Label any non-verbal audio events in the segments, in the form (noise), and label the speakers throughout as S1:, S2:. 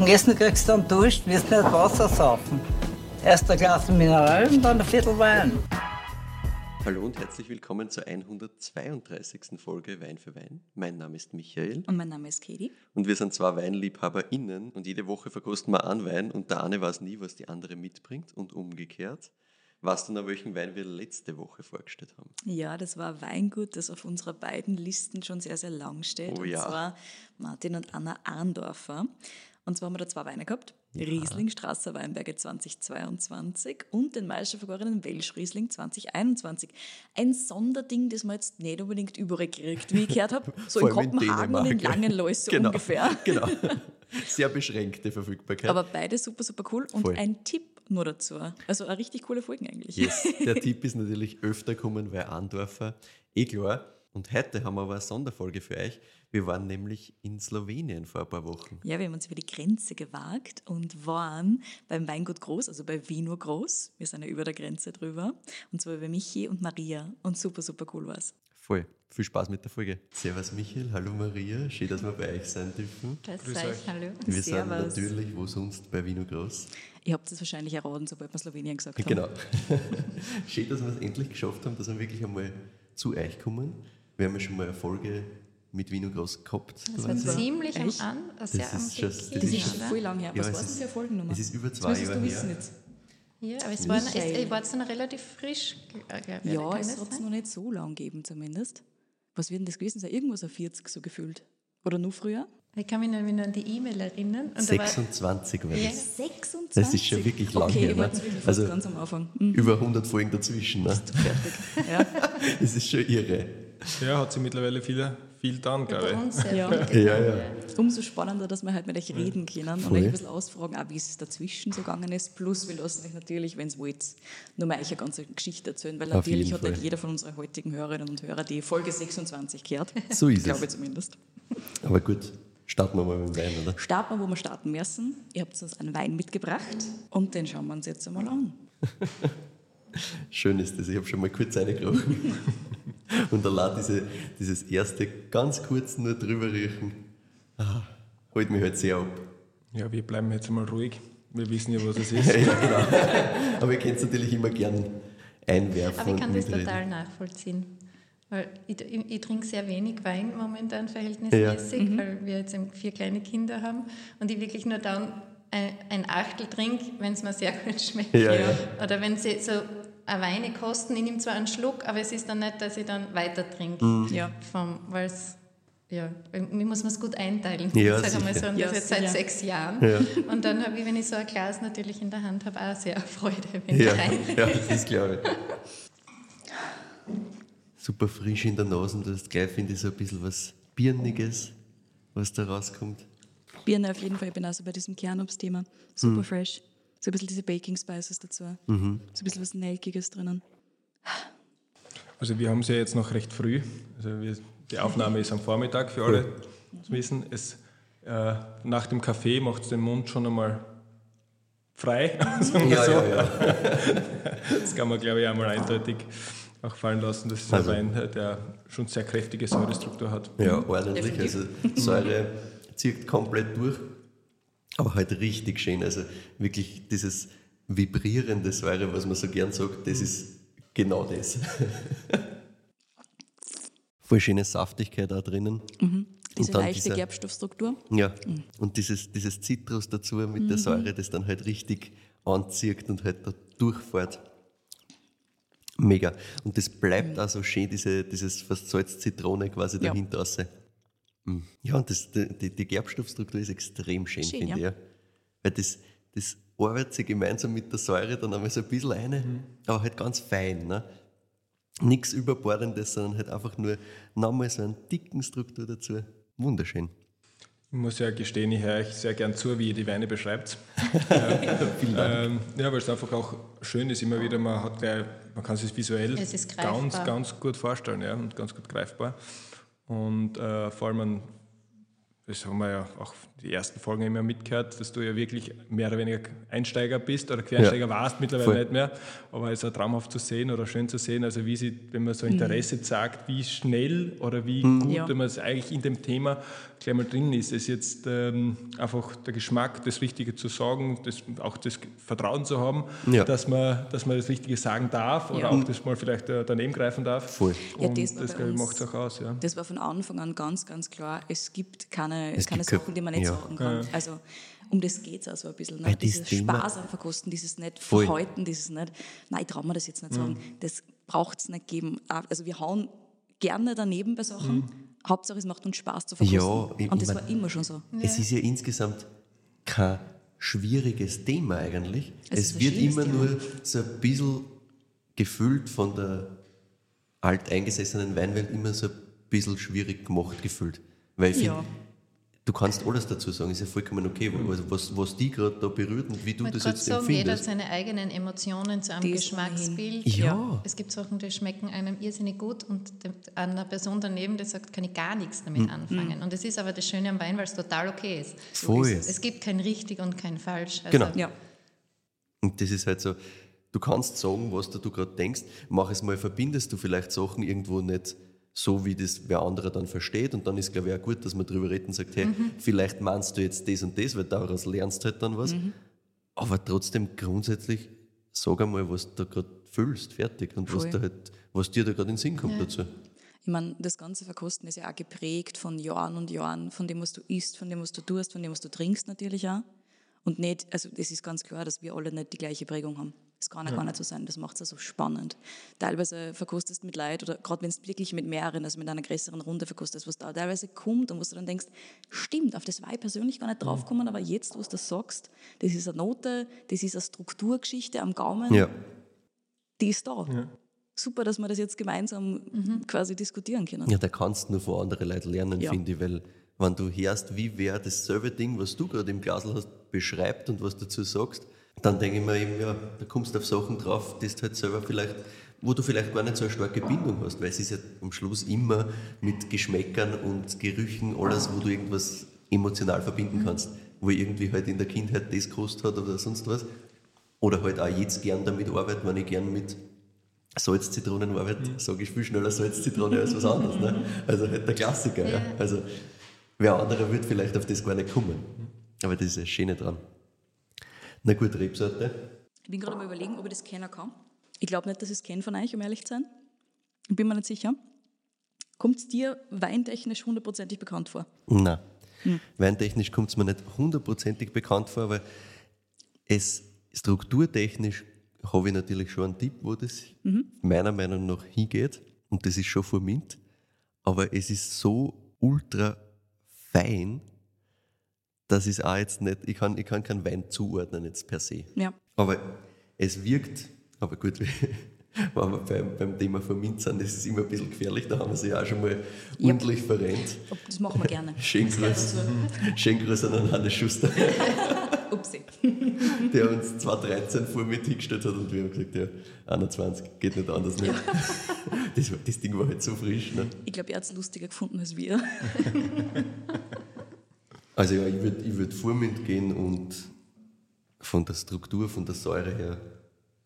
S1: dem Essen kriegst du dann Dusch, wirst nicht Wasser saufen. Erst ein Glas Mineral und dann ein Viertel Wein.
S2: Hallo und herzlich willkommen zur 132. Folge Wein für Wein. Mein Name ist Michael.
S3: Und mein Name ist Katie.
S2: Und wir sind zwei WeinliebhaberInnen und jede Woche verkosten wir einen Wein und der eine weiß nie, was die andere mitbringt und umgekehrt. Weißt du noch, welchen Wein wir letzte Woche vorgestellt haben?
S3: Ja, das war Weingut, das auf unserer beiden Listen schon sehr, sehr lang steht.
S2: Oh
S3: und
S2: ja.
S3: zwar Martin und Anna Arndorfer. Und zwar haben wir da zwei Weine gehabt. Riesling Strasser Weinberge 2022 und den Meister vergorenen Welsch Riesling 2021. Ein Sonderding, das man jetzt nicht unbedingt überall kriegt, wie ich gehört habe. (laughs) So in Kopenhagen und in
S2: ja.
S3: Langenlois so
S2: Genau.
S3: ungefähr. (laughs)
S2: Genau. (laughs) Sehr beschränkte Verfügbarkeit.
S3: Aber beide super, super cool. Und
S2: Voll.
S3: ein Tipp nur dazu. Also eine richtig coole Folgen eigentlich.
S2: Yes. Der Tipp ist natürlich öfter kommen, weil Andorfer, eh klar. Und heute haben wir aber eine Sonderfolge für euch. Wir waren nämlich in Slowenien vor ein paar Wochen.
S3: Ja, wir haben uns über die Grenze gewagt und waren beim Weingut Groß, also bei Vino Groß. Wir sind ja über der Grenze drüber. Und zwar bei Michi und Maria. Und super, super cool war's.
S2: Voll. Viel Spaß mit der Folge. Servus Michael, hallo Maria. Schön, dass wir bei euch sein dürfen.
S4: Grüß,
S5: Grüß
S4: euch,
S5: euch.
S4: hallo.
S2: Wir
S3: Servus.
S2: sind natürlich, wo sonst, bei Vino Groß.
S3: Ihr habt es wahrscheinlich erraten, sobald wir Slowenien gesagt haben.
S2: Genau. (laughs) Schön, dass wir es endlich geschafft haben, dass wir wirklich einmal zu euch kommen. Wir haben ja schon mal eine Folge mit Vino Groß gehabt.
S4: Das war ziemlich am
S3: Echt?
S4: An, sehr
S2: Das
S4: am
S2: ist schon- das
S3: Das ist schon voll lang her.
S2: Ja,
S3: Was
S2: es
S3: war das für eine Folgennummer?
S2: es ist über
S3: Das
S2: zwei Jahre
S3: du wissen
S2: her.
S3: jetzt.
S4: Ja, aber es war, es, ihr wart noch relativ frisch. äh, ich,
S3: Ja, es
S4: das
S3: hat es noch nicht so lang gegeben zumindest. Was wird denn das gewesen sein? Irgendwas auf 40 so gefühlt. Oder noch früher?
S4: Ich kann mich noch noch an die E-Mail erinnern. Und da war,
S2: 26 war
S4: Ja.
S2: das.
S3: 26?
S2: Das ist schon wirklich lang
S3: okay,
S2: her,
S3: ich war
S2: ne? Also-
S3: ganz am Anfang. Mhm.
S2: Über 100 Folgen dazwischen. Ne?
S3: Fertig. Ja. (laughs)
S2: Das ist schon irre. (laughs)
S5: Ja, hat sich mittlerweile viel, viel getan, glaube ich.
S3: Ja.
S4: viel
S2: Ja, ja.
S3: Umso spannender, dass wir halt mit euch reden können und
S2: Voll.
S3: euch ein bisschen ausfragen, auch wie es dazwischen so gegangen ist. Plus, wir lassen euch natürlich, wenn es wollt, nur mal euch eine ganze Geschichte erzählen, weil
S2: Auf
S3: natürlich hat ja
S2: Fall.
S3: jeder von unseren heutigen Hörerinnen und Hörern die Folge 26 gehört. (laughs)
S2: So ist
S3: Glaube ich
S2: es.
S3: zumindest.
S2: Aber gut, starten wir mal mit dem Wein, oder?
S3: Starten wir, wo wir starten müssen. Ihr habt uns einen Wein mitgebracht und den schauen wir uns jetzt einmal an. (laughs)
S2: Schön ist das. Ich habe schon mal kurz reingekrochen. Und allein diese, dieses erste, ganz kurz nur drüber riechen, ah, holt mich halt sehr ab.
S5: Ja, wir bleiben jetzt mal ruhig. Wir wissen ja, was es (laughs)
S2: Ja,
S5: ist.
S2: genau. Aber ihr könnt es natürlich immer gern einwerfen.
S4: Aber ich kann
S2: und
S4: das
S2: mitreden.
S4: total nachvollziehen. Weil ich, ich, ich trinke sehr wenig Wein momentan verhältnismäßig, weil wir jetzt vier kleine Kinder haben und ich wirklich nur dann ein, ein Achtel trinke, wenn es mir sehr (laughs) gut schmeckt.
S2: Ja, ja.
S4: Oder wenn sie so eine Weine kosten, ich nehme zwar einen Schluck, aber es ist dann nicht, dass ich dann weiter trinke.
S2: Mhm.
S3: Ja.
S4: Weil es, ja, mir muss man es gut einteilen.
S2: Ja,
S4: Sag einmal so, und
S3: Ja,
S4: das jetzt seit sechs Jahren.
S2: Ja.
S4: Und dann habe ich, wenn ich so ein Glas natürlich in der Hand habe, auch sehr Freude, wenn
S2: Ja,
S4: ich rein (laughs)
S2: ja, das glaube ich. Super frisch in der Nase und du hast gleich, finde ich, so ein bisschen was Birniges, was da rauskommt.
S3: Birne auf jeden Fall, ich bin also bei diesem Kernobstthema. Super fresh. So ein bisschen diese Baking Spices dazu. So ein bisschen was Nelkiges drinnen.
S5: Also wir haben es ja jetzt noch recht früh. Also wir, die Aufnahme ist am Vormittag für alle zu wissen. Es, äh, nach dem Kaffee macht es den Mund schon einmal frei. (laughs) sagen wir
S2: Ja,
S5: so.
S2: ja, ja.
S5: Das kann man, glaube ich, einmal eindeutig auch fallen lassen. Das ist
S2: Also-
S5: ein Wein, der schon sehr kräftige Säurestruktur hat.
S2: Ja, ordentlich. Also Säure zieht komplett durch, aber halt richtig schön. Also wirklich dieses vibrierende Säure, was man so gern sagt, das ist genau das. (laughs) Voll schöne Saftigkeit da drinnen.
S3: Diese
S2: dann
S3: leichte
S2: dieser-
S3: Gerbstoffstruktur.
S2: Ja, und dieses, dieses Zitrus dazu mit der Säure, das dann halt richtig anzieht und halt da durchfährt. Mega. Und das bleibt auch so schön, diese, dieses fast Salz-Zitrone quasi
S3: Ja.
S2: dahinter raus. Mm. Ja, und das, die, die Gerbstoffstruktur ist extrem schön,
S3: Schön,
S2: finde ich.
S3: ja.
S2: Ja. Weil das, das arbeitet sich gemeinsam mit der Säure dann einmal so ein bisschen rein, aber halt ganz fein. Ne? Nichts Überbordendes, sondern halt einfach nur nochmal so einen dicken Struktur dazu. Wunderschön.
S5: Ich muss ja gestehen, ich höre euch sehr gern zu, wie ihr die Weine beschreibt. (laughs)
S2: Dank.
S5: Ähm, ja, weil es einfach auch schön ist, immer wieder, man hat gleich, man kann sich visuell
S4: Es ist
S5: ganz, ganz gut vorstellen ja, und ganz gut greifbar. Und äh, vor allem, an, das haben wir ja auch die ersten Folgen immer mitgehört, dass du ja wirklich mehr oder weniger Einsteiger bist oder Quereinsteiger ja. warst, mittlerweile Voll. nicht mehr. Aber es ist auch traumhaft zu sehen oder schön zu sehen, also wie sie, wenn man so mhm. Interesse mhm. zeigt, wie schnell oder wie mhm. gut, ja. wenn man es eigentlich in dem Thema gleich mal drin ist. Es ist jetzt ähm, einfach der Geschmack, das Richtige zu sagen, das, auch das Vertrauen zu haben, ja. dass, man, dass man das Richtige sagen darf oder auch das mal vielleicht äh, daneben greifen darf.
S2: Voll.
S5: Und das, das macht es auch aus.
S3: Das war von Anfang an ganz, ganz klar. Es gibt keine, es keine gibt Sachen, die man nicht sagen kann. Also um das geht es auch so ein bisschen. Ne? Dieses Spaß am Verkosten, dieses nicht Voll. verhalten, dieses nicht, nein, ich traue mir das jetzt nicht sagen, mhm. das braucht es nicht geben. Also wir hauen gerne daneben bei Sachen. Mhm. Hauptsache, es macht uns Spaß zu verkosten. Ja, ich, Und das mein, war immer schon so.
S2: Es ist ja insgesamt kein schwieriges Thema eigentlich. Es, es wird immer Thema. nur so ein bisschen gefüllt von der alteingesessenen Weinwelt immer so ein bisschen schwierig gemacht gefühlt. Weil ich ja. finde, du kannst alles dazu sagen, ist ja vollkommen okay, also was, was die gerade da berührt und wie du Man das jetzt sagen, empfindest. Jeder
S4: hat seine eigenen Emotionen zu einem die Geschmacksbild.
S2: Ja. ja.
S4: Es gibt Sachen, die schmecken einem irrsinnig gut und einer Person daneben, die sagt, kann ich gar nichts damit mhm. anfangen. Und es ist aber das Schöne am Wein, weil es total okay ist.
S2: Voll.
S4: Es, es gibt kein richtig und kein falsch.
S2: Also genau. Ja. Und das ist halt so, du kannst sagen, was du, du gerade denkst, mach es mal, verbindest du vielleicht Sachen irgendwo nicht so, wie das wer andere dann versteht. Und dann ist, glaube ich, auch gut, dass man darüber redet und sagt, hey, mhm. vielleicht meinst du jetzt das und das, weil daraus lernst du halt dann was. Mhm. Aber trotzdem grundsätzlich sag einmal, was du gerade fühlst, fertig. Und was, da halt, was dir da gerade in den Sinn kommt ja. dazu.
S3: Ich meine, das ganze Verkosten ist ja auch geprägt von Jahren und Jahren, von dem, was du isst, von dem, was du tust, von dem, was du trinkst natürlich auch. Und nicht, also es ist ganz klar, dass wir alle nicht die gleiche Prägung haben. Das kann ja gar nicht so sein, das macht es also spannend. Teilweise verkostest du mit Leid oder gerade wenn es wirklich mit mehreren, also mit einer größeren Runde verkostest, was da teilweise kommt und was du dann denkst, stimmt, auf das war ich persönlich gar nicht draufgekommen, aber jetzt, wo du das sagst, das ist eine Note, das ist eine Strukturgeschichte am Gaumen, ja. die ist da. Ja. Super, dass wir das jetzt gemeinsam mhm. quasi diskutieren können.
S2: Ja, da kannst du nur von anderen Leuten lernen, ja. finde ich, weil wenn du hörst, wie wer dasselbe Ding, was du gerade im Glasl hast, beschreibt und was dazu sagst, dann denke ich mir eben, ja, da kommst du auf Sachen drauf, die du halt selber vielleicht, wo du vielleicht gar nicht so eine starke Bindung hast, weil es ist ja am Schluss immer mit Geschmäckern und Gerüchen alles, wo du irgendwas emotional verbinden kannst, wo irgendwie halt in der Kindheit das gekostet hat oder sonst was. Oder halt auch jetzt gern damit arbeite, wenn ich gern mit Salzzitronen arbeite, mhm. sage ich viel schneller Salzzitrone als was anderes. Ne? (laughs) Also halt der Klassiker. Ja. Also wer anderer wird vielleicht auf das gar nicht kommen. Aber das ist das Schöne dran. Na gut, Rebsorte.
S3: Ich bin gerade mal überlegen, ob ich das kennen kann. Ich glaube nicht, dass ich es kenne von euch, um ehrlich zu sein. Ich bin mir nicht sicher. Kommt es dir weintechnisch hundertprozentig bekannt vor?
S2: Nein. Hm. Weintechnisch kommt es mir nicht hundertprozentig bekannt vor, aber es strukturtechnisch habe ich natürlich schon einen Tipp, wo das mhm. meiner Meinung nach hingeht. Und das ist schon vor Mint. Aber es ist so ultra fein, das ist auch jetzt nicht, ich kann, ich kann keinen Wein zuordnen jetzt per se.
S3: Ja.
S2: Aber es wirkt, aber gut, (laughs) wenn wir beim, beim Thema Vermint sind, das ist immer ein bisschen gefährlich, da haben wir sich auch schon mal ja. ordentlich verrennt.
S3: Das machen wir gerne. (laughs)
S2: Schön Grüß, (laughs) schön Grüß an Hannes Schuster. Upsi. Der uns 2013 vor mir hingestellt hat und wir haben gesagt, ja, 21, geht nicht anders. Ne? Ja. Das, das Ding war halt so frisch. Ne?
S3: Ich glaube, er hat es lustiger gefunden als wir.
S2: Also ja, ich würde ich würd Vormund gehen und von der Struktur, von der Säure her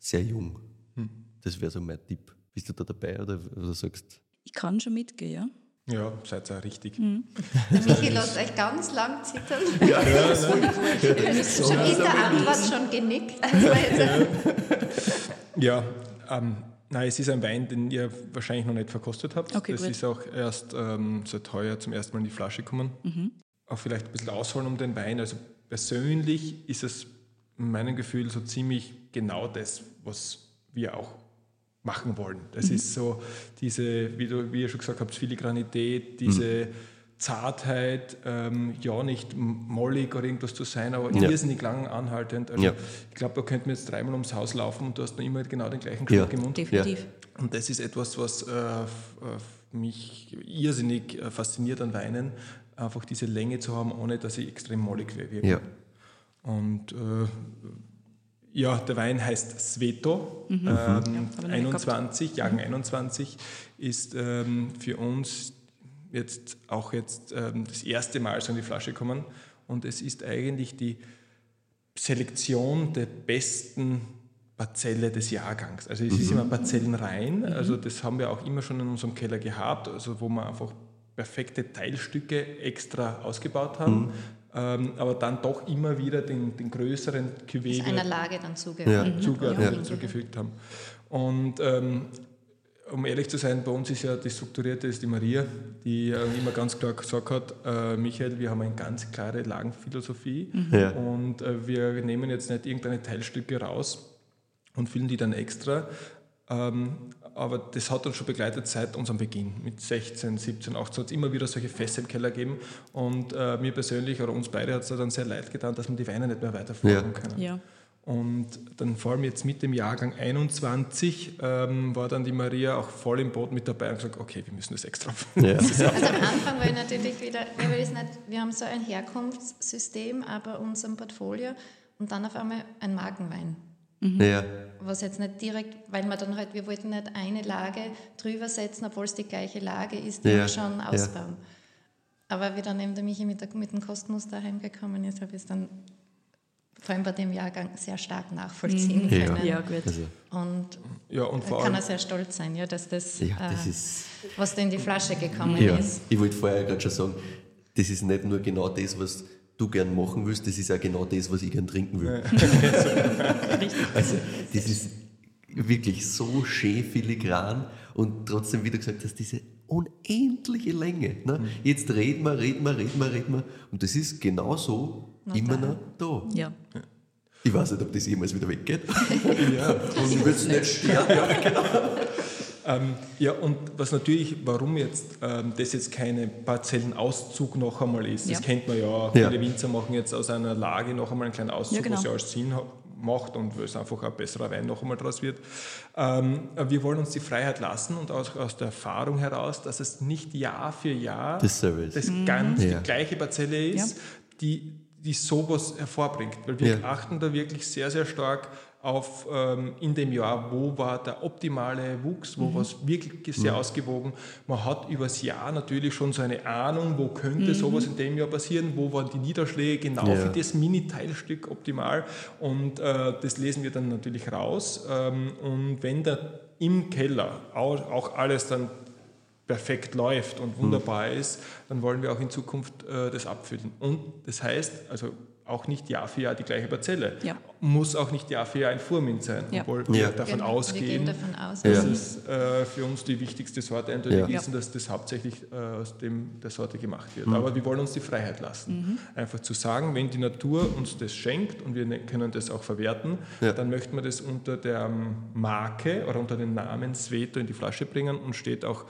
S2: sehr jung. Hm. Das wäre so mein Tipp. Bist du da dabei oder, oder sagst
S3: Ich kann schon mitgehen, ja.
S5: Ja, seid ihr auch richtig.
S4: Mhm. Der Michi lässt euch ganz lang zittern. (laughs) Ja, ja, ja, schon ist der Antwort schon genickt.
S5: ja, ähm, nein, es ist ein Wein, den ihr wahrscheinlich noch nicht verkostet habt. Okay, das gut. ist auch erst ähm, seit heuer zum ersten Mal in die Flasche gekommen. Mhm auch vielleicht ein bisschen ausholen um den Wein. Also persönlich ist es in meinem Gefühl so ziemlich genau das, was wir auch machen wollen. Das mhm. ist so diese, wie, du, wie ihr schon gesagt habt, Filigranität, diese mhm. Zartheit, ähm, ja nicht mollig oder irgendwas zu sein, aber ja. irrsinnig lang anhaltend. Also ja. ich glaube, da könnten wir jetzt dreimal ums Haus laufen und du hast noch immer genau den gleichen Geschmack ja. im Mund.
S3: Definitiv.
S5: Und das ist etwas, was äh, mich irrsinnig äh, fasziniert an Weinen, einfach diese Länge zu haben, ohne dass sie extrem mollig wirken. Ja. Und äh, ja, der Wein heißt Sveto, mhm. ähm, ja, 21, Jahrgang 21, ist ähm, für uns jetzt auch jetzt ähm, das erste Mal so in die Flasche kommen. Und es ist eigentlich die Selektion der besten Parzelle des Jahrgangs. Also es ist immer Parzellenreihen, also das haben wir auch immer schon in unserem Keller gehabt, also wo wir einfach perfekte Teilstücke extra ausgebaut haben, ähm, aber dann doch immer wieder den, den größeren Cuvée
S4: einer Lage dann zugehört.
S5: ja. Zugaben
S4: Ja.
S5: hinzugefügt haben. Und ähm, um ehrlich zu sein, bei uns ist ja die Strukturierte ist die Maria, die äh, immer ganz klar gesagt hat, äh, Michael, wir haben eine ganz klare Lagenphilosophie
S2: Ja.
S5: und äh, wir nehmen jetzt nicht irgendeine Teilstücke raus und füllen die dann extra. Ähm, aber das hat uns schon begleitet seit unserem Beginn. Mit 16, 17, 18 hat es immer wieder solche Fässer im Keller gegeben. Und äh, mir persönlich oder uns beide hat es dann sehr leid getan, dass wir die Weine nicht mehr weiterführen
S2: Ja.
S5: können.
S3: Ja.
S5: Und dann vor allem jetzt mit dem Jahrgang 21 ähm, war dann die Maria auch voll im Boot mit dabei und gesagt, okay, wir müssen das extra. (laughs)
S2: Ja.
S4: Also am Anfang war ich natürlich wieder, weil das nicht, wir haben so ein Herkunftssystem, aber unserem Portfolio und dann auf einmal ein Markenwein.
S2: Ja.
S4: Was jetzt nicht direkt, weil wir dann halt, wir wollten nicht eine Lage drüber setzen, obwohl es die gleiche Lage ist, die
S2: Ja,
S4: wir schon
S2: ja.
S4: ausbauen. Aber wie dann eben der Michi mit, der, mit dem Kostenmuster heimgekommen ist, habe ich es dann vor allem bei dem Jahrgang sehr stark nachvollziehen
S2: Ja.
S4: können.
S3: Ja, gut.
S2: Also,
S4: Und
S5: Ja, und
S4: da
S5: vor
S4: kann
S5: allem,
S4: er sehr stolz sein, ja, dass das,
S2: ja, das
S4: äh,
S2: ist.
S4: was da in die Flasche gekommen
S2: Ja,
S4: ist.
S2: ich wollte vorher gerade schon sagen, das ist nicht nur genau das, was du gern machen willst, das ist auch genau das, was ich gern trinken will. (laughs) (laughs) also, das ist wirklich so schön filigran und trotzdem, wie du gesagt hast, diese unendliche Länge. Ne? Jetzt reden wir, reden wir, reden wir, reden wir und das ist genau so immer noch da.
S3: Ja.
S2: Ich weiß nicht, ob das jemals wieder weggeht. (laughs)
S5: ja,
S2: Und ich will es nicht sterben.
S5: Ähm, ja, und was natürlich, warum jetzt ähm, das jetzt keine Parzellenauszug noch einmal ist, das
S3: Ja.
S5: kennt man ja,
S2: Ja.
S5: viele Winzer machen jetzt aus einer Lage noch einmal einen kleinen Auszug,
S3: Ja, genau.
S5: was ja alles Sinn macht und weil es einfach ein besserer Wein noch einmal draus wird. Ähm, wir wollen uns die Freiheit lassen und auch aus der Erfahrung heraus, dass es nicht Jahr für Jahr
S2: ist.
S5: das ganz
S2: Ja.
S5: die gleiche Parzelle ist, die, die sowas hervorbringt. Weil wir
S2: Ja.
S5: achten da wirklich sehr, sehr stark auf ähm, in dem Jahr, wo war der optimale Wuchs, wo war es wirklich sehr ausgewogen. Man hat übers Jahr natürlich schon so eine Ahnung, wo könnte sowas in dem Jahr passieren, wo waren die Niederschläge genau
S2: Ja.
S5: für das Mini-Teilstück optimal und äh, das lesen wir dann natürlich raus. Ähm, und wenn da im Keller auch, auch alles dann perfekt läuft und wunderbar ist, dann wollen wir auch in Zukunft äh, das abfüllen. Und das heißt, also auch nicht Jahr für Jahr die gleiche Parzelle.
S3: Ja.
S5: Muss auch nicht Jahr für Jahr ein Fuhrmint sein,
S3: Ja.
S5: obwohl wir
S2: Ja.
S5: davon
S4: Genau, Wir
S5: ausgehen,
S4: gehen davon aus.
S5: dass
S2: Ja.
S5: es äh, für uns die wichtigste Sorte eindeutig
S2: Ja.
S5: ist und dass das hauptsächlich äh, aus dem der Sorte gemacht wird. Aber wir wollen uns die Freiheit lassen. Einfach zu sagen, wenn die Natur uns das schenkt und wir ne- können das auch verwerten,
S2: Ja.
S5: dann möchten wir das unter der ähm, Marke oder unter dem Namen Sveto in die Flasche bringen und steht auch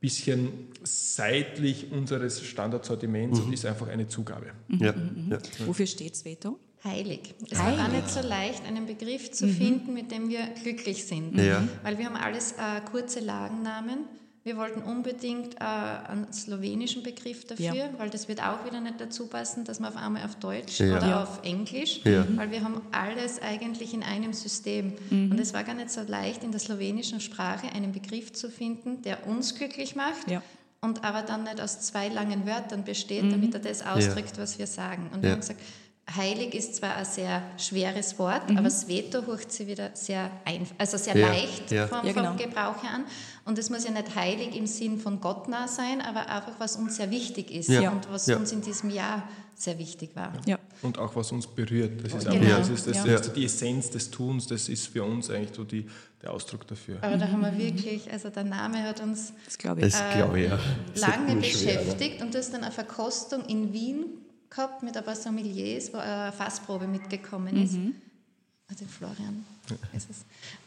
S5: bisschen seitlich unseres Standardsortiments und ist einfach eine Zugabe.
S2: Ja, ja.
S3: Wofür steht Sveto?
S4: Heilig. Es war gar nicht so leicht, einen Begriff zu finden, mit dem wir glücklich sind.
S2: Ja.
S4: Weil wir haben alles äh, kurze Lagennamen. Wir wollten unbedingt äh, einen slowenischen Begriff dafür,
S3: Ja.
S4: weil das wird auch wieder nicht dazu passen, dass man auf einmal auf Deutsch
S2: Ja.
S4: oder
S3: Ja.
S4: auf Englisch,
S2: Ja.
S4: weil wir haben alles eigentlich in einem System. Und es war gar nicht so leicht, in der slowenischen Sprache einen Begriff zu finden, der uns glücklich macht.
S3: Ja.
S4: Und aber dann nicht aus zwei langen Wörtern besteht, damit er das ausdrückt, was wir sagen. Und wir
S2: Ja.
S4: haben gesagt, heilig ist zwar ein sehr schweres Wort, aber Sveto hört sie wieder sehr einfach, also sehr
S2: Ja,
S4: leicht
S2: ja.
S4: vom,
S3: Ja, genau.
S4: vom Gebrauch her an. Und es muss ja nicht heilig im Sinn von Gott nah sein, aber einfach, was uns sehr wichtig ist
S2: Ja.
S4: und was
S2: Ja.
S4: uns in diesem Jahr sehr wichtig war.
S3: Ja.
S5: Und auch was uns berührt. Das ist,
S4: Genau.
S5: einfach, das ist, das
S4: Ja.
S5: ist die Essenz des Tuns, das ist für uns eigentlich so die, der Ausdruck dafür.
S4: Aber da haben wir wirklich, also der Name hat uns
S3: Das glaube ich.
S2: Das glaube ich ja. Das ist
S4: lange
S2: nur schwer,
S4: beschäftigt und du hast dann eine Verkostung in Wien gehabt mit ein paar Sommeliers, wo eine Fassprobe mitgekommen ist. Also Florian ist es.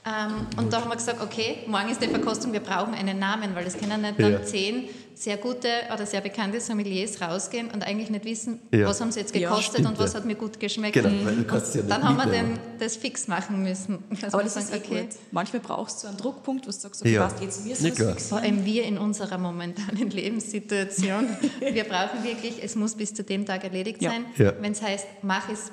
S4: Ähm, und da haben wir gesagt, okay, morgen ist die Verkostung, wir brauchen einen Namen, weil es können nicht dann
S2: Ja.
S4: zehn sehr gute oder sehr bekannte Sommeliers rausgehen und eigentlich nicht wissen,
S2: Ja.
S4: was haben sie jetzt
S3: Ja,
S4: gekostet
S2: stimmt,
S4: und was
S2: ja.
S4: hat mir gut geschmeckt.
S2: Genau, weil du kannst ja nicht
S4: dann haben wir den, das fix machen müssen. (laughs) Dass
S3: Aber
S4: wir
S3: das ist
S4: sagen,
S3: eh gut. Manchmal brauchst du einen Druckpunkt, wo du sagst, okay,
S2: Ja.
S3: passt, jetzt müssen
S2: Ja,
S3: wir es
S4: Vor allem wir in unserer momentanen (laughs) Lebenssituation. (laughs) Wir brauchen wirklich, es muss bis zu dem Tag erledigt
S3: Ja.
S4: sein.
S2: Ja.
S4: Wenn es heißt, mach es,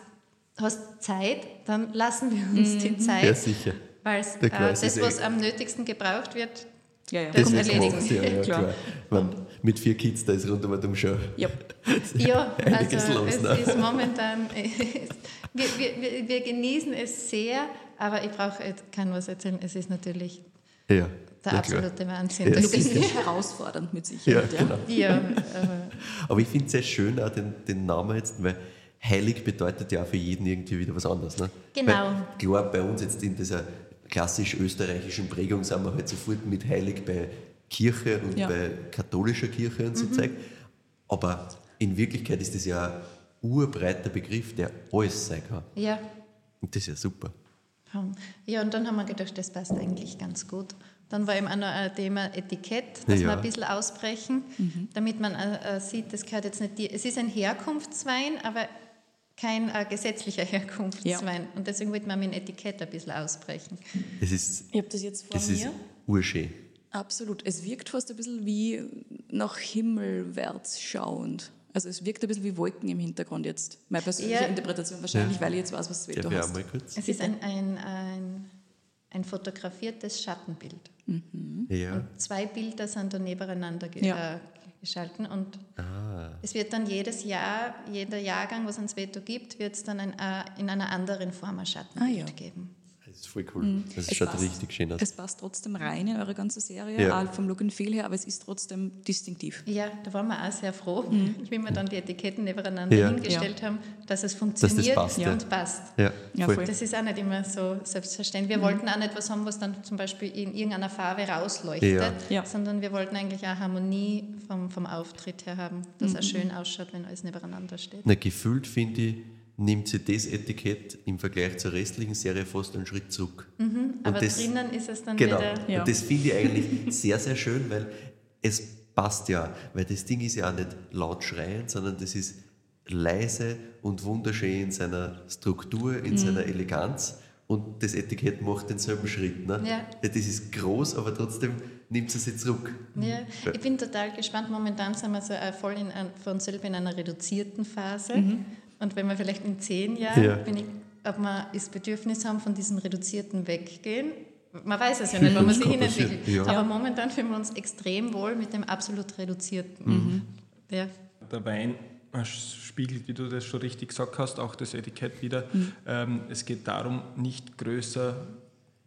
S4: hast Zeit, dann lassen wir uns die Zeit.
S2: Ja, sicher.
S4: Weil
S2: Ja,
S4: äh,
S2: es
S4: das,
S2: ist eh-
S4: was am nötigsten gebraucht wird,
S3: Ja, ja.
S4: Das
S2: Das
S4: erledigen.
S2: ja, ja,
S3: Klar.
S2: klar. Man, mit vier Kids, da ist rundum schon. (laughs)
S4: Ja,
S2: Einiges
S4: also
S2: los,
S4: es
S2: ne?
S4: ist momentan, (laughs) wir, wir, wir, wir genießen es sehr, aber ich brauche kein was erzählen, es ist natürlich
S2: Ja,
S4: der
S2: ja, klar.
S4: absolute Wahnsinn.
S2: Ja,
S4: Das ist,
S3: Herausfordernd mit
S2: Ja,
S3: Sicherheit. Ja,
S2: genau.
S4: ja, aber
S2: Aber ich finde es sehr schön, auch den, den Namen jetzt, weil heilig bedeutet ja auch für jeden irgendwie wieder was anderes. Ne?
S4: Genau.
S2: Weil, klar, bei uns jetzt in dieser klassisch österreichischen Prägung sind wir halt sofort mit heilig bei Kirche und
S3: Ja.
S2: bei katholischer Kirche und so
S4: Mhm.
S2: Zeug. Aber in Wirklichkeit ist das ja ein urbreiter Begriff, der alles sein kann.
S4: ja.
S2: Und das ist ja super.
S4: Ja, und dann haben wir gedacht, das passt eigentlich ganz gut. Dann war eben auch noch ein Thema Etikett, dass
S2: Ja.
S4: wir ein bisschen ausbrechen, damit man äh, äh, sieht, das gehört jetzt nicht. Es ist ein Herkunftswein, aber kein äh, gesetzlicher Herkunftswein. Und deswegen wollte man mit dem Etikett ein bisschen ausbrechen.
S2: Es ist,
S3: Ich habe das jetzt vor
S2: das ist
S3: mir.
S2: urschön.
S3: Absolut. Es wirkt fast ein bisschen wie nach himmelwärts schauend. Also es wirkt ein bisschen wie Wolken im Hintergrund jetzt. Meine persönliche
S4: Ja.
S3: Interpretation wahrscheinlich, weil ich jetzt weiß, was du hast.
S2: mal kurz?
S4: Es ist ein, ein, ein, ein fotografiertes Schattenbild.
S2: Ja.
S4: Zwei Bilder sind dann nebeneinander
S3: Ja.
S4: Geschalten und
S2: Ah.
S4: es wird dann jedes Jahr, jeder Jahrgang, was es Veto gibt, wird es dann ein, äh, in einer anderen Form ein Schattenbild
S3: Ah, ja.
S4: geben.
S2: Das ist voll cool. Das
S3: Es
S2: schaut
S3: passt.
S2: richtig schön aus.
S3: Es passt trotzdem rein in eure ganze Serie,
S2: Ja.
S3: auch vom Look and Feel her, aber es ist trotzdem distinktiv.
S4: Ja, da waren wir auch sehr froh,
S3: Mhm. (laughs)
S4: wie wir dann die Etiketten nebeneinander
S2: Ja.
S4: hingestellt haben, dass es funktioniert
S2: passt, ja.
S4: und passt.
S2: Ja,
S3: Ja,
S2: voll.
S4: Das ist auch nicht immer so selbstverständlich. Wir wollten auch nicht was haben, was dann zum Beispiel in irgendeiner Farbe rausleuchtet,
S2: Ja.
S3: Ja.
S4: sondern wir wollten eigentlich auch Harmonie vom, vom Auftritt her haben, dass es schön ausschaut, wenn alles nebeneinander steht.
S2: Na, gefühlt finde ich, nimmt sie das Etikett im Vergleich zur restlichen Serie fast einen Schritt zurück. Und
S4: Aber
S2: das-
S4: drinnen ist es dann
S2: Genau.
S4: wieder.
S3: Ja.
S2: Und das finde ich eigentlich (laughs) sehr, sehr schön, weil es passt ja. Weil das Ding ist ja auch nicht laut schreiend, sondern das ist leise und wunderschön in seiner Struktur,
S4: Mhm.
S2: in seiner Eleganz. Und das Etikett macht denselben Schritt. Ne?
S4: Ja.
S2: Das ist groß, aber trotzdem nimmt es sich zurück.
S4: Ja, ich bin total gespannt. Momentan sind wir so äh, voll in, für uns selber in einer reduzierten Phase. Und wenn wir vielleicht in zehn Jahren,
S2: Ja.
S4: bin ich, ob wir das Bedürfnis haben, von diesem reduzierten weggehen. Man weiß es ja nicht, wenn man sich hinentwickelt.
S2: ja.
S4: Aber momentan fühlen wir uns extrem wohl mit dem absolut reduzierten. Ja.
S5: Der Wein spiegelt, wie du das schon richtig gesagt hast, auch das Etikett wieder. Ähm, es geht darum, nicht größer,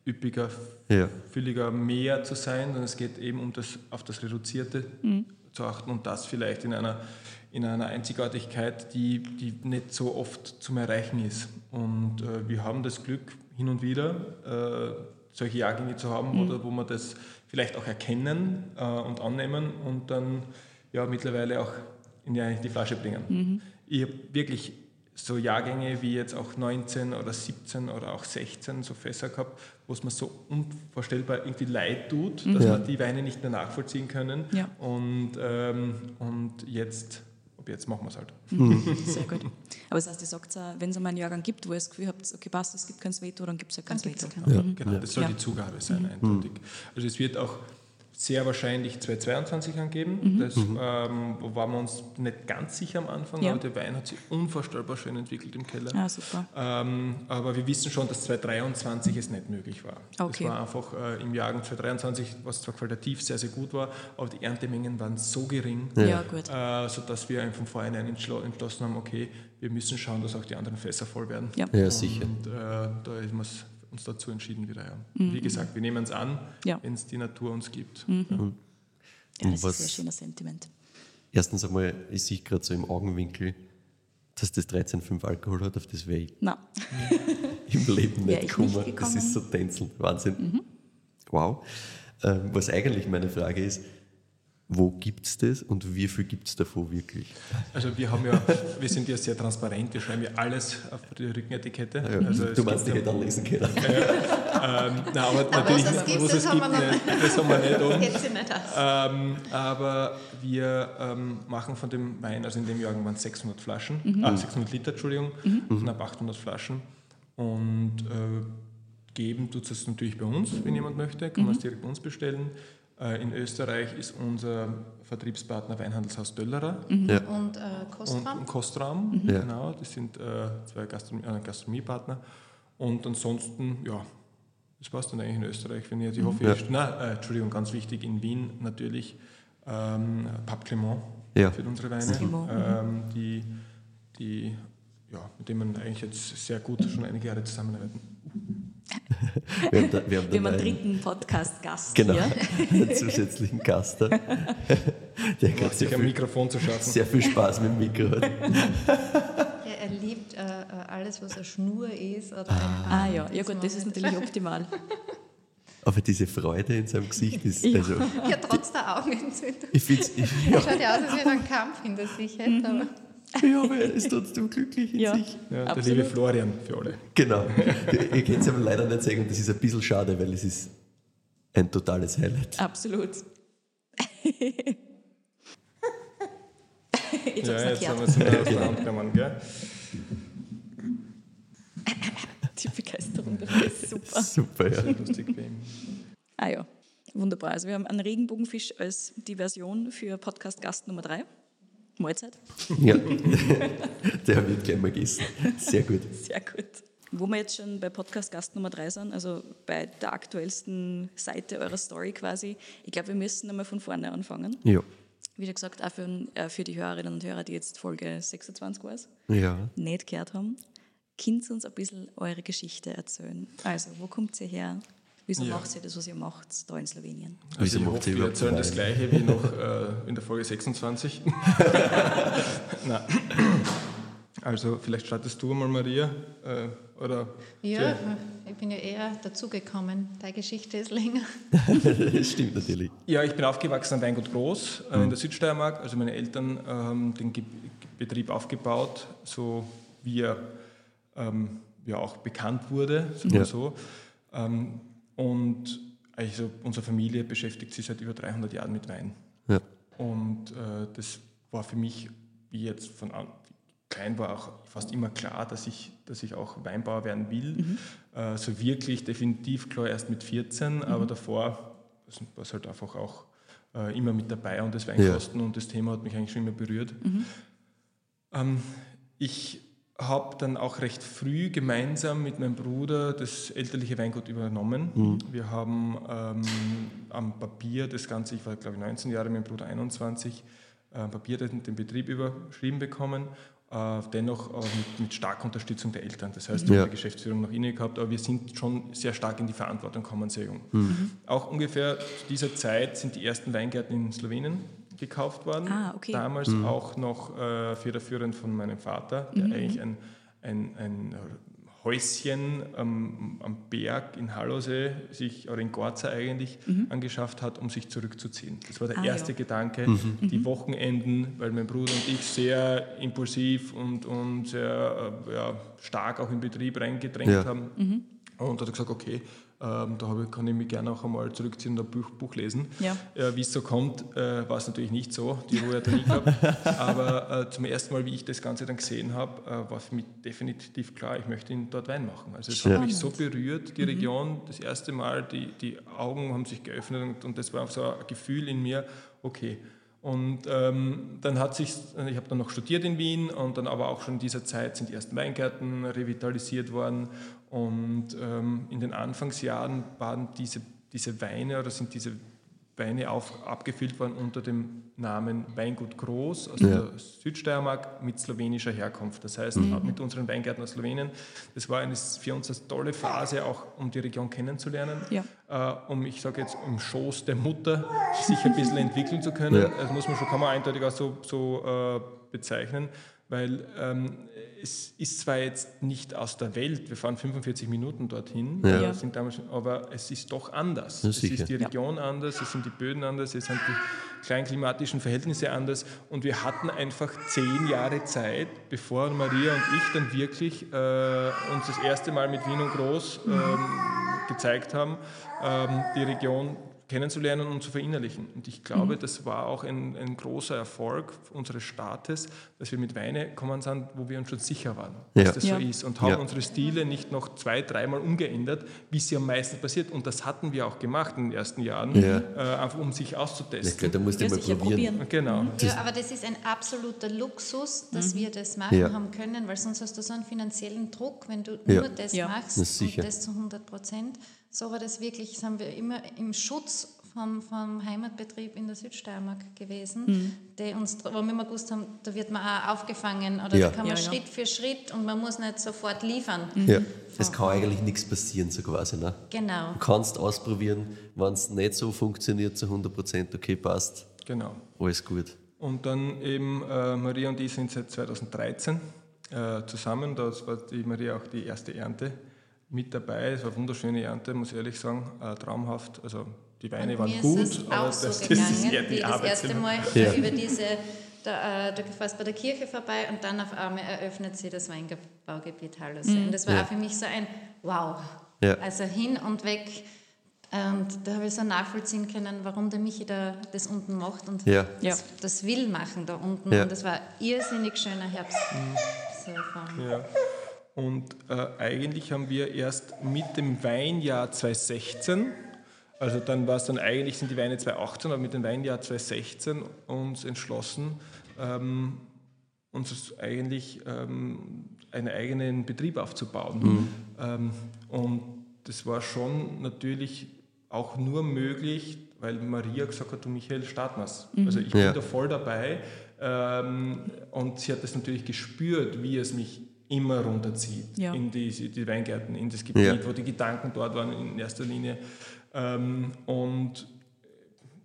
S5: üppiger,
S2: Ja.
S5: fülliger, mehr zu sein, sondern es geht eben um das, auf das Reduzierte zu achten und das vielleicht in einer, in einer Einzigartigkeit, die, die nicht so oft zum Erreichen ist. Und äh, wir haben das Glück, hin und wieder äh, solche Jahrgänge zu haben, oder wo wir das vielleicht auch erkennen äh, und annehmen und dann ja mittlerweile auch in die, die Flasche bringen. Ich habe wirklich so Jahrgänge wie jetzt auch 19 oder 17 oder auch 16 so Fässer gehabt, wo es mir so unvorstellbar irgendwie leid tut, dass
S2: Ja.
S5: wir die Weine nicht mehr nachvollziehen können.
S3: Ja.
S5: Und, ähm, und jetzt, jetzt machen wir es halt.
S3: Sehr gut. Aber das heißt, ihr sagt, auch, wenn es einmal einen Jahrgang gibt, wo ihr das Gefühl habt, okay, passt, es gibt kein Veto, dann gibt es ja kein Veto.
S4: ja kein
S2: Ja.
S5: Genau, das soll
S3: Ja.
S5: die Zugabe sein, eindeutig. Also es wird auch sehr wahrscheinlich 2022 angeben. Das ähm, waren wir uns nicht ganz sicher am Anfang,
S3: Ja.
S5: aber der Wein hat sich unvorstellbar schön entwickelt im Keller.
S3: Ah, super.
S5: Ähm, aber wir wissen schon, dass 2023 es nicht möglich war.
S3: Okay.
S5: Es war einfach äh, im Jahrgang 2023, was zwar qualitativ sehr, sehr gut war, aber die Erntemengen waren so gering,
S3: Ja, gut.
S5: äh, sodass wir von vornherein entschlo entschlossen haben, okay, wir müssen schauen, dass auch die anderen Fässer voll werden.
S3: Ja.
S2: Ja, sicher.
S5: Und äh, da haben wir uns dazu entschieden wieder. Ja. Wie gesagt, wir nehmen es an,
S3: Mhm. Ja.
S5: wenn es die Natur uns gibt.
S3: Ja, das
S2: was-
S3: ist ein schöner Sentiment.
S2: Erstens einmal, ich sehe gerade so im Augenwinkel, dass das 13,5 Alkohol hat, auf das wäre ich
S3: Na, (laughs)
S2: im Leben nicht
S3: ich
S2: gekommen.
S3: nicht
S2: Das
S3: gekommen.
S2: ist so tänzelnd. Wahnsinn. Wow. Ähm, was eigentlich meine Frage ist, wo gibt es das und wie viel gibt es davon wirklich?
S5: Also wir haben ja, wir sind ja sehr transparent, wir schreiben ja alles auf die Rückenetikette.
S2: Ja,
S5: Also es
S2: du meinst, ich hätte anlesen können.
S5: ja, ähm, nein, aber natürlich,
S4: was es gibt,
S5: was
S4: das
S5: es
S4: haben
S5: gibt,
S4: wir noch
S5: nicht, das haben wir nicht (laughs) um.
S4: Nicht.
S5: Ähm, aber wir ähm, machen von dem Wein, also in dem Jahrgang waren es 600 Flaschen, ah, 600 Liter, Entschuldigung, knapp 800 Flaschen. Und äh, geben tut es natürlich bei uns, wenn jemand möchte, kann man es direkt bei uns bestellen. Äh, in Österreich ist unser Vertriebspartner Weinhandelshaus Döllerer
S2: Ja.
S4: Und äh,
S5: und,
S4: Kostram?
S5: und Kostraum,
S2: Ja.
S5: genau, das sind äh, zwei Gastronomie, äh, Gastronomiepartner. Und ansonsten, ja, das passt dann eigentlich in Österreich, wenn ihr, ich hoffe,
S2: Ja.
S5: na, äh, Entschuldigung, ganz wichtig, in Wien natürlich ähm, Pape Clement
S2: Ja.
S5: für unsere Weine,
S3: Clement,
S5: ähm, die, die, ja, mit denen man eigentlich jetzt sehr gut schon einige Jahre zusammenarbeiten. (laughs)
S2: Wir haben, da, wir haben,
S3: Wir haben einen dritten Podcast-Gast (laughs)
S2: Genau,
S3: hier. (laughs)
S2: einen zusätzlichen Gast. Der
S5: Macht
S2: gerade
S5: sich
S2: sehr,
S5: ein
S2: viel-
S5: Mikrofon zu schaffen.
S2: sehr viel Spaß mit dem Mikro hat.
S4: Ja, er liebt äh, äh, alles, was eine Schnur ist. Oder ein
S3: Ah
S4: Arm.
S3: ja, ja gut, das ist natürlich optimal.
S2: Aber diese Freude in seinem Gesicht ist,
S3: Ja.
S2: also,
S4: Ja, trotz der Augenentzündung.
S2: ich finde es,
S4: Er schaut ja aus, als wenn er einen Kampf hinter sich hätte. Aber
S2: ja, aber er ist trotzdem glücklich in
S3: Ja.
S2: sich.
S5: Ja, der
S3: Absolut.
S5: liebe Florian für alle.
S2: Genau. Ihr könnt es aber leider nicht sagen und das ist ein bisschen schade, weil es ist ein totales Highlight.
S3: Absolut. (laughs) Jetzt
S5: Ja, jetzt haben wir es mal (laughs) aus der Hand genommen, gell?
S3: Die Begeisterung dafür ist super.
S2: Super, ja.
S5: Lustig bei ihm.
S3: Ah ja, wunderbar. Also wir haben einen Regenbogenfisch als die Version für Podcast-Gast Nummer 3. Mahlzeit.
S2: ja. (laughs) Der wird gleich mal gegessen. Sehr gut.
S3: Sehr gut. Wo wir jetzt schon bei Podcast-Gast Nummer 3 sind, also bei der aktuellsten Seite eurer Story quasi, ich glaube, wir müssen einmal von vorne anfangen.
S2: Ja.
S3: Wie schon gesagt, auch für, äh, für die Hörerinnen und Hörer, die jetzt Folge 26 war,
S2: Ja.
S3: nicht gehört haben, könnt ihr uns ein bisschen eure Geschichte erzählen. Also, wo kommt ihr her? Wieso
S5: Ja.
S3: macht ihr das, was ihr macht, da in Slowenien?
S2: Wieso
S5: Also ich
S2: macht
S5: hoffe,
S2: sie
S5: wir erzählen das? Gleiche wie noch äh, in der Folge 26. (laughs) Nein. Also vielleicht startest du mal, Maria. Äh, oder
S4: ja, ich bin ja eher dazugekommen. Deine Geschichte ist länger. (laughs)
S2: Das stimmt natürlich.
S5: Ja, ich bin aufgewachsen am Weingut Groß äh, in der Südsteiermark. Also meine Eltern äh, haben den Ge Betrieb aufgebaut, so wie er ähm, ja auch bekannt wurde, wir
S2: Ja.
S5: so. Ähm, und also unsere Familie beschäftigt sich seit über 300 Jahren mit Wein.
S2: Ja.
S5: Und äh, das war für mich, wie jetzt von an, klein war, auch fast immer klar, dass ich, dass ich auch Weinbauer werden will. Äh, so wirklich definitiv klar erst mit 14, aber davor war es halt einfach auch äh, immer mit dabei und das Weinkosten und das Thema hat mich eigentlich schon immer berührt. Ähm, ich habe dann auch recht früh gemeinsam mit meinem Bruder das elterliche Weingut übernommen. Wir haben ähm, am Papier das Ganze, ich war glaube ich 19 Jahre, mein Bruder 21, äh, am Papier den, Betrieb überschrieben bekommen. Äh, dennoch mit, mit starker Unterstützung der Eltern. Das heißt, wir
S2: Ja.
S5: haben die Geschäftsführung noch inne gehabt, aber wir sind schon sehr stark in die Verantwortung gekommen, sehr jung. Auch ungefähr zu dieser Zeit sind die ersten Weingärten in Slowenien gekauft worden.
S3: Ah, okay.
S5: Damals auch noch äh, federführend von meinem Vater, der eigentlich ein, ein, ein Häuschen am, am Berg in Hallosee, sich, oder in Gorza eigentlich, angeschafft hat, um sich zurückzuziehen. Das war der
S3: Ah,
S5: erste
S3: ja.
S5: Gedanke. Die Wochenenden, weil mein Bruder und ich sehr impulsiv und, und sehr äh, ja, stark auch in Betrieb reingedrängt
S2: Ja.
S5: haben. Und hat gesagt, okay, ähm, da ich, kann ich mich gerne auch einmal zurückziehen und ein Buch, Buch lesen.
S3: Ja.
S5: Äh, wie es so kommt, äh, war es natürlich nicht so. Die Ruhe hat er nie gehabt. (laughs) Aber äh, zum ersten Mal, wie ich das Ganze dann gesehen habe, äh, war für mich definitiv klar, ich möchte ihn dort Wein machen. Also es hat mich so berührt, die Region, das erste Mal, die, die Augen haben sich geöffnet und, und das war so ein Gefühl in mir, okay. Und ähm, dann hat sich, ich habe dann noch studiert in Wien und dann aber auch schon in dieser Zeit sind die ersten Weingärten revitalisiert worden und ähm, in den Anfangsjahren waren diese, diese Weine oder sind diese Weine auf, abgefüllt worden unter dem Namen Weingut Groß aus
S2: Ja.
S5: der Südsteiermark mit slowenischer Herkunft. Das heißt,
S3: Mhm.
S5: mit unseren Weingärten aus Slowenien. Das war eine, für uns eine tolle Phase, auch um die Region kennenzulernen,
S3: Ja.
S5: äh, um, ich sage jetzt, im Schoß der Mutter sich ein bisschen (laughs) entwickeln zu können.
S2: Ja.
S5: Das muss man schon, kann man eindeutig auch so, so äh, bezeichnen, weil ähm, es ist zwar jetzt nicht aus der Welt, wir fahren 45 Minuten dorthin,
S2: Ja.
S5: sind damals, aber es ist doch anders.
S2: Ja,
S5: es
S2: sicher.
S5: ist die
S3: Ja.
S5: Region anders, es sind die Böden anders, es sind die kleinklimatischen Verhältnisse anders und wir hatten einfach zehn Jahre Zeit, bevor Maria und ich dann wirklich äh, uns das erste Mal mit Wien und Groß ähm, gezeigt haben, ähm, die Region kennenzulernen und zu verinnerlichen. Und ich glaube, das war auch ein, ein großer Erfolg unseres Staates, dass wir mit Weine gekommen sind, wo wir uns schon sicher waren,
S2: Ja.
S5: dass das
S3: Ja.
S5: so ist und haben
S2: Ja.
S5: unsere Stile nicht noch zwei, dreimal umgeändert, wie es ja am meisten passiert. Und das hatten wir auch gemacht in den ersten Jahren,
S2: Ja.
S5: äh, einfach um sich auszutesten.
S2: da musst du
S3: Ja,
S2: mal probieren.
S3: probieren.
S5: Genau.
S4: Ja, aber das ist ein absoluter Luxus, dass wir das machen
S2: Ja.
S4: haben können, weil sonst hast du so einen finanziellen Druck, wenn du
S2: Ja.
S4: nur das
S3: Ja.
S4: machst
S2: Das
S4: und das zu 100 Prozent. So war das wirklich, das haben wir immer im Schutz vom, vom Heimatbetrieb in der Südsteiermark gewesen, mhm. die uns, wo wir immer gewusst haben, da wird man auch aufgefangen oder ja. da kann man ja, Schritt für Schritt und man muss nicht sofort liefern.
S2: Mhm. Ja, es kann eigentlich nichts passieren, so quasi. Ne?
S4: Genau.
S2: Du kannst ausprobieren, wenn es nicht so funktioniert, zu 100 Prozent, okay, passt.
S5: Genau.
S2: Alles gut.
S5: Und dann eben, äh, Maria und ich sind seit 2013 äh, zusammen. Das war die Maria auch die erste Ernte mit dabei. Es war eine wunderschöne Ernte, muss ich ehrlich sagen, äh, traumhaft. Also die Weine waren gut,
S4: aber das, so das, gegangen, ist eher die wie das erste Mal ja. über diese, da, äh, du fährst bei der Kirche vorbei und dann auf einmal eröffnet sie das Weinbaugebiet Hallersee. Mhm. Und das war ja. auch für mich so ein Wow. Ja. Also hin und weg. Und da habe ich so nachvollziehen können, warum der Michi da das unten macht und ja. das, das, will machen da unten. Und das war ein irrsinnig schöner Herbst. Mhm.
S5: So ja. Und äh, eigentlich haben wir erst mit dem Weinjahr 2016, also dann war es dann eigentlich sind die Weine 2018, aber mit dem Weinjahr 2016 uns entschlossen, ähm, uns eigentlich ähm, einen eigenen Betrieb aufzubauen. Mhm. Ähm, und das war schon natürlich auch nur möglich, weil Maria gesagt hat, du Michael, starten Mhm. Also ich bin ja. da voll dabei. Ähm, und sie hat das natürlich gespürt, wie es mich immer runterzieht ja. in die, die, Weingärten, in das Gebiet, ja. wo die Gedanken dort waren in erster Linie. Ähm, und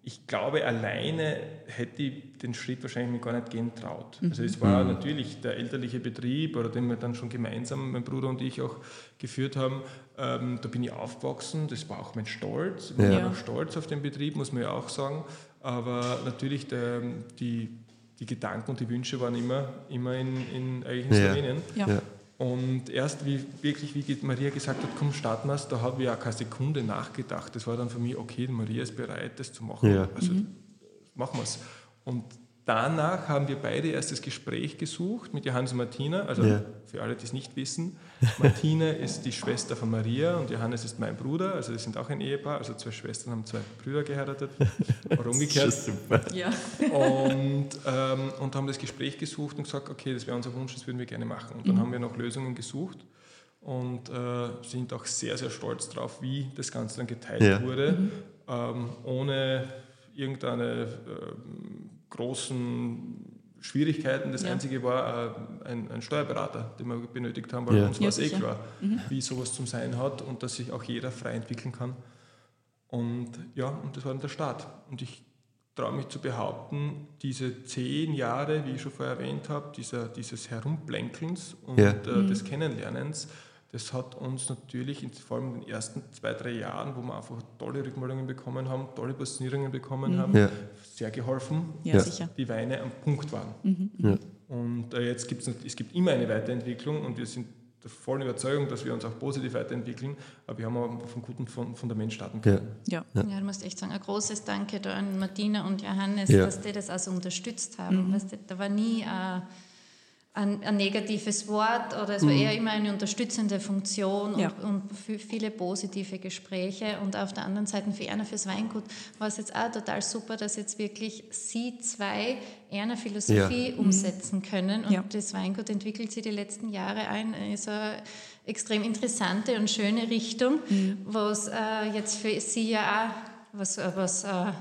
S5: ich glaube, alleine hätte ich den Schritt wahrscheinlich gar nicht gehen traut. Mhm. Also es war mhm. natürlich der elterliche Betrieb, oder den wir dann schon gemeinsam, mein Bruder und ich auch geführt haben. Ähm, da bin ich aufgewachsen, das war auch mein Stolz. Ich bin ja. auch stolz auf den Betrieb, muss man ja auch sagen. Aber natürlich der, die die Gedanken und die Wünsche waren immer, immer in, in, eigentlich in Slowenien. Ja. Ja. Und erst wie wirklich, wie Maria gesagt hat, komm, starten wir es, da habe ich auch keine Sekunde nachgedacht. Das war dann für mich, okay, Maria ist bereit, das zu machen. Ja. Also mhm. machen wir es. Und Danach haben wir beide erst das Gespräch gesucht mit Johannes und Martina. Also ja. für alle, die es nicht wissen, Martina ist die Schwester von Maria und Johannes ist mein Bruder. Also wir sind auch ein Ehepaar. Also zwei Schwestern haben zwei Brüder geheiratet. Oder umgekehrt. Das ist super. Ja. Und, ähm, und haben das Gespräch gesucht und gesagt, okay, das wäre unser Wunsch, das würden wir gerne machen. Und dann mhm. haben wir noch Lösungen gesucht und äh, sind auch sehr, sehr stolz darauf, wie das Ganze dann geteilt ja. wurde, mhm. ähm, ohne irgendeine... Äh, großen Schwierigkeiten. Das ja. Einzige war äh, ein, ein, Steuerberater, den wir benötigt haben, weil ja. uns war es eh klar, mhm. wie sowas zum Sein hat und dass sich auch jeder frei entwickeln kann. Und ja, und das war dann der Start. Und ich traue mich zu behaupten, diese zehn Jahre, wie ich schon vorher erwähnt habe, dieser, dieses Herumblänkelns und ja. äh, des Kennenlernens, das hat uns natürlich, vor allem in den ersten zwei, drei Jahren, wo wir einfach tolle Rückmeldungen bekommen haben, tolle Positionierungen bekommen mhm. haben, ja. Sehr geholfen, ja, dass sicher. die Weine am Punkt waren. Mhm. Ja. Und äh, jetzt gibt es, es gibt immer eine Weiterentwicklung und wir sind der vollen Überzeugung, dass wir uns auch positiv weiterentwickeln, aber wir haben auch von gutem Fundament starten können.
S4: Ja, ja. ja du musst echt sagen, ein großes Danke da an Martina und Johannes, dass die das also unterstützt haben. Mhm. Weißt du, da war nie... Äh, ein, ein, negatives Wort oder es war mhm. eher immer eine unterstützende Funktion ja. und, und, viele positive Gespräche. Und auf der anderen Seite für Erna fürs Weingut war es jetzt auch total super, dass jetzt wirklich Sie zwei Erna Philosophie ja. Mhm. umsetzen können. Und ja. das Weingut entwickelt sich die letzten Jahre ein, ist eine extrem interessante und schöne Richtung, mhm. was äh, jetzt für Sie ja auch was, was äh,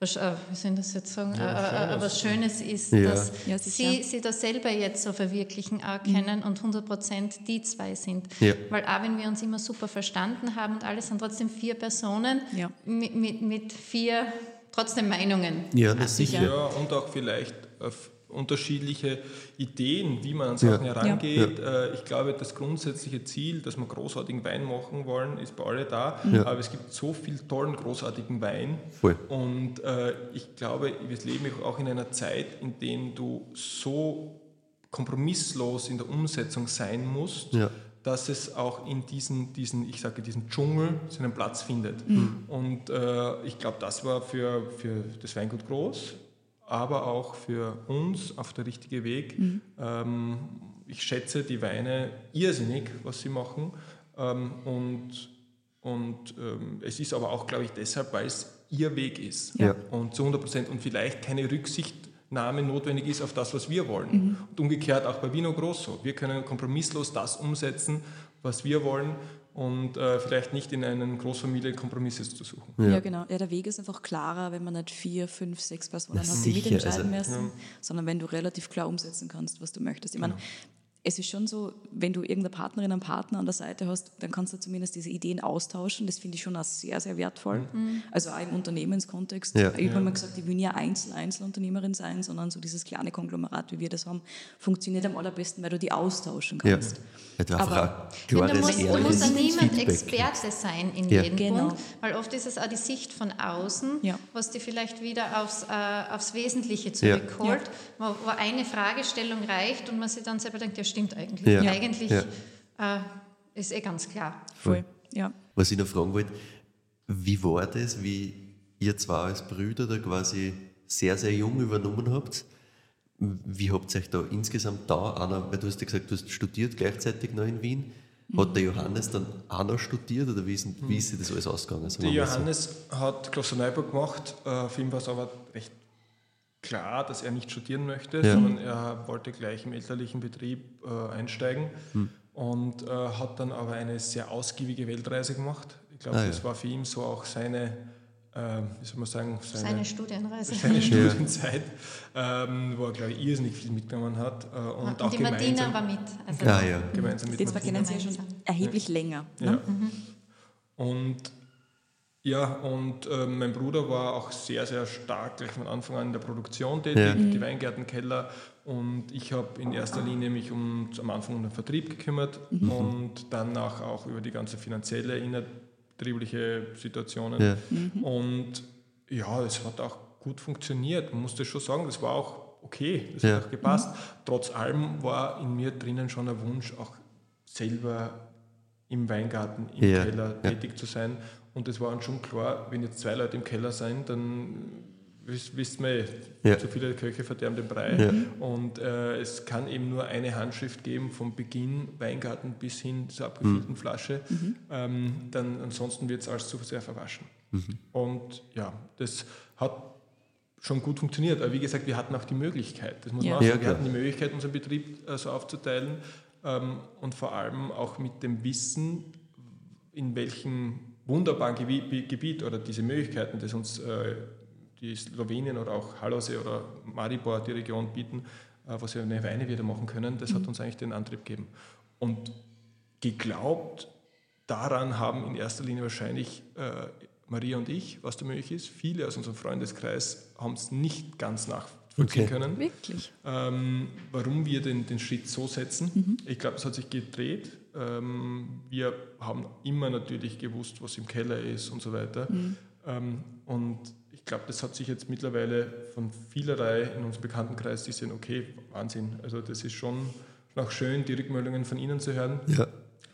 S4: was, äh, wie soll ich das jetzt sagen, ja, äh, äh was Schönes ist, ja. dass ja, sie sich da selber jetzt so verwirklichen können mhm. und 100 Prozent die zwei sind. Weil auch wenn wir uns immer super verstanden haben und alles sind trotzdem vier Personen mit, mit, mit, vier trotzdem Meinungen.
S5: Ja, das sicher. Ja, und auch vielleicht unterschiedliche Ideen, wie man an Sachen ja. herangeht. Ja. Äh, ich glaube, das grundsätzliche Ziel, dass wir großartigen Wein machen wollen, ist bei alle da. Ja. Aber es gibt so viel tollen, großartigen Wein. Voll. Und äh, ich glaube, wir leben auch in einer Zeit, in der du so kompromisslos in der Umsetzung sein musst, dass es auch in diesen, diesen ich sage, diesen Dschungel seinen Platz findet. Mhm. Und äh, ich glaube, das war für, für das Weingut groß aber auch für uns auf der richtige Weg. Mhm. Ähm, ich schätze die Weine irrsinnig, was sie machen. Ähm, und und ähm, es ist aber auch, glaube ich, deshalb, weil es ihr Weg ist. Ja. Und zu 100 Prozent und vielleicht keine Rücksichtnahme notwendig ist auf das, was wir wollen. Mhm. Und umgekehrt auch bei Vino Grosso. Wir können kompromisslos das umsetzen, was wir wollen. Und äh, vielleicht nicht in einen Großfamilie Kompromisse zu suchen.
S3: Ja. ja. genau. Ja, der Weg ist einfach klarer, wenn man nicht vier, fünf, sechs Personen hat, die mitentscheiden also, müssen, ja. sondern wenn du relativ klar umsetzen kannst, was du möchtest. Ich meine, genau es ist schon so, wenn du irgendeine Partnerin, einen Partner an der Seite hast, dann kannst du zumindest diese Ideen austauschen. Das finde ich schon auch sehr, sehr wertvoll. Mhm. Also auch im Unternehmenskontext. Ja. Ich habe ja. mal gesagt, ich will ja Einzel Einzelunternehmerin sein, sondern so dieses kleine Konglomerat, wie wir das haben, funktioniert am allerbesten, weil du die austauschen kannst.
S2: Ja. Ja,
S4: Aber du musst, du musst dann niemand Experte sein in ja. jedem genau. Punkt, weil oft ist es auch die Sicht von außen, was dir vielleicht wieder aufs, äh, aufs Wesentliche zurückholt, wo, wo, eine Fragestellung reicht und man sich dann selber denkt, ja stimmt eigentlich. Ja. Eigentlich ja. Äh, ist eh ganz klar.
S3: Voll. Ja.
S2: Was ich noch fragen wollte, wie war das, wie ihr zwei als Brüder da quasi sehr, sehr jung übernommen habt? Wie habt ihr euch da insgesamt da, Anna, weil du hast ja gesagt, du hast studiert gleichzeitig noch in Wien. Hat der Johannes dann auch noch studiert oder wie ist, wie ist das alles ausgegangen?
S5: Der Johannes so? hat Klosterneuburg gemacht, äh, für ihn war es aber recht klar, dass er nicht studieren möchte, ja. sondern er wollte gleich im elterlichen Betrieb äh, einsteigen hm. und äh, hat dann aber eine sehr ausgiebige Weltreise gemacht. Ich glaube, ah, das ja. war für ihn so auch seine, äh, wie soll man sagen,
S4: seine, seine Studienreise.
S5: Seine (laughs) Studienzeit, ähm, wo er, glaube ich, irrsinnig viel mitgenommen hat.
S4: Äh, und, und, auch die Martina war mit.
S2: Also ah, ja.
S3: Gemeinsam mit Das war kennen Sie ja schon erheblich länger.
S5: Ne? Mhm. Und ja, und äh, mein Bruder war auch sehr, sehr stark gleich von Anfang an in der Produktion tätig, ja. die Weingartenkeller. Und ich habe in erster Linie mich um, am Anfang um den Vertrieb gekümmert mhm. und danach auch über die ganze finanzielle, innerbetriebliche Situationen. Ja. Mhm. Und ja, es hat auch gut funktioniert. Man musste schon sagen, das war auch okay, das ja. hat auch gepasst. Mhm. Trotz allem war in mir drinnen schon ein Wunsch, auch selber im Weingarten, im Keller tätig zu sein und es war uns schon klar, wenn jetzt zwei Leute im Keller sind, dann wisst man eh, ja. zu viele Köche verderben den Brei. Ja. Und äh, es kann eben nur eine Handschrift geben, vom Beginn Weingarten bis hin zur abgefüllten mhm. Flasche. Mhm. Ähm, dann ansonsten wird es alles zu sehr verwaschen. Mhm. Und ja, das hat schon gut funktioniert. Aber wie gesagt, wir hatten auch die Möglichkeit. Das muss ja. man auch sagen. Wir hatten die Möglichkeit, unseren Betrieb äh, so aufzuteilen ähm, und vor allem auch mit dem Wissen, in welchem wunderbaren Gebiet oder diese Möglichkeiten, die uns äh, die Slowenien oder auch Hallersee oder Maribor, die Region bieten, äh, was wir eine Weine wieder machen können, das mhm. hat uns eigentlich den Antrieb gegeben. Und geglaubt daran haben in erster Linie wahrscheinlich äh, Maria und ich, was da möglich ist. Viele aus unserem Freundeskreis haben es nicht ganz nachvollziehen okay. können.
S3: Wirklich?
S5: Ähm, warum wir den, den Schritt so setzen. Mhm. Ich glaube, es hat sich gedreht. Ähm, wir haben immer natürlich gewusst, was im Keller ist und so weiter. Mhm. Ähm, und ich glaube, das hat sich jetzt mittlerweile von vielerlei in unserem Bekanntenkreis, die sehen, okay, Wahnsinn. Also das ist schon auch schön, die Rückmeldungen von Ihnen zu hören. Ja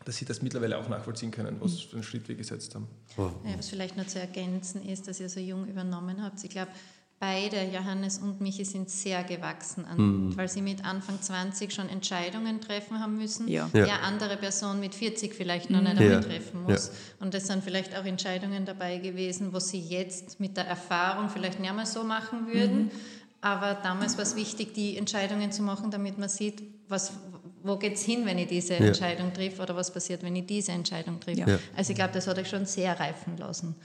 S5: dass Sie das mittlerweile auch nachvollziehen können, was für einen Schritt wir gesetzt haben.
S4: Ja, was vielleicht noch zu ergänzen ist, dass ihr so jung übernommen habt. Ich glaube, beide, Johannes und Michi, sind sehr gewachsen, an, mhm. weil sie mit Anfang 20 schon Entscheidungen treffen haben müssen, ja. die eine andere Person mit 40 vielleicht noch nicht einmal treffen muss. Ja. Und das sind vielleicht auch Entscheidungen dabei gewesen, wo sie jetzt mit der Erfahrung vielleicht nicht mehr so machen würden. Mhm. Aber damals war es wichtig, die Entscheidungen zu machen, damit man sieht, was, wo geht es hin, wenn ich diese Entscheidung treffe oder was passiert, wenn ich diese Entscheidung treffe. Also ich glaube, das hat euch schon sehr reifen lassen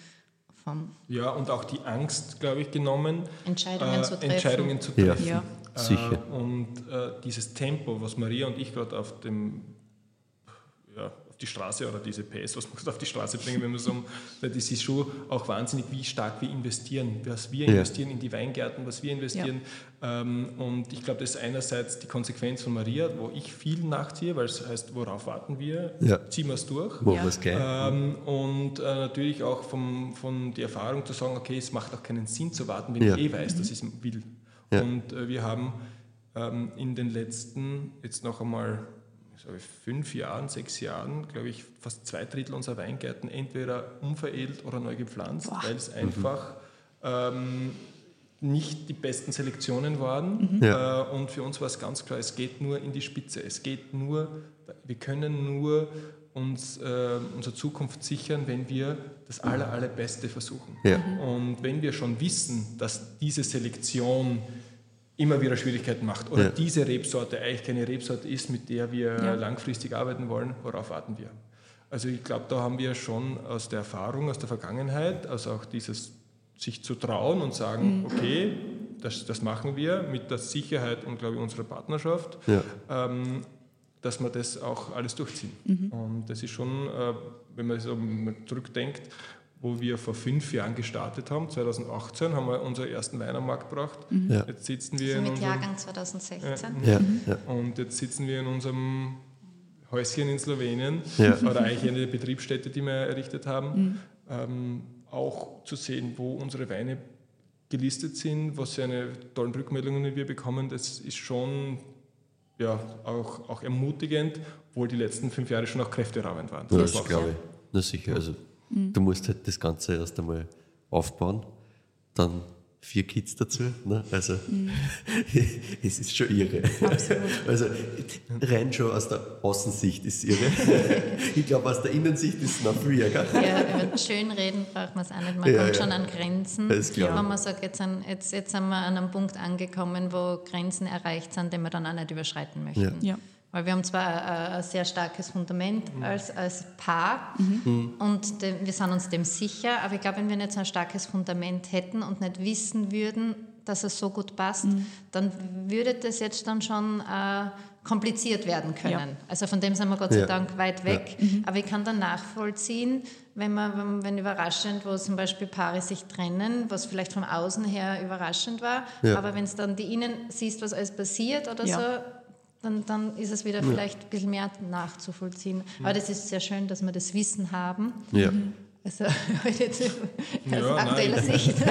S5: haben. Ja, und auch die Angst, glaube ich, genommen,
S4: Entscheidungen, äh, zu, treffen.
S5: Entscheidungen zu treffen.
S3: Ja.
S5: Äh, Sicher. Und äh, dieses Tempo, was Maria und ich gerade auf dem die Straße oder diese PS, was man (laughs) auf die Straße bringen, wenn man so, weil das ist schon auch wahnsinnig, wie stark wir investieren, was wir investieren ja. in die Weingärten, was wir investieren. Ja. Ähm, und ich glaube, das ist einerseits die Konsequenz von Maria, wo ich viel nachziehe, weil es heißt, worauf warten wir? Ja. Ziehen wir es durch.
S2: Wo ja.
S5: ähm, Und äh, natürlich auch vom, von der Erfahrung zu sagen, okay, es macht auch keinen Sinn zu warten, wenn ich eh weiß, dass ich es will. Und äh, wir haben ähm, in den letzten, jetzt noch einmal sage fünf Jahren, sechs Jahren, glaube ich, fast zwei Drittel unserer Weingärten entweder unveredelt oder neu gepflanzt, weil es einfach ähm, nicht die besten Selektionen waren. Mhm. Ja. Äh, und für uns war es ganz klar, es geht nur in die Spitze. Es geht nur, wir können nur uns äh, unsere Zukunft sichern, wenn wir das aller, allerbeste versuchen. Ja. Und wenn wir schon wissen, dass diese Selektion immer wieder Schwierigkeiten macht. Oder ja. diese Rebsorte eigentlich keine Rebsorte ist, mit der wir ja. langfristig arbeiten wollen, worauf warten wir? Also ich glaube, da haben wir schon aus der Erfahrung, aus der Vergangenheit, also auch dieses sich zu trauen und sagen, mhm. okay, das, das machen wir mit der Sicherheit und glaube ich unserer Partnerschaft, ja. ähm, dass wir das auch alles durchziehen. Mhm. Und das ist schon, äh, wenn man so zurückdenkt, wo wir vor fünf Jahren gestartet haben, 2018, haben wir unseren ersten Wein am Markt gebracht.
S4: Mhm. Ja. Jetzt sitzen wir also mit unserem, Jahrgang 2016. Äh,
S5: ja, ja. Und jetzt sitzen wir in unserem Häuschen in Slowenien oder eigentlich eine Betriebsstätte, die wir errichtet haben. Mhm. Ähm, auch zu sehen, wo unsere Weine gelistet sind, was für eine tollen Rückmeldungen wir bekommen, das ist schon ja, auch, auch ermutigend, obwohl die letzten fünf Jahre schon auch kräfteraubend waren.
S2: Das, das glaube ich. Na sicher. Also, mhm. Du musst halt das Ganze erst einmal aufbauen, dann vier Kids dazu. Ne? Also mhm. (laughs) es ist schon irre. Absolut. Also rein schon aus der Außensicht ist es irre. (laughs) ich glaube, aus der Innensicht ist es noch viel ärger.
S4: Ja, über schön reden braucht man es auch nicht. Man ja, kommt ja. schon an Grenzen. Wenn man sagt, jetzt, an, jetzt, jetzt sind wir an einem Punkt angekommen, wo Grenzen erreicht sind, die wir dann auch nicht überschreiten möchten. Ja. Ja. Weil wir haben zwar ein, ein sehr starkes Fundament mhm. als, als Paar mhm. und de, wir sind uns dem sicher, aber ich glaube, wenn wir nicht so ein starkes Fundament hätten und nicht wissen würden, dass es so gut passt, mhm. dann würde das jetzt dann schon äh, kompliziert werden können. Ja. Also von dem sind wir Gott sei Dank weit weg. Ja. Mhm. Aber ich kann dann nachvollziehen, wenn man, wenn überraschend, wo zum Beispiel Paare sich trennen, was vielleicht vom Außen her überraschend war, ja. aber wenn es dann die Innen siehst, was alles passiert oder so, dann, dann ist es wieder ja. vielleicht ein bisschen mehr nachzuvollziehen. Aber das ist sehr schön, dass wir das Wissen haben. Ja. Also (laughs) jetzt aus ja, aktueller Sicht. (laughs)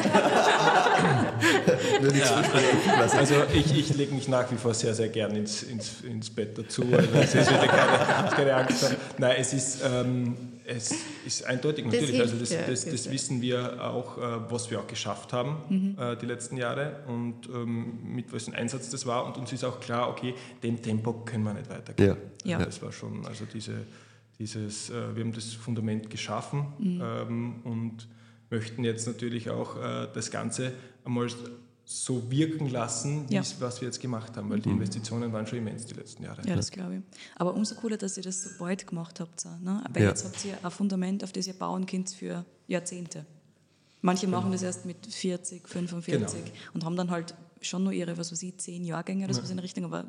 S5: also ich, ich lege mich nach wie vor sehr, sehr gern ins, ins, ins Bett dazu. Also es ist keine, keine Angst. Nein, es ist, ähm, es ist eindeutig natürlich. Das also das, das, das, wissen wir auch, äh, was wir auch geschafft haben mhm. äh, die letzten Jahre und ähm, mit welchem Einsatz das war. Und uns ist auch klar, okay, dem Tempo können wir nicht weitergehen. Ja. ja. Das war schon, also diese dieses, äh, wir haben das Fundament geschaffen mhm. ähm, und möchten jetzt natürlich auch das Ganze einmal so wirken lassen, ja. was wir jetzt gemacht haben, weil die mhm. Investitionen waren schon immens die letzten Jahre.
S3: Ja, das glaube ich. Aber umso cooler, dass ihr das so bald gemacht habt. Ne? Weil ja. jetzt habt ihr ein Fundament, auf das ihr bauen könnt für Jahrzehnte. Manche machen genau. das erst mit 40, 45 genau. und haben dann halt schon nur ihre, was weiß ich, zehn Jahrgänge oder so ja. in der Richtung, aber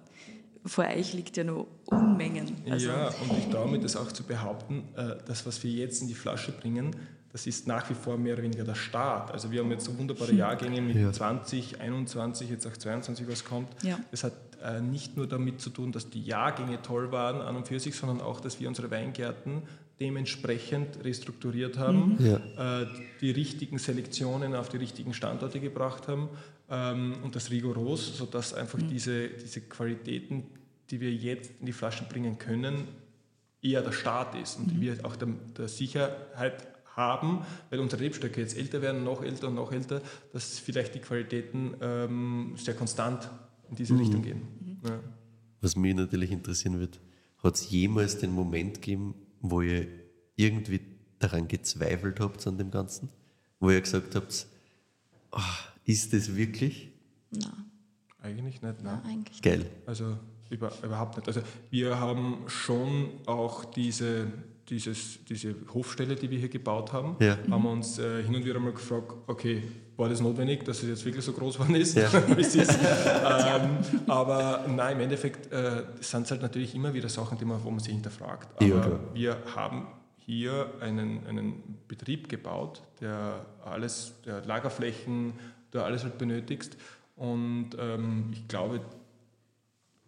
S3: vor euch liegt ja noch Unmengen.
S5: Also ja, und ich traue mir das auch zu behaupten, äh, das, was wir jetzt in die Flasche bringen, das ist nach wie vor mehr oder weniger der Start. Also wir haben jetzt so wunderbare hm. Jahrgänge mit ja. 20, 21, jetzt auch 22, was kommt. Ja. Das hat äh, nicht nur damit zu tun, dass die Jahrgänge toll waren an und für sich, sondern auch, dass wir unsere Weingärten dementsprechend restrukturiert haben, mhm. ja. Äh, die richtigen Selektionen auf die richtigen Standorte gebracht haben ähm, und das rigoros, sodass einfach mhm. diese, diese Qualitäten, die wir jetzt in die Flaschen bringen können, eher der Start ist und mhm. wir auch der, der, Sicherheit haben, weil unsere Rebstöcke jetzt älter werden, noch älter und noch älter, dass vielleicht die Qualitäten ähm, sehr konstant in diese mhm. Richtung gehen. Mhm. Ja.
S2: Was mich natürlich interessieren wird, hat es jemals den Moment gegeben, wo ihr irgendwie daran gezweifelt habt an dem Ganzen? Wo ihr gesagt habt, oh, ist das wirklich?
S4: Nein.
S5: Eigentlich nicht,
S4: nein. nein eigentlich
S2: Geil.
S5: Also über, überhaupt nicht. Also wir haben schon auch diese, dieses, diese Hofstelle, die wir hier gebaut haben, ja. haben wir uns äh, hin und wieder mal gefragt, okay, war das notwendig, dass es jetzt wirklich so groß geworden ist? Ja. (laughs) ähm, aber nein, im Endeffekt äh, sind es halt natürlich immer wieder Sachen, die man, wo man sich hinterfragt. Aber ja, wir haben hier einen, einen Betrieb gebaut, der alles, der Lagerflächen, du alles halt benötigst. Und ähm, ich glaube,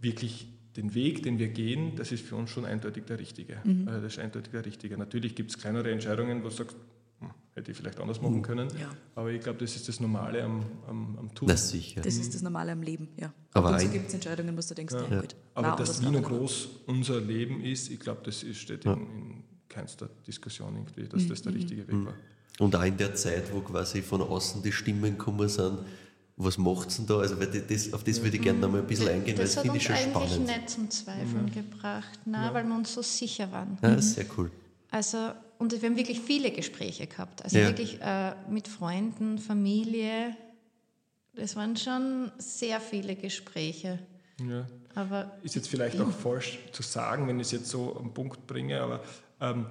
S5: wirklich den Weg, den wir gehen, das ist für uns schon eindeutig der richtige. Mhm. Also das ist eindeutig der richtige. Natürlich gibt es kleinere Entscheidungen, wo du sagst, hm, hätte ich vielleicht anders machen mhm. können. Ja. Aber ich glaube, das ist das Normale am, am, am Tun.
S2: Das sicher.
S3: Das ist das Normale am Leben, ja. Aber und so gibt es Entscheidungen, wo du denkst, ja. ja.
S5: Aber dass Wien groß unser Leben ist, ich glaube, das steht in, in keinster Diskussion irgendwie, dass mhm. das der mhm. richtige Weg mhm. war.
S2: Und auch in der Zeit, wo quasi von außen die Stimmen gekommen sind, was macht es denn da? Also das, auf das würde ich gerne noch mal ein bisschen eingehen,
S4: das weil das finde ich schon spannend. Das hat uns eigentlich nicht zum Zweifeln ja. gebracht, nein, ja. weil wir uns so sicher waren.
S2: Ja, sehr cool.
S4: Also, und wir haben wirklich viele Gespräche gehabt. Also ja. wirklich äh, mit Freunden, Familie. Das waren schon sehr viele Gespräche.
S5: Ja. Aber ist jetzt vielleicht auch falsch zu sagen, wenn ich es jetzt so am Punkt bringe, aber ähm,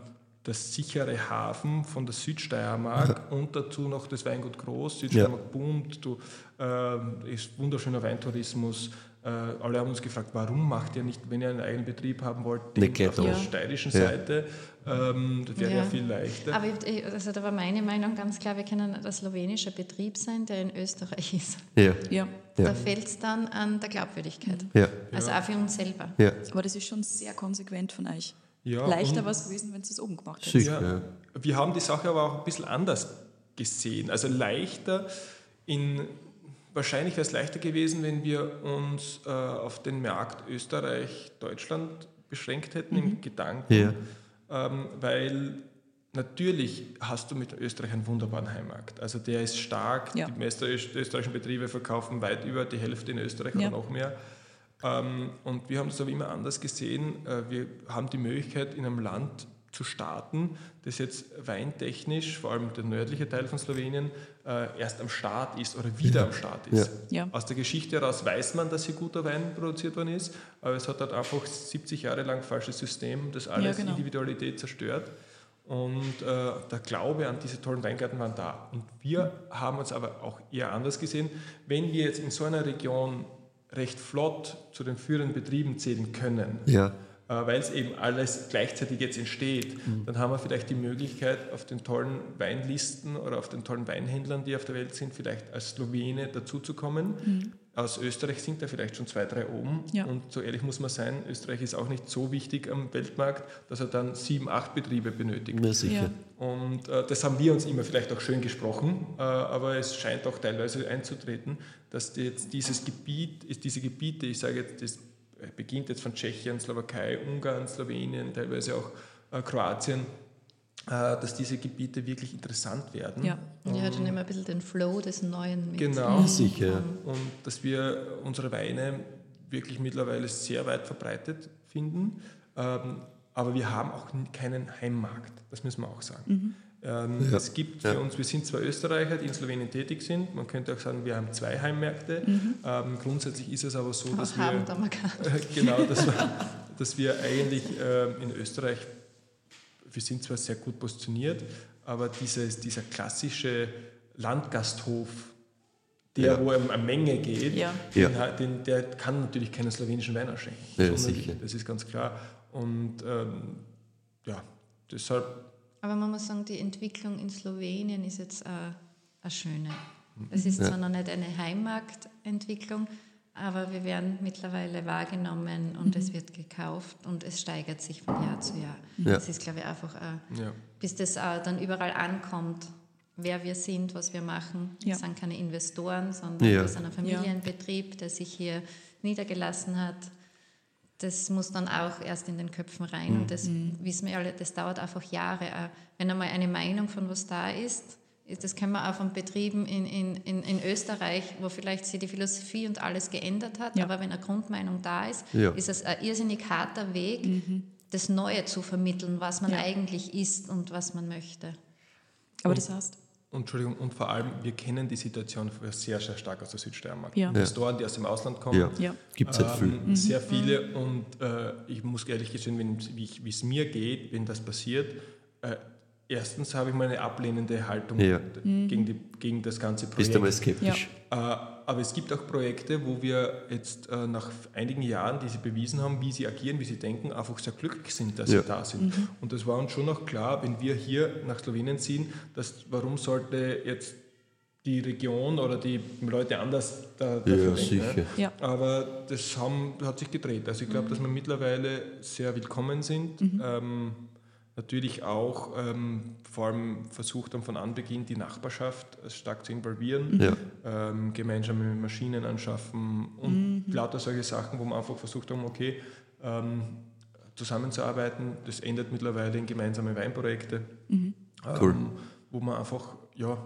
S5: der sichere Hafen von der Südsteiermark und dazu noch das Weingut Groß, Südsteiermark ja. boomt, du, äh, ist wunderschöner Weintourismus. Äh, alle haben uns gefragt, warum macht ihr nicht, wenn ihr einen eigenen Betrieb haben wollt, den auf der steirischen ja. Seite? Ähm, das wäre ja. ja. viel leichter.
S4: Aber ich, also da war meine Meinung ganz klar, wir können ein slowenischer Betrieb sein, der in Österreich ist.
S2: Ja. ja.
S4: Da fehlt es dann an der Glaubwürdigkeit.
S2: Ja.
S4: Also auch für uns selber.
S2: Ja.
S3: Aber das ist schon sehr konsequent von euch. Ja, Leichter war es gewesen, wenn es das oben gemacht
S2: hättet. Ja.
S5: Wir haben die Sache aber auch ein bisschen anders gesehen. Also leichter in wahrscheinlich wäre es leichter gewesen, wenn wir uns äh, auf den Markt Österreich, Deutschland beschränkt hätten mhm. im Gedanken.
S2: Ja.
S5: Ähm, weil natürlich hast du mit Österreich einen wunderbaren Heimmarkt. Also der ist stark, ja. die meisten österreichischen Betriebe verkaufen weit über die Hälfte in Österreich ja. oder noch mehr. Ähm, und wir haben es aber immer anders gesehen. Äh, wir haben die Möglichkeit, in einem Land zu starten, das jetzt weintechnisch, vor allem der nördliche Teil von Slowenien, äh, erst am Start ist oder wieder am Start ist.
S3: Ja.
S5: Aus der Geschichte heraus weiß man, dass hier guter Wein produziert worden ist, aber es hat halt einfach 70 Jahre lang falsches System, das alles ja, genau. Individualität zerstört. Und äh, der Glaube an diese tollen Weingärten war da. Und wir haben uns aber auch eher anders gesehen. Wenn wir jetzt in so einer Region recht flott zu den führenden Betrieben zählen können,
S2: ja.
S5: äh, weil es eben alles gleichzeitig jetzt entsteht, mhm. dann haben wir vielleicht die Möglichkeit, auf den tollen Weinlisten oder auf den tollen Weinhändlern, die auf der Welt sind, vielleicht als Slowene dazuzukommen. Mhm. Aus Österreich sind da vielleicht schon zwei, drei oben. Ja. Und so ehrlich muss man sein, Österreich ist auch nicht so wichtig am Weltmarkt, dass er dann sieben, acht Betriebe benötigt.
S2: Na sicher.
S5: Ja. Und äh, das haben wir uns immer vielleicht auch schön gesprochen, äh, aber es scheint auch teilweise einzutreten, dass jetzt dieses Gebiet, ist diese Gebiete, ich sage jetzt, das beginnt jetzt von Tschechien, Slowakei, Ungarn, Slowenien, teilweise auch äh, Kroatien, dass diese Gebiete wirklich interessant werden.
S4: Ja, und ihr hattet immer ein bisschen den Flow des Neuen
S5: mit. Genau,
S2: sicher.
S5: Und dass wir unsere Weine wirklich mittlerweile sehr weit verbreitet finden. Ähm, aber wir haben auch keinen Heimmarkt, das müssen wir auch sagen. Mhm. Ähm, ja. Es gibt für ja. uns, wir sind zwei Österreicher, die in Slowenien tätig sind. Man könnte auch sagen, wir haben zwei Heimmärkte. Mhm. Ähm, grundsätzlich ist es aber so, dass
S4: auch wir,
S5: äh, (laughs) genau, dass, dass wir eigentlich äh, in Österreich, wir sind zwar sehr gut positioniert, aber dieses, dieser klassische Landgasthof, der, ja. wo eine Menge geht,
S3: ja.
S5: den, den, der kann natürlich keinen slowenischen Wein ausschenken.
S2: Ja.
S5: Das ist ganz klar. Und ähm, ja, deshalb
S4: aber man muss sagen, die Entwicklung in Slowenien ist jetzt eine, eine schöne. Es ist ja. zwar noch nicht eine Heimmarktentwicklung, aber wir werden mittlerweile wahrgenommen und mhm. es wird gekauft und es steigert sich von Jahr zu Jahr. Ja. Das ist, glaube ich, einfach, äh, ja. bis das äh, dann überall ankommt, wer wir sind, was wir machen. Wir sind keine Investoren, sondern wir sind ein Familienbetrieb, der sich hier niedergelassen hat das muss dann auch erst in den Köpfen rein. Mhm. Und das mhm. wissen wir alle, das dauert einfach Jahre. Wenn einmal eine Meinung von was da ist, das können wir auch von Betrieben in, in, in, Österreich, wo vielleicht sich die Philosophie und alles geändert hat, ja. aber wenn eine Grundmeinung da ist, ja. ist es ein irrsinnig harter Weg, mhm. das Neue zu vermitteln, was man ja. eigentlich ist und was man möchte.
S3: Aber das heißt,
S5: Entschuldigung, und vor allem, wir kennen die Situation sehr, sehr stark aus der Südsteiermark.
S3: Ja.
S5: Investoren, die aus dem Ausland kommen. Ja,
S3: ja.
S2: gibt es halt viel.
S5: Ähm, sehr viele und äh, ich muss ehrlich gestehen, wenn, wie es mir geht, wenn das passiert, äh, erstens habe ich mal eine ablehnende Haltung ja. gegen, die, gegen das ganze Projekt.
S2: Bist du mal skeptisch?
S5: Ja. Äh, aber es gibt auch Projekte, wo wir jetzt äh, nach einigen Jahren, die sie bewiesen haben, wie sie agieren, wie sie denken, einfach sehr glücklich sind, dass ja. sie da sind. Mhm. Und das war uns schon auch klar, wenn wir hier nach Slowenien ziehen, dass warum sollte jetzt die Region oder die Leute anders da, dafür ja, denken. Sicher.
S3: Ja.
S5: Aber das haben, hat sich gedreht. Also ich glaube, mhm. dass wir mittlerweile sehr willkommen sind. Mhm. Ähm, natürlich auch ähm, vor allem versucht haben von Anbeginn die Nachbarschaft stark zu involvieren,
S2: ja.
S5: ähm, gemeinsame Maschinen anschaffen und mhm. lauter solche Sachen, wo man einfach versucht haben, okay, ähm, zusammenzuarbeiten. Das endet mittlerweile in gemeinsame Weinprojekte,
S3: mhm.
S2: cool.
S5: wo man einfach ja,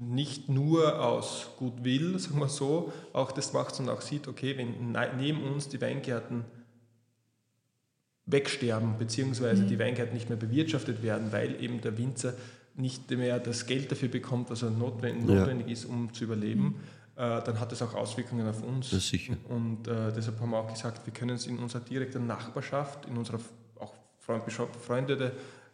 S5: nicht nur aus Gutwill, (laughs) sagen wir so, auch das macht, sondern auch sieht, okay, wenn neben uns die Weingärten wegsterben, beziehungsweise mhm. die Weingärten nicht mehr bewirtschaftet werden, weil eben der Winzer nicht mehr das Geld dafür bekommt, was er notwendig, notwendig ist, um zu überleben, mhm. äh, dann hat das auch Auswirkungen auf uns.
S2: sicher.
S5: Und äh, deshalb haben wir auch gesagt, wir können es in unserer direkten Nachbarschaft, in unserer auch befreundete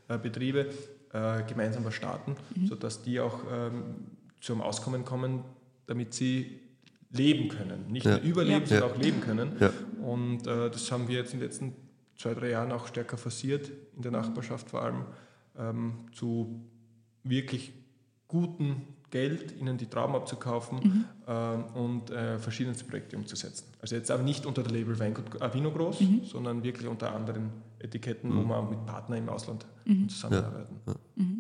S5: äh, Betriebe äh, gemeinsam was starten, mhm. sodass die auch ähm, zum Auskommen kommen, damit sie leben können. Nicht ja. nur überleben, ja. sondern auch leben können. Ja. Und äh, das haben wir jetzt in den letzten zwei, drei Jahren auch stärker forciert, in der Nachbarschaft vor allem, ähm, zu wirklich guten Geld, ihnen die Trauben abzukaufen mhm. ähm, und äh, verschiedenste Projekte umzusetzen. Also jetzt aber nicht unter der Label Weingut Avino groß, mhm. sondern wirklich unter anderen Etiketten, mhm. wo wir mit Partnern im Ausland mhm. zusammenarbeiten. Ja.
S3: Mhm,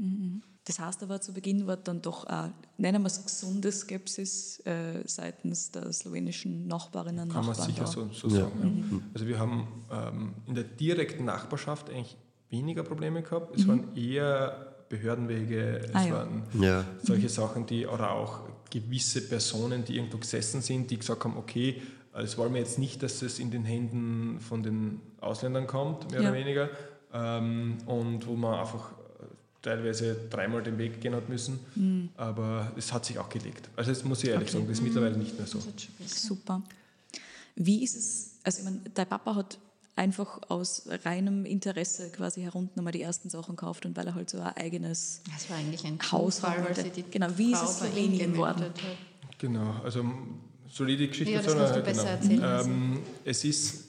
S3: das heißt aber, zu Beginn war dann doch, auch, nennen wir es gesunde Skepsis äh, seitens der slowenischen Nachbarinnen und
S5: Nachbarn. Kann man sicher so, so ja. sagen. Ja. Also wir haben ähm, in der direkten Nachbarschaft eigentlich weniger Probleme gehabt. Es waren eher Behördenwege, es ah, ja. waren ja. solche Sachen, die oder auch gewisse Personen, die irgendwo gesessen sind, die gesagt haben, okay, es wollen wir jetzt nicht, dass es in den Händen von den Ausländern kommt, mehr ja. oder weniger, ähm, und wo man einfach teilweise dreimal den Weg gehen hat müssen, mhm. aber es hat sich auch gelegt. Also das muss ich ehrlich okay. sagen, das ist mittlerweile nicht mehr so.
S3: Super. Wie ist es, also ich meine, dein Papa hat einfach aus reinem Interesse quasi herunter nochmal die ersten Sachen kauft und weil er halt so ein eigenes
S4: das war eigentlich ein
S3: Haus
S4: Zufall,
S3: wollte. Genau, wie ist es so wenig geworden?
S5: Genau, also solide Geschichte.
S4: Ja, das musst du besser
S5: genau. erzählen. Ähm, es ist,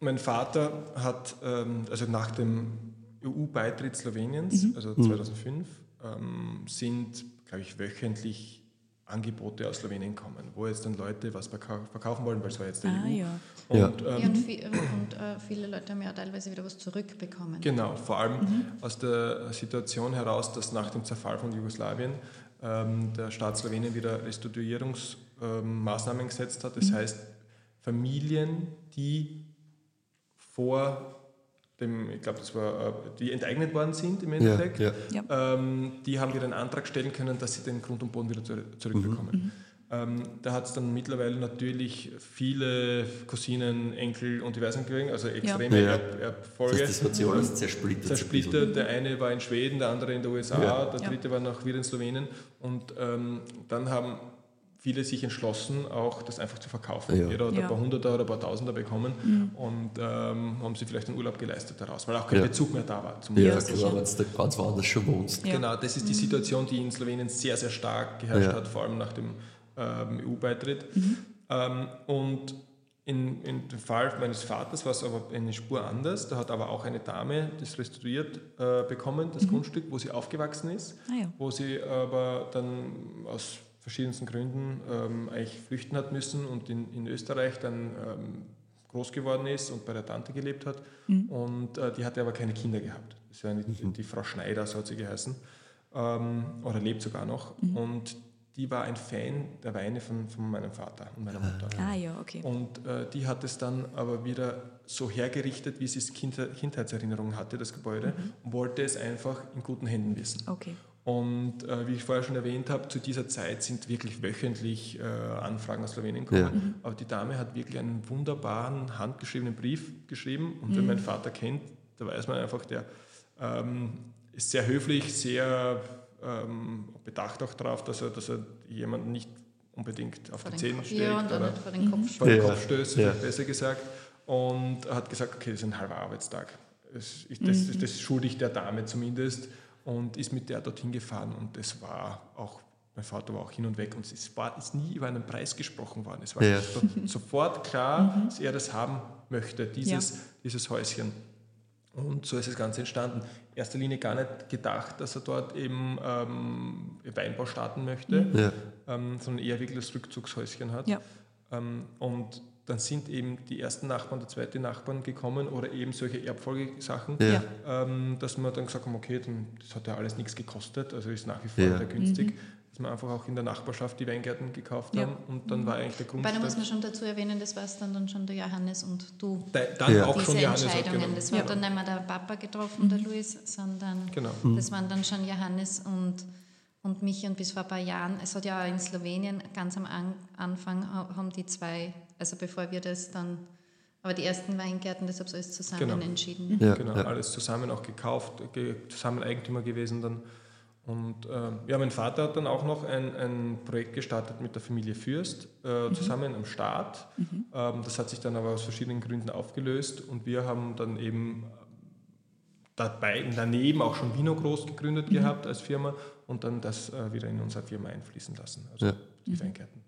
S5: mein Vater hat, ähm, also nach dem EU-Beitritt Sloweniens, mhm. also 2005, ähm, sind, glaube ich, wöchentlich Angebote aus Slowenien kommen, wo jetzt dann Leute was verkaufen wollen, weil es war jetzt der ah, EU.
S3: Ja.
S4: Und, ja. Ähm, ja, und, viel, und äh, viele Leute haben ja teilweise wieder was zurückbekommen.
S5: Genau, vor allem mhm. aus der Situation heraus, dass nach dem Zerfall von Jugoslawien ähm, der Staat Slowenien wieder Restituierungsmaßnahmen ähm, gesetzt hat. Das mhm. heißt, Familien, die vor dem, ich glaube, das war, äh, die enteignet worden sind im Endeffekt, ja, ja. Ähm, die haben wieder einen Antrag stellen können, dass sie den Grund und Boden wieder zurückbekommen. Mhm. Ähm, da hat es dann mittlerweile natürlich viele Cousinen, Enkel und diverse Angehörigen, also extreme ja. Erb Erbfolge.
S2: Das, das hat sich alles zersplittert.
S5: Zersplittert. Der eine war in Schweden, der andere in den USA, der dritte war noch wieder in Slowenien. Und ähm, dann haben viele sich entschlossen, auch das einfach zu verkaufen. Ja. Jeder hat ja. ein paar Hunderter oder ein paar Tausender bekommen mhm. und ähm, haben sich vielleicht einen Urlaub geleistet daraus, weil auch kein ja. Bezug mehr da war.
S2: Zum ja, klar, wenn du ganz woanders schon wohnst.
S5: Genau, das ist die mhm. Situation, die in Slowenien sehr, sehr stark geherrscht hat, vor allem nach dem ähm, EU-Beitritt. Mhm. Ähm, und in, in, dem Fall meines Vaters war es aber eine Spur anders. Da hat aber auch eine Dame das restituiert äh, bekommen, das mhm. Grundstück, wo sie aufgewachsen ist, ah, wo sie aber dann aus verschiedensten Gründen ähm, eigentlich flüchten hat müssen und in, in Österreich dann ähm, groß geworden ist und bei der Tante gelebt hat. Mhm. Und äh, die hatte aber keine Kinder gehabt. Das war die, mhm. die Frau Schneider, so hat sie geheißen. Ähm, oder lebt sogar noch. Mhm. Und die war ein Fan der Weine von, von meinem Vater und meiner Mutter.
S3: Ah ja, okay.
S5: Und äh, die hat es dann aber wieder so hergerichtet, wie sie es kind, Kindheitserinnerungen hatte, das Gebäude, mhm. und wollte es einfach in guten Händen wissen.
S3: Okay.
S5: Und äh, wie ich vorher schon erwähnt habe, zu dieser Zeit sind wirklich wöchentlich äh, Anfragen aus Slowenien gekommen. Ja. Mhm. Aber die Dame hat wirklich einen wunderbaren, handgeschriebenen Brief geschrieben. Und mhm. wenn mein Vater kennt, da weiß man einfach, der ähm, ist sehr höflich, sehr ähm, bedacht auch darauf, dass er, dass er jemanden nicht unbedingt auf vor die Zähne steckt
S4: ja, oder vor den Kopf,
S5: vor den Kopf stößt, ja. besser gesagt. Und hat gesagt, okay, das ist ein halber Arbeitstag. Das, ich, das, mhm. das schulde ich der Dame zumindest und ist mit der dorthin gefahren und es war auch, mein Vater war auch hin und weg und es war, ist nie über einen Preis gesprochen worden. Es war ja. sofort klar, (laughs) mhm. dass er das haben möchte, dieses, ja. dieses Häuschen. Und so ist das Ganze entstanden. In erster Linie gar nicht gedacht, dass er dort eben ähm, Weinbau starten möchte, ja. ähm, sondern eher wirklich das Rückzugshäuschen hat. Ja. Ähm, und dann sind eben die ersten Nachbarn, der zweite Nachbarn gekommen oder eben solche Erbfolgesachen, ja. ähm, dass wir dann gesagt haben, okay, dann, das hat ja alles nichts gekostet, also ist nach wie vor ja. sehr günstig, mhm. dass wir einfach auch in der Nachbarschaft die Weingärten gekauft ja. haben und dann war eigentlich der Grund.
S4: Weil da muss man schon dazu erwähnen, das war es dann, dann schon der Johannes und du.
S5: Da, dann ja. auch
S4: Diese
S5: schon Johannes.
S4: Entscheidungen, genau. das war dann nicht mehr der Papa getroffen, mhm. der Luis, sondern genau. Mhm. das waren dann schon Johannes und und mich und bis vor ein paar Jahren, es hat ja auch in Slowenien ganz am Anfang haben die zwei also bevor wir das dann, aber die ersten Weingärten, deshalb so ist zusammen genau. entschieden.
S5: Ja, genau, ja. alles zusammen auch gekauft, zusammen Eigentümer gewesen dann. Und äh, ja, mein Vater hat dann auch noch ein, ein Projekt gestartet mit der Familie Fürst, äh, mhm. zusammen am Start. Mhm. Ähm, das hat sich dann aber aus verschiedenen Gründen aufgelöst und wir haben dann eben dabei und daneben auch schon Vino Groß gegründet gehabt als Firma und dann das äh, wieder in unsere Firma einfließen lassen, also
S2: Ja.
S5: die Weingärten.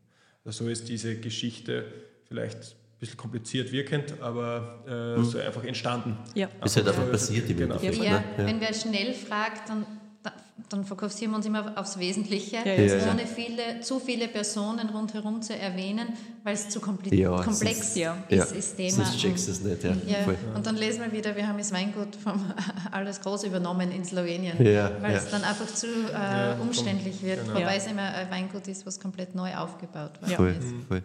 S5: Also so ist diese Geschichte vielleicht ein bisschen kompliziert wirkend, aber äh, so einfach entstanden.
S3: Ja.
S2: Ist halt einfach
S5: so-
S2: passiert im
S5: genau.
S2: Endeffekt.
S4: Ja,
S2: ne? Ja.
S4: wenn wer schnell fragt, dann, da- dann fokussieren wir uns immer aufs Wesentliche,
S3: Ja, ja.
S2: Ja,
S4: ohne viele, zu viele Personen rundherum zu erwähnen, weil es zu kompli
S2: Ja,
S4: komplex
S2: sonst-
S3: ja.
S4: ist,
S2: Ja,
S4: ist Thema.
S2: sonst checkst du es nicht. Ja.
S4: Ja, und dann lesen wir wieder, wir haben das Weingut vom (laughs) Alles Groß übernommen in Slowenien,
S2: Ja,
S4: weil
S2: ja.
S4: es dann einfach zu äh, umständlich wird,
S5: genau.
S4: wobei
S3: Ja.
S4: es immer ein Weingut ist, was komplett neu aufgebaut worden
S2: Voll,
S4: ist.
S2: voll.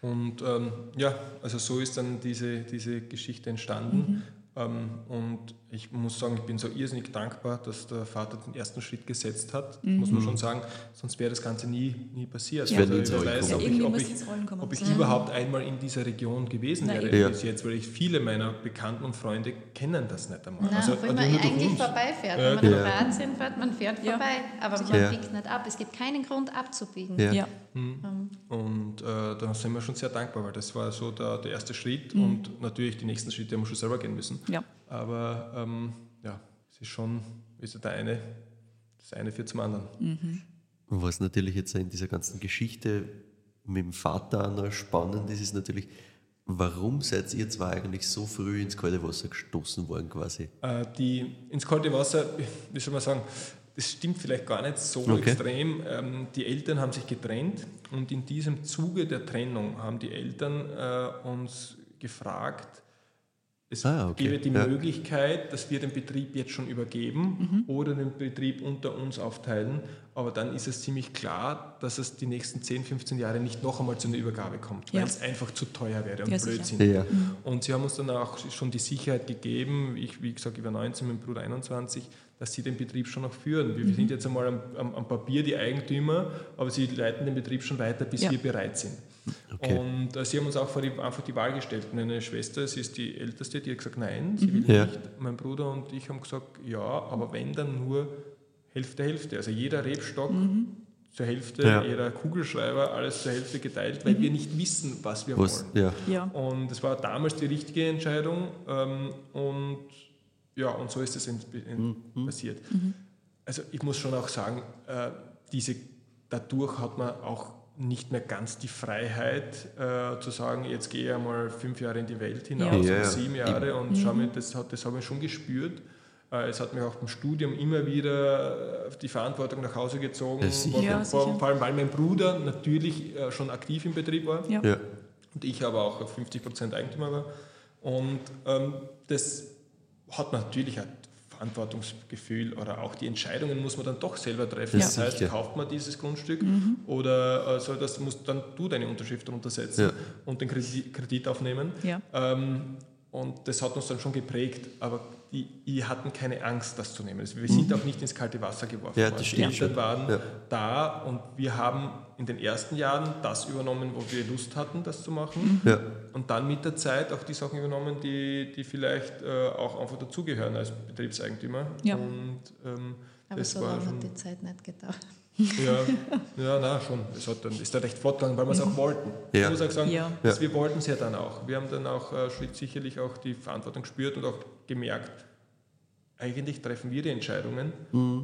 S5: Und ähm, ja, also so ist dann diese, diese Geschichte entstanden. Ähm, und ich muss sagen, ich bin so irrsinnig dankbar, dass der Vater den ersten Schritt gesetzt hat, muss man schon sagen, sonst wäre das Ganze nie, nie passiert.
S2: Es wäre nie
S5: Also
S2: ins
S5: wer weiß, ob
S3: Ja,
S5: ich, ob ich, ob ich
S3: Mhm.
S5: überhaupt einmal in dieser Region gewesen
S3: Nein,
S5: wäre
S2: Ja.
S5: bis jetzt, weil ich viele meiner Bekannten und Freunde kennen das nicht einmal.
S4: Nein,
S5: also,
S4: obwohl
S5: nur
S4: man eigentlich
S5: uns.
S4: vorbeifährt.
S5: Ja,
S4: Wenn man
S2: genau.
S4: nach Kroatien fährt, man fährt
S3: Ja.
S4: vorbei, aber man
S2: Ja.
S4: biegt nicht ab. Es gibt keinen Grund abzubiegen.
S2: Ja.
S3: Ja.
S5: Und äh, da sind wir schon sehr dankbar, weil das war so der, der erste Schritt
S3: Mhm.
S5: und natürlich die nächsten Schritte haben wir schon selber gehen müssen. Aber ähm, ja, es ist schon, ist ja der eine, das eine führt zum anderen.
S2: Und was natürlich jetzt in dieser ganzen Geschichte mit dem Vater noch spannend ist, ist natürlich, warum seid ihr zwei eigentlich so früh ins kalte Wasser gestoßen worden quasi?
S5: Äh, die, ins kalte Wasser, wie soll man sagen, das stimmt vielleicht gar nicht so
S2: Okay.
S5: extrem. Ähm, die Eltern haben sich getrennt und in diesem Zuge der Trennung haben die Eltern äh, uns gefragt, es
S2: Ah, okay.
S5: gäbe die
S2: Ja.
S5: Möglichkeit, dass wir den Betrieb jetzt schon übergeben oder den Betrieb unter uns aufteilen. Aber dann ist es ziemlich klar, dass es die nächsten 10, 15 Jahre nicht noch einmal zu einer Übergabe kommt,
S3: Ja.
S5: weil es einfach zu teuer wäre und
S3: Ja.
S5: Blödsinn.
S2: Ja.
S5: Und sie haben uns dann auch schon die Sicherheit gegeben, ich wie gesagt über 19, mein Bruder 21, dass sie den Betrieb schon noch führen. Wir sind jetzt einmal am, am, am Papier die Eigentümer, aber sie leiten den Betrieb schon weiter, bis
S3: Ja.
S5: wir bereit sind.
S2: Okay.
S5: Und äh, sie haben uns auch vor die, einfach die Wahl gestellt. Meine Schwester, sie ist die Älteste, die hat gesagt, nein, sie will
S2: Ja.
S5: nicht. Mein Bruder und ich haben gesagt, ja, aber wenn dann nur Hälfte, Hälfte. Also jeder Rebstock zur Hälfte,
S2: Ja.
S5: jeder Kugelschreiber, alles zur Hälfte geteilt, weil wir nicht wissen, was wir
S2: Was,
S5: wollen.
S2: ja.
S3: Ja.
S5: Und es war damals die richtige Entscheidung ähm, und ja, und so ist es ent- passiert. Also ich muss schon auch sagen, äh, diese, dadurch hat man auch nicht mehr ganz die Freiheit äh, zu sagen, jetzt gehe ich einmal fünf Jahre in die Welt hinaus
S2: Ja.
S5: oder sieben Jahre und schau mir, das, hat, das habe ich schon gespürt. Äh, Es hat mich auch beim Studium immer wieder die Verantwortung nach Hause gezogen,
S2: Ja,
S5: vor, vor, allem weil mein Bruder natürlich äh, schon aktiv im Betrieb war
S3: Ja.
S2: Ja.
S5: und ich aber auch 50% Eigentümer war. Und ähm, das hat man natürlich ein Verantwortungsgefühl oder auch die Entscheidungen muss man dann doch selber treffen.
S2: Ja,
S5: das heißt,
S2: sicher.
S5: kauft man dieses Grundstück oder also das musst dann du deine Unterschrift drunter setzen
S2: Ja.
S5: und den Kredit, Kredit aufnehmen.
S3: Ja.
S5: Ähm, und das hat uns dann schon geprägt, aber die, die hatten keine Angst, das zu nehmen. Also wir sind auch nicht ins kalte Wasser geworfen
S2: Ja,
S5: worden. Die Eltern waren
S2: Ja.
S5: da und wir haben in den ersten Jahren das übernommen, wo wir Lust hatten, das zu machen.
S2: Ja.
S5: Und dann mit der Zeit auch die Sachen übernommen, die, die vielleicht äh, auch einfach dazugehören als Betriebseigentümer.
S3: Ja.
S5: Und ähm,
S4: Aber
S5: das
S4: so
S5: war
S4: lange
S5: schon.
S4: hat die Zeit nicht gedauert.
S5: Ja, (laughs) ja na, schon. Es hat dann, ist da recht fortgegangen, weil wir es auch wollten.
S2: Ja.
S5: Ich muss auch sagen,
S3: Ja.
S5: dass wir wollten es ja dann auch. Wir haben dann auch äh, sicherlich auch die Verantwortung gespürt und auch gemerkt, eigentlich treffen wir die Entscheidungen.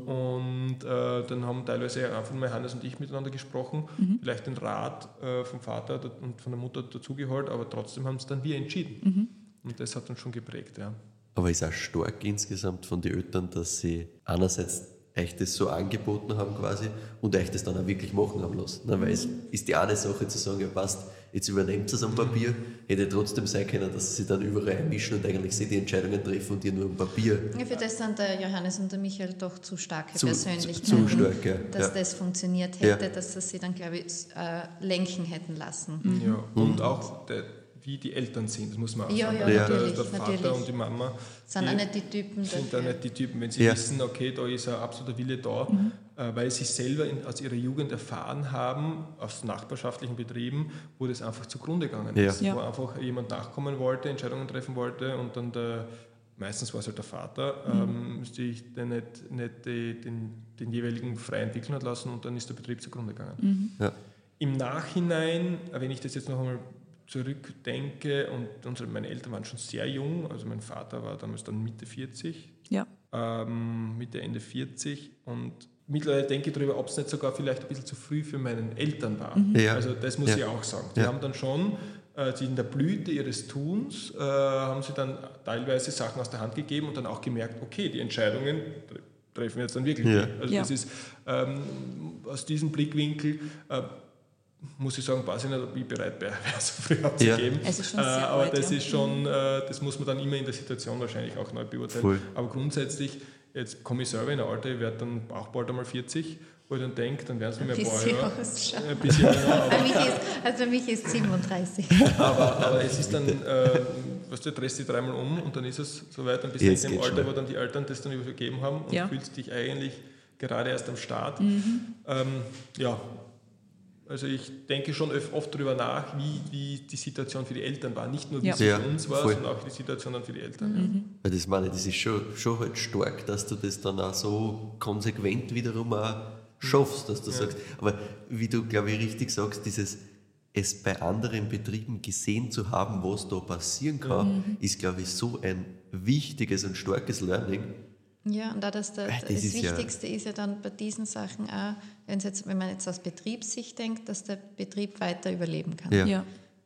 S5: Und äh, dann haben teilweise einfach mal Hannes und ich miteinander gesprochen, vielleicht den Rat äh, vom Vater und von der Mutter dazugeholt, aber trotzdem haben es dann wir entschieden. Und das hat uns schon geprägt, ja.
S2: Aber ist auch stark insgesamt von den Eltern, dass sie einerseits euch das so angeboten haben quasi und euch das dann auch wirklich machen haben lassen. Na, weil es ist die eine Sache zu sagen, ja passt, jetzt übernehmt es am Papier, hätte trotzdem sein können, dass sie dann überall einmischen und eigentlich sie die Entscheidungen treffen und ihr nur am Papier.
S4: Ja, für das sind der Johannes und der Michael doch zu starke
S2: Zu-
S4: Persönlichkeiten,
S2: zu stark, ja.
S4: dass
S2: Ja.
S4: das funktioniert hätte, dass sie sie dann, glaube ich, äh, lenken hätten lassen.
S5: Ja, und auch der, wie die Eltern sind, das muss man auch
S4: Ja,
S5: sagen.
S4: ja, natürlich,
S5: der, der Vater
S4: natürlich.
S5: und die Mama
S4: Sind
S5: die
S4: auch nicht die Typen
S5: sind da
S4: dafür.
S5: nicht die Typen, wenn sie
S2: Ja.
S5: wissen, okay, da ist ein absoluter Wille da,
S4: Mhm.
S5: Äh, weil sie selber in, aus ihrer Jugend erfahren haben, aus nachbarschaftlichen Betrieben, wo das einfach zugrunde gegangen ist,
S3: Ja.
S5: wo einfach jemand nachkommen wollte, Entscheidungen treffen wollte und dann der, meistens war es halt der Vater,
S4: Mhm.
S5: ähm, sich dann nicht, nicht die, den, den jeweiligen frei entwickeln hat lassen und dann ist der Betrieb zugrunde gegangen.
S2: Ja.
S5: Im Nachhinein, wenn ich das jetzt noch einmal zurückdenke und unsere, meine Eltern waren schon sehr jung, also mein Vater war damals dann Mitte 40,
S3: Ja.
S5: ähm, Mitte, Ende 40 und mittlerweile denke ich darüber, ob es nicht sogar vielleicht ein bisschen zu früh für meinen Eltern war.
S2: Ja.
S5: Also das muss
S2: Ja.
S5: ich auch sagen. Die
S2: Ja.
S5: haben dann schon, äh, in der Blüte ihres Tuns, äh, haben sie dann teilweise Sachen aus der Hand gegeben und dann auch gemerkt, okay, die Entscheidungen tre- treffen wir jetzt dann wirklich.
S2: Ja.
S5: wir. Also
S3: Ja.
S5: das ist ähm, aus diesem Blickwinkel äh, muss ich sagen, weiß ich nicht, ob ich bereit wäre, (laughs) so früh abzugeben. Äh,
S3: sehr
S5: aber das
S3: ja.
S5: ist schon, äh, das muss man dann immer in der Situation wahrscheinlich auch neu beurteilen.
S2: Voll.
S5: Aber grundsätzlich, jetzt komme ich selber in ein Alter, ich werde dann auch bald einmal 40, wo ich dann denke, dann werden es (laughs) mir mehr ein paar
S4: bisschen
S5: Jahre.
S4: ausschauen.
S5: Ein bisschen länger,
S4: Für mich ist, also für mich ist 37. (laughs)
S5: aber, aber es ist dann, äh, weißt du, drehst dich dreimal um und dann ist es soweit, dann bist du in dem Alter,
S2: schnell.
S5: wo dann die Eltern das dann übergeben haben und
S3: Ja.
S5: fühlst dich eigentlich gerade erst am Start.
S3: Mhm.
S5: Ähm, ja, also ich denke schon oft darüber nach, wie, wie die Situation für die Eltern war. Nicht nur wie
S3: Ja.
S5: sie
S2: Ja,
S5: für uns war,
S2: voll.
S5: sondern auch die Situation dann für die Eltern.
S3: Mhm.
S2: Weil das meine ich, das ist schon, schon halt stark, dass du das dann auch so konsequent wiederum auch schaffst, dass du sagst. Aber wie du, glaube ich, richtig sagst, dieses es bei anderen Betrieben gesehen zu haben, was da passieren kann, ist, glaube ich, so ein wichtiges und starkes Learning.
S4: Ja, und auch das, der,
S2: Äh, das
S4: das,
S2: ist ja-
S4: Wichtigste ist ja dann bei diesen Sachen auch, wenn's jetzt, wenn man jetzt aus Betriebssicht denkt, dass der Betrieb weiter überleben kann.
S2: Ja.
S3: Ja.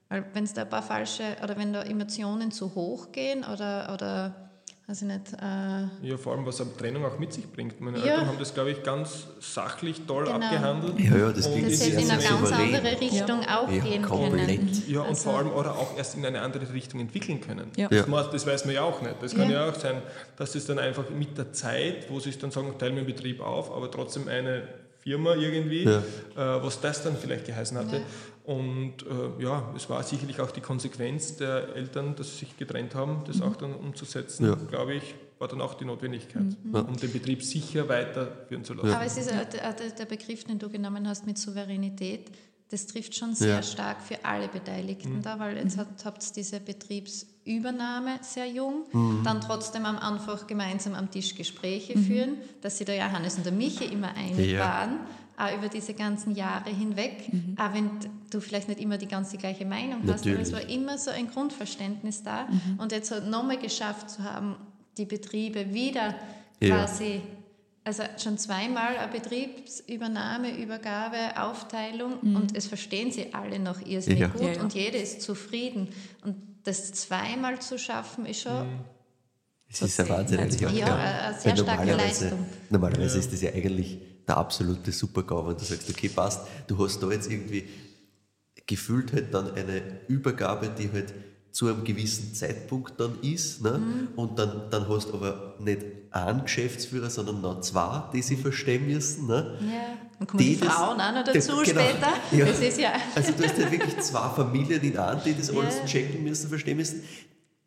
S4: Weil wenn es da ein paar falsche, oder wenn da Emotionen zu hoch gehen oder, oder ich nicht, äh,
S5: Ja, vor allem, was eine Trennung auch mit sich bringt. Meine
S4: Ja.
S5: Eltern haben das, glaube ich, ganz sachlich toll
S4: Genau.
S5: abgehandelt.
S2: Ja, ja, das
S5: Und
S4: das
S2: ja
S4: in eine
S2: sehr
S4: ganz
S2: souverän.
S4: andere Richtung auch
S2: Ja,
S4: gehen
S2: komplett.
S4: können.
S5: Ja, und
S4: Also-
S5: vor allem oder auch erst in eine andere Richtung entwickeln können.
S3: Ja.
S5: Das, das weiß man ja auch nicht. Das kann
S4: Ja.
S5: ja, auch sein, dass es dann einfach mit der Zeit, wo sie dann sagen, teilen wir den Betrieb auf, aber trotzdem eine Firma irgendwie,
S2: Ja.
S5: äh, was das dann vielleicht geheißen hatte. Und äh, ja, es war sicherlich auch die Konsequenz der Eltern, dass sie sich getrennt haben, das auch dann umzusetzen,
S2: Ja.
S5: glaube ich, war dann auch die Notwendigkeit, um den Betrieb sicher weiterführen zu lassen.
S4: Aber es ist der, Begriff, den du genommen hast mit Souveränität, das trifft schon sehr
S2: Ja.
S4: stark für alle Beteiligten da, weil jetzt hat, habt ihr diese Betriebsübernahme sehr jung, dann trotzdem am Anfang gemeinsam am Tisch Gespräche führen, dass sie der Johannes und der Michi immer einig
S2: Ja.
S4: waren, auch über diese ganzen Jahre hinweg, auch wenn du vielleicht nicht immer die ganz die gleiche Meinung hast, aber es war
S2: Natürlich.
S4: immer so ein Grundverständnis da und jetzt halt nochmal geschafft zu haben, die Betriebe wieder
S2: Ja.
S4: quasi also schon zweimal eine Betriebsübernahme, Übergabe, Aufteilung und es verstehen sie alle noch irrsinnig
S2: Ja.
S4: gut
S3: Ja, ja.
S4: und jeder ist zufrieden. Und das zweimal zu schaffen, ist schon.
S2: Es ist ein Wahnsinn eigentlich auch.
S4: Ja, eine- sehr starke Leistung.
S2: Normalerweise ist das ja eigentlich der absolute Supergau, wenn du sagst, okay, passt, du hast da jetzt irgendwie gefühlt halt dann eine Übergabe, die halt zu einem gewissen Zeitpunkt dann ist. Ne?
S4: Mhm.
S2: Und dann, dann hast du aber nicht einen Geschäftsführer, sondern noch zwei, die sie verstehen müssen. Ne?
S4: Ja. Dann kommen die,
S2: das-
S4: Frauen auch noch
S2: das-
S4: dazu
S2: genau.
S4: später. (laughs)
S2: Ja.
S4: Das ist ja.
S2: Also du hast halt wirklich zwei Familien in einem, die das alles
S4: Ja.
S2: checken müssen, verstehen müssen,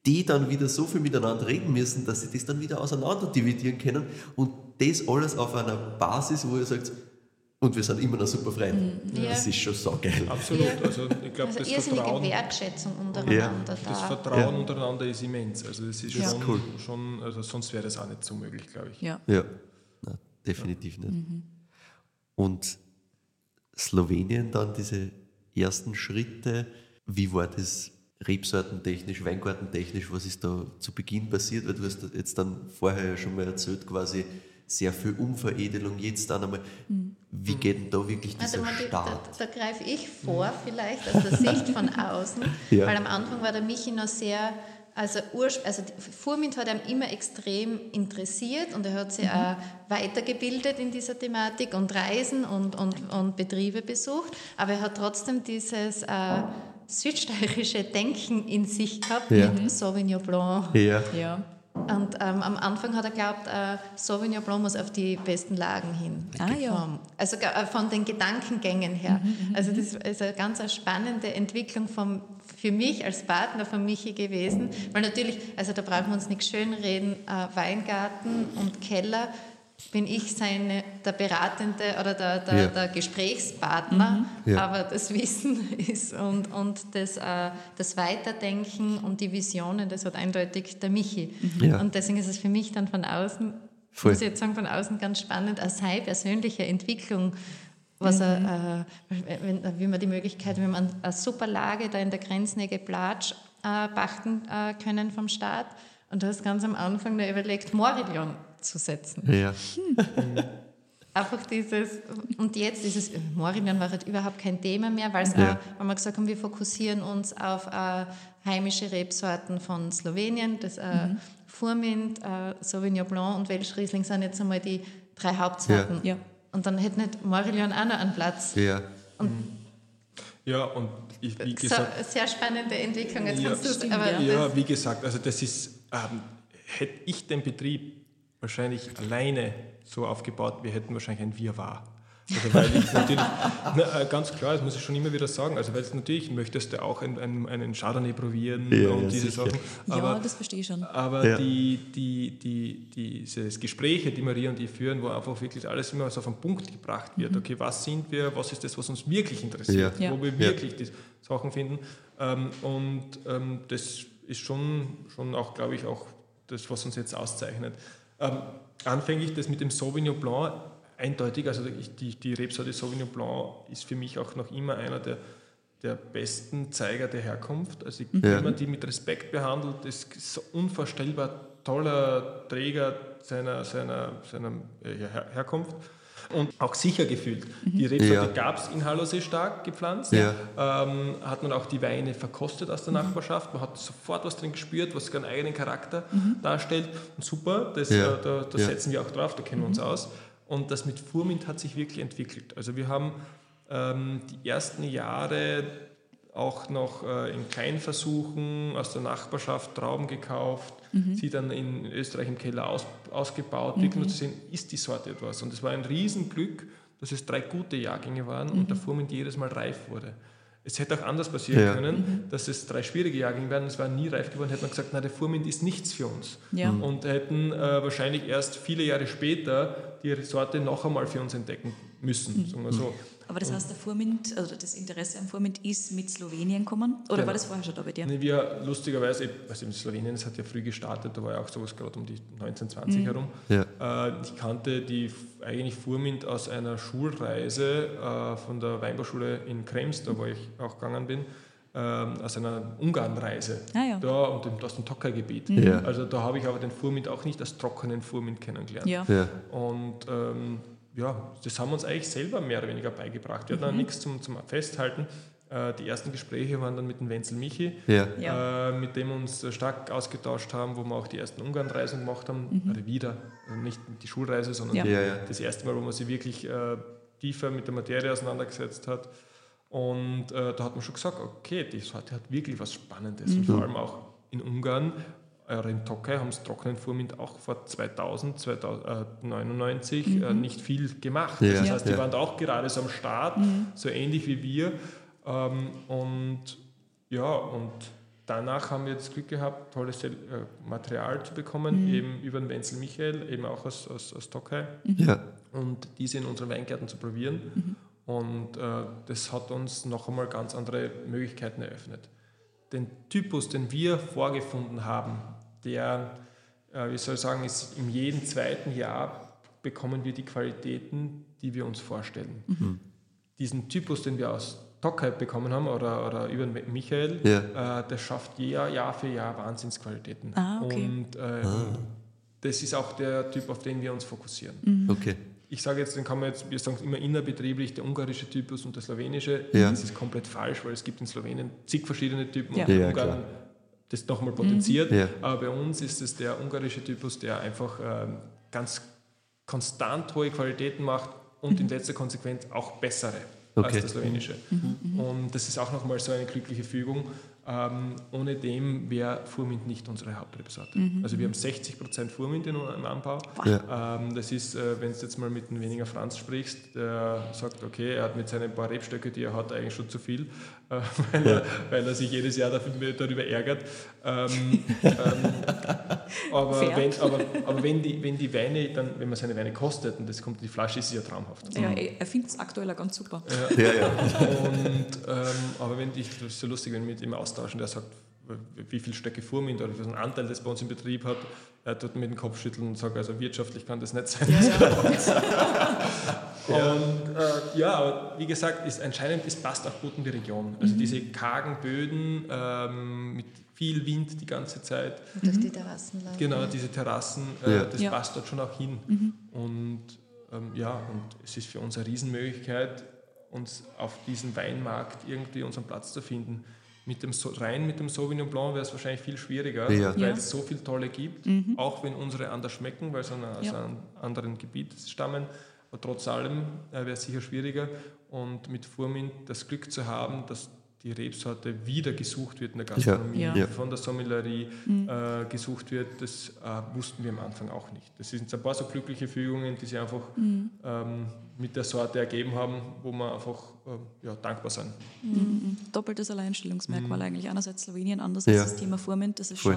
S2: die dann wieder so viel miteinander reden müssen, dass sie das dann wieder auseinander dividieren können und das alles auf einer Basis, wo ihr sagt, und wir sind immer noch super Freunde.
S4: Ja.
S2: Das ist schon so geil.
S5: Absolut.
S4: Ja.
S5: Also ich glaube,
S4: Also
S5: das
S4: irrsinnige
S5: Vertrauen,
S4: Wertschätzung untereinander
S5: das
S4: da.
S5: Vertrauen
S2: Ja.
S5: untereinander ist immens. Also das ist
S2: Das
S5: schon,
S2: cool.
S5: schon also sonst wäre das auch nicht so möglich, glaube ich.
S3: Ja.
S2: Ja, Nein, definitiv nicht. Und Slowenien dann diese ersten Schritte, wie war das rebsortentechnisch, weingartentechnisch, was ist da zu Beginn passiert? Weil du hast jetzt dann vorher ja schon mal erzählt, quasi sehr viel Umveredelung, jetzt dann einmal. Wie geht denn da wirklich
S4: Also
S2: dieser
S4: man, da,
S2: Start?
S4: da greife ich vor, vielleicht aus der Sicht von (laughs) außen,
S2: Ja.
S4: weil am Anfang war der Michi noch sehr, also, Ursch- also die Fuhrmint hat ihm immer extrem interessiert und er hat sich auch weitergebildet in dieser Thematik und Reisen und, und, und Betriebe besucht, aber er hat trotzdem dieses äh, südsteirische Denken in sich gehabt
S2: Ja.
S4: mit Sauvignon Blanc.
S2: Ja,
S3: Ja.
S4: Und ähm, am Anfang hat er geglaubt, äh, Sauvignon Blanc muss auf die besten Lagen hin.
S3: Ah, ja.
S4: Also äh, von den Gedankengängen her.
S3: Mhm,
S4: also das ist eine ganz eine spannende Entwicklung vom, für mich als Partner von Michi gewesen. Weil natürlich, also da brauchen wir uns nichts schönreden, äh, Weingarten und Keller bin ich seine, der Beratende oder der, der,
S2: Ja.
S4: der Gesprächspartner,
S2: Mhm. Ja.
S4: aber das Wissen (laughs) ist und, und das, äh, das Weiterdenken und die Visionen, das hat eindeutig der Michi.
S2: Ja.
S4: Und deswegen ist es für mich dann von außen,
S2: Voll.
S4: muss ich jetzt sagen, von außen ganz spannend, aus seiner persönlicher Entwicklung was mhm. er, äh, wenn, wie man die Möglichkeit, wenn man eine super Lage da in der Grenznähe Platsch äh, pachten äh, können vom Staat. Und du hast ganz am Anfang da überlegt, Morillon zu setzen.
S2: Ja.
S4: Hm. Einfach dieses, und jetzt dieses, Morillon war halt überhaupt kein Thema mehr, weil ja. weil wir gesagt haben, wir fokussieren uns auf äh, heimische Rebsorten von Slowenien, das äh, mhm. Furmint, äh, Sauvignon Blanc und Welschriesling sind jetzt einmal die drei Hauptsorten. Ja. Und dann hätte nicht Morillon auch noch einen Platz.
S2: Ja.
S5: Und ja, und ich, wie gesagt.
S4: So, sehr spannende Entwicklung. Jetzt
S5: ja, kannst aber ja, wie gesagt, also das ist, ähm, hätte ich den Betrieb wahrscheinlich alleine so aufgebaut, wir hätten wahrscheinlich ein Wirrwarr. Also weil ich natürlich, (laughs) na, äh, ganz klar, das muss ich schon immer wieder sagen, also weil es natürlich möchtest du auch einen, einen, einen Chardonnay probieren ja, und ja, diese sicher. Sachen.
S3: Aber, ja, das verstehe ich schon.
S5: Aber ja. die, die, die, diese Gespräche, die Maria und ich führen, wo einfach wirklich alles immer so auf den Punkt gebracht wird, mhm. okay, was sind wir, was ist das, was uns wirklich interessiert, wo wir wirklich die Sachen finden ähm, und ähm, das ist schon, schon auch, glaube ich, auch das, was uns jetzt auszeichnet. Ähm, anfänglich das mit dem Sauvignon Blanc eindeutig, also die, die Rebsorte Sauvignon Blanc ist für mich auch noch immer einer der, der besten Zeiger der Herkunft. Also ich, ja. wenn man die mit Respekt behandelt, ist so unvorstellbar toller Träger seiner, seiner, seiner äh, Her Herkunft und auch sicher gefühlt. Mhm. Die Rebsorte ja. gab es in Hallersee stark gepflanzt. Ja. Ähm, hat man auch die Weine verkostet aus der mhm. Nachbarschaft. Man hat sofort was drin gespürt, was einen eigenen Charakter mhm. darstellt. Und super, das, ja. äh, da, da setzen wir auch drauf, da kennen wir uns mhm. aus. Und das mit Furmint hat sich wirklich entwickelt. Also wir haben ähm, die ersten Jahre auch noch äh, in Kleinversuchen aus der Nachbarschaft Trauben gekauft, mhm. sie dann in Österreich im Keller aus, ausgebaut, mhm. wirklich nur zu sehen, ist die Sorte etwas. Und es war ein Riesenglück, dass es drei gute Jahrgänge waren mhm. und der Furmint jedes Mal reif wurde. Es hätte auch anders passieren ja. können, mhm. dass es drei schwierige Jahrgänge werden, es war nie reif geworden, hätte man gesagt, na, der Furmint ist nichts für uns. Ja. Und hätten äh, wahrscheinlich erst viele Jahre später die Sorte noch einmal für uns entdecken müssen, mhm. sagen wir so.
S3: Aber das heißt, der Furmint, also das Interesse am Furmint ist mit Slowenien gekommen? Oder genau. war das vorher schon da bei dir?
S5: Nee, wir lustigerweise, also in Slowenien, das hat ja früh gestartet, da war ja auch sowas gerade um die 1920 mhm. herum. Ja. Äh, ich kannte die eigentlich Furmint aus einer Schulreise äh, von der Weinbauschule in Krems, da wo ich auch gegangen bin. Ähm, aus einer Ungarnreise ah, ja. da und aus dem Tokai-Gebiet. Mhm. Ja. Also da habe ich aber den Furmint auch nicht als trockenen Furmint kennengelernt. Ja. Und ähm, ja, das haben wir uns eigentlich selber mehr oder weniger beigebracht. Wir hatten mhm. nichts zum, zum Festhalten. Äh, die ersten Gespräche waren dann mit dem Wenzel Michi, ja. äh, mit dem wir uns stark ausgetauscht haben, wo wir auch die ersten Ungarnreisen gemacht haben, mhm. oder wieder, also nicht die Schulreise, sondern ja. Ja, das erste Mal, wo man sich wirklich äh, tiefer mit der Materie auseinandergesetzt hat. Und da hat man schon gesagt, okay, die Sorte hat wirklich was Spannendes. Mhm. Und vor allem auch in Ungarn äh, in Tokai haben es trockenen Fuhrmint auch vor 2000, 2099 mhm. äh, nicht viel gemacht. Ja, das heißt, die ja. waren auch gerade so am Start, mhm. so ähnlich wie wir. Ähm, und ja, und danach haben wir jetzt Glück gehabt, tolles äh, Material zu bekommen, mhm. eben über den Wenzel Michael, eben auch aus, aus, aus Tokai. Mhm. Ja. Und diese in unseren Weingärten zu probieren. Mhm. Und äh, das hat uns noch einmal ganz andere Möglichkeiten eröffnet. Den Typus, den wir vorgefunden haben, der, äh, wie soll ich sagen, ist in jedem zweiten Jahr bekommen wir die Qualitäten, die wir uns vorstellen. Mhm. Diesen Typus, den wir aus Tockheit bekommen haben oder, oder über Michael, ja. äh, der schafft Jahr, Jahr für Jahr Wahnsinnsqualitäten. Ah, okay. Und äh, ah. das ist auch der Typ, auf den wir uns fokussieren.
S2: Mhm. Okay.
S5: Ich sage jetzt, den kann man jetzt, wir sagen immer innerbetrieblich, der ungarische Typus und der slowenische. Ja. Das ist komplett falsch, weil es gibt in Slowenien zig verschiedene Typen ja. und in Ungarn klar das nochmal potenziert. Mhm. Ja. Aber bei uns ist es der ungarische Typus, der einfach ähm, ganz konstant hohe Qualitäten macht und mhm. in letzter Konsequenz auch bessere okay. als der slowenische. Mhm. mhm. Und das ist auch nochmal so eine glückliche Fügung. Ähm, ohne dem wäre Furmint nicht unsere Hauptrebsorte. Mhm. Also wir haben 60% Furmint im Anbau. Ja. Ähm, das ist, äh, wenn du jetzt mal mit einem weniger Franz sprichst, der sagt, okay, er hat mit seinen paar Rebstöcke, die er hat, eigentlich schon zu viel, äh, (laughs) weil, ja. er, weil, er, sich jedes Jahr dafür, darüber ärgert. Ähm, ähm (laughs) aber, wenn, aber, aber, wenn, die, wenn die Weine, dann, wenn man seine Weine kostet und das kommt, die Flasche ist ja traumhaft.
S3: Ja, er findet es aktuell ganz super.
S2: Ja, ja. ja.
S5: Und, ähm, aber wenn ich, das ist so lustig, wenn ich mit ihm aus austauschen, der sagt, wie viel Stöcke Furmint oder wie viel Anteil das bei uns im Betrieb hat. er tut mit dem Kopf schütteln und sagt, also wirtschaftlich kann das nicht sein.
S3: Ja. (laughs)
S5: und äh, ja, aber wie gesagt, ist anscheinend, es passt auch gut in die Region. Also diese kargen Böden ähm, mit viel Wind die ganze Zeit.
S4: Durch die Terrassen laufen.
S5: Genau, diese Terrassen, äh,
S2: Ja.
S5: das
S3: Ja.
S5: passt dort schon auch hin.
S3: Mhm.
S5: Und ähm, ja, und es ist für uns eine Riesenmöglichkeit, uns auf diesem Weinmarkt irgendwie unseren Platz zu finden. Mit dem, So- rein mit dem Sauvignon Blanc wäre es wahrscheinlich viel schwieriger,
S2: Ja.
S5: weil
S3: Ja.
S5: es so viele tolle gibt, auch wenn unsere anders schmecken, weil sie aus
S3: Ja.
S5: einem anderen Gebiet stammen. Aber trotz allem äh, wäre es sicher schwieriger. Und mit Furmint das Glück zu haben, dass die Rebsorte wieder gesucht wird in der Gastronomie,
S3: Ja.
S2: Ja.
S5: von der Sommelerie äh, gesucht wird, das äh, wussten wir am Anfang auch nicht. Das sind ein paar so glückliche Fügungen, die sich einfach ähm, mit der Sorte ergeben haben, wo wir einfach äh, ja, dankbar sind.
S3: Mhm. Doppeltes Alleinstellungsmerkmal eigentlich. Einerseits Slowenien, andererseits
S2: Ja.
S3: das Thema Furmint. Das ist
S2: Voll.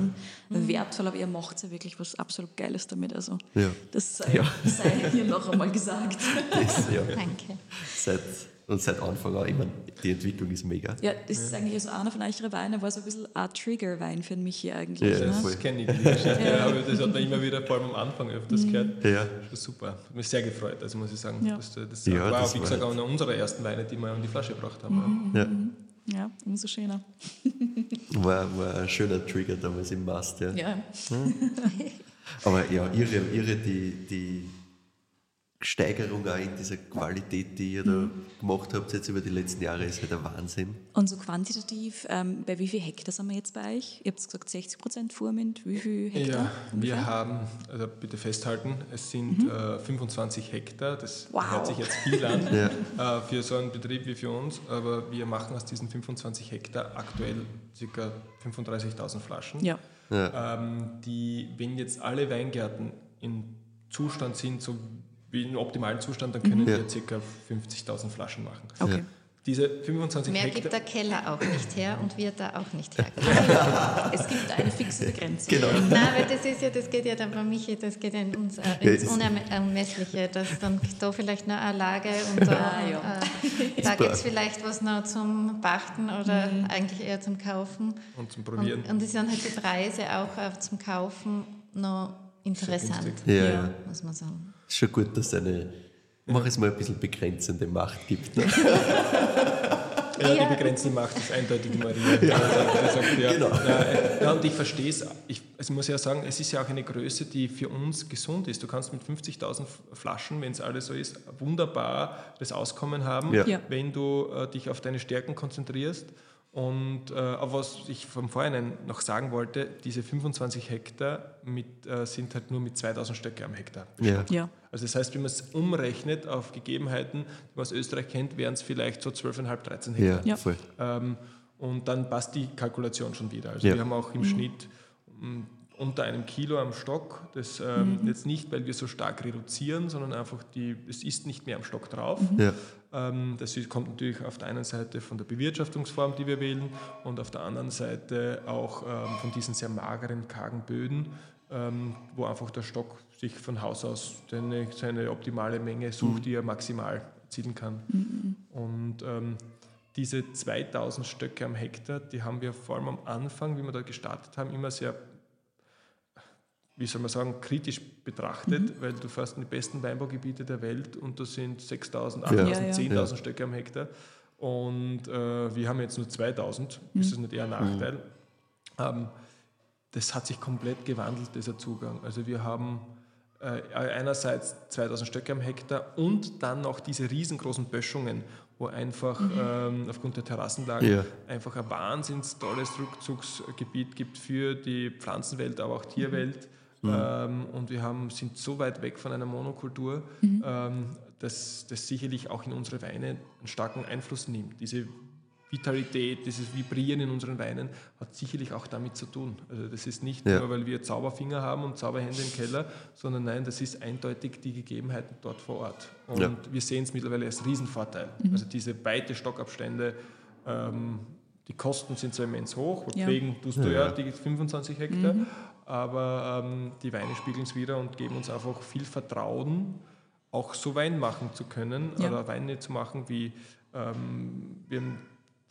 S3: schon wertvoll, aber ihr macht ja wirklich was absolut Geiles damit. Also
S2: Ja.
S3: das sei, sei hier noch einmal gesagt.
S2: Das, ja. (laughs)
S4: Danke.
S2: Seit, und seit Anfang an, ich meine, die Entwicklung ist mega.
S3: Ja, das ist eigentlich so einer von euren Weinen, war so ein bisschen ein Trigger-Wein für mich hier eigentlich.
S2: Ja,
S3: ne?
S2: voll.
S5: Das kenne ich, die Geschichte. ja. aber das hat man immer wieder, vor allem am Anfang öfters gehört.
S2: Ja.
S5: Schon super. Hat mich sehr gefreut, also muss ich sagen.
S3: Ja.
S5: Das, das
S2: Ja,
S5: war
S2: das
S5: auch, wie
S2: war
S5: gesagt,
S2: halt-
S5: einer unserer ersten Weine, die wir an die Flasche gebracht haben. Ja.
S2: Ja.
S3: Ja, umso schöner. (laughs)
S2: War, war ein schöner Trigger damals im Mast, ja.
S3: Ja,
S2: Aber ja, ihre, ihre die, die Steigerung auch in dieser Qualität, die ihr da gemacht habt jetzt über die letzten Jahre, ist halt ein Wahnsinn.
S3: und so quantitativ, ähm, bei wie viel Hektar sind wir jetzt bei euch? Ihr habt gesagt 60 Prozent Furmint, wie viel Hektar?
S5: Ja,
S3: ungefähr?
S5: wir haben, also bitte festhalten, es sind äh, 25 Hektar, das
S3: Wow.
S5: hört sich jetzt viel an (laughs) äh, für so einen Betrieb wie für uns, aber wir machen aus diesen 25 Hektar aktuell ca. 35.000 Flaschen,
S3: Ja.
S5: ähm, die, wenn jetzt alle Weingärten in Zustand sind, so wie im optimalen Zustand, dann können
S2: Ja.
S5: wir ca. 50.000 Flaschen machen.
S3: Okay.
S5: Diese 25
S4: Mehr
S5: Hektar...
S4: gibt der Keller auch nicht her und wir da auch nicht hergeben. (laughs)
S3: Es gibt eine fixe Begrenzung.
S2: Genau.
S4: Nein, weil das ist ja, das geht ja dann bei Michi, das geht ja in uns, äh, ins Unermessliche, dass dann da vielleicht noch eine Lage und (laughs) da,
S3: Ah, ja.
S4: äh, da gibt es vielleicht was noch zum Pachten oder eigentlich eher zum Kaufen.
S5: Und zum Probieren.
S4: Und, und es sind halt die Preise auch äh, zum Kaufen noch interessant,
S2: Ja.
S3: ja.
S4: muss man sagen.
S2: Ist schon gut, dass es eine, mach es mal ein bisschen begrenzende Macht gibt. Ne?
S5: Ja, (laughs)
S4: Ja.
S5: die begrenzte Macht ist eindeutig die Maria. Ja. Sagt, ja,
S2: Genau.
S5: ja, äh, ja, und ich verstehe es. Ich also muss ja sagen, es ist ja auch eine Größe, die für uns gesund ist. Du kannst mit 50.000 Flaschen, wenn es alles so ist, wunderbar das Auskommen haben.
S2: Ja.
S5: wenn du äh, dich auf deine Stärken konzentrierst. Und äh, aber was ich vom Vorhinein noch sagen wollte, diese 25 Hektar mit, äh, sind halt nur mit 2000 Stöcke am Hektar.
S2: Ja.
S3: Ja.
S5: Also das heißt, wenn man es umrechnet auf Gegebenheiten, die man aus Österreich kennt, wären es vielleicht so 12,5, 13 Hektar.
S2: Ja,
S3: Ja.
S2: voll.
S5: Ähm, und dann passt die Kalkulation schon wieder. Also
S2: Ja.
S5: wir haben auch im Schnitt mm, unter einem Kilo am Stock. Das ähm, jetzt nicht, weil wir so stark reduzieren, sondern einfach die, es ist nicht mehr am Stock drauf.
S2: Ja.
S5: Ähm, das kommt natürlich auf der einen Seite von der Bewirtschaftungsform, die wir wählen, und auf der anderen Seite auch ähm, von diesen sehr mageren, kargen Böden, ähm, wo einfach der Stock sich von Haus aus seine, seine optimale Menge sucht, die er maximal erzielen kann. Und ähm, diese 2000 Stöcke am Hektar, die haben wir vor allem am Anfang, wie wir da gestartet haben, immer sehr, wie soll man sagen, kritisch betrachtet, weil du fährst in die besten Weinbaugebiete der Welt und da sind 6000, 8000,
S3: Ja, ja.
S5: 10.000 Stöcke am Hektar. Und äh, wir haben jetzt nur 2000, ist das nicht eher ein Nachteil? Ähm, das hat sich komplett gewandelt, dieser Zugang. Also wir haben äh, einerseits 2000 Stöcke am Hektar und dann noch diese riesengroßen Böschungen, wo einfach ähm, aufgrund der Terrassenlage
S2: Ja.
S5: einfach ein wahnsinns tolles Rückzugsgebiet gibt für die Pflanzenwelt, aber auch Tierwelt. Ähm, und wir haben, sind so weit weg von einer Monokultur, ähm, dass das sicherlich auch in unsere Weine einen starken Einfluss nimmt. Diese Vitalität, dieses Vibrieren in unseren Weinen hat sicherlich auch damit zu tun. Also das ist nicht
S2: Ja.
S5: nur, weil wir Zauberfinger haben und Zauberhände im Keller, sondern nein, das ist eindeutig die Gegebenheiten dort vor Ort. Und
S2: Ja.
S5: wir sehen es mittlerweile als Riesenvorteil. Also diese weite Stockabstände, ähm, die Kosten sind zwar immens hoch,
S3: Ja.
S5: deswegen tust du ja, die 25 Hektar, aber ähm, die Weine spiegeln es wieder und geben uns einfach viel Vertrauen, auch so Wein machen zu können
S3: Ja.
S5: oder Weine zu machen, wie ähm, wir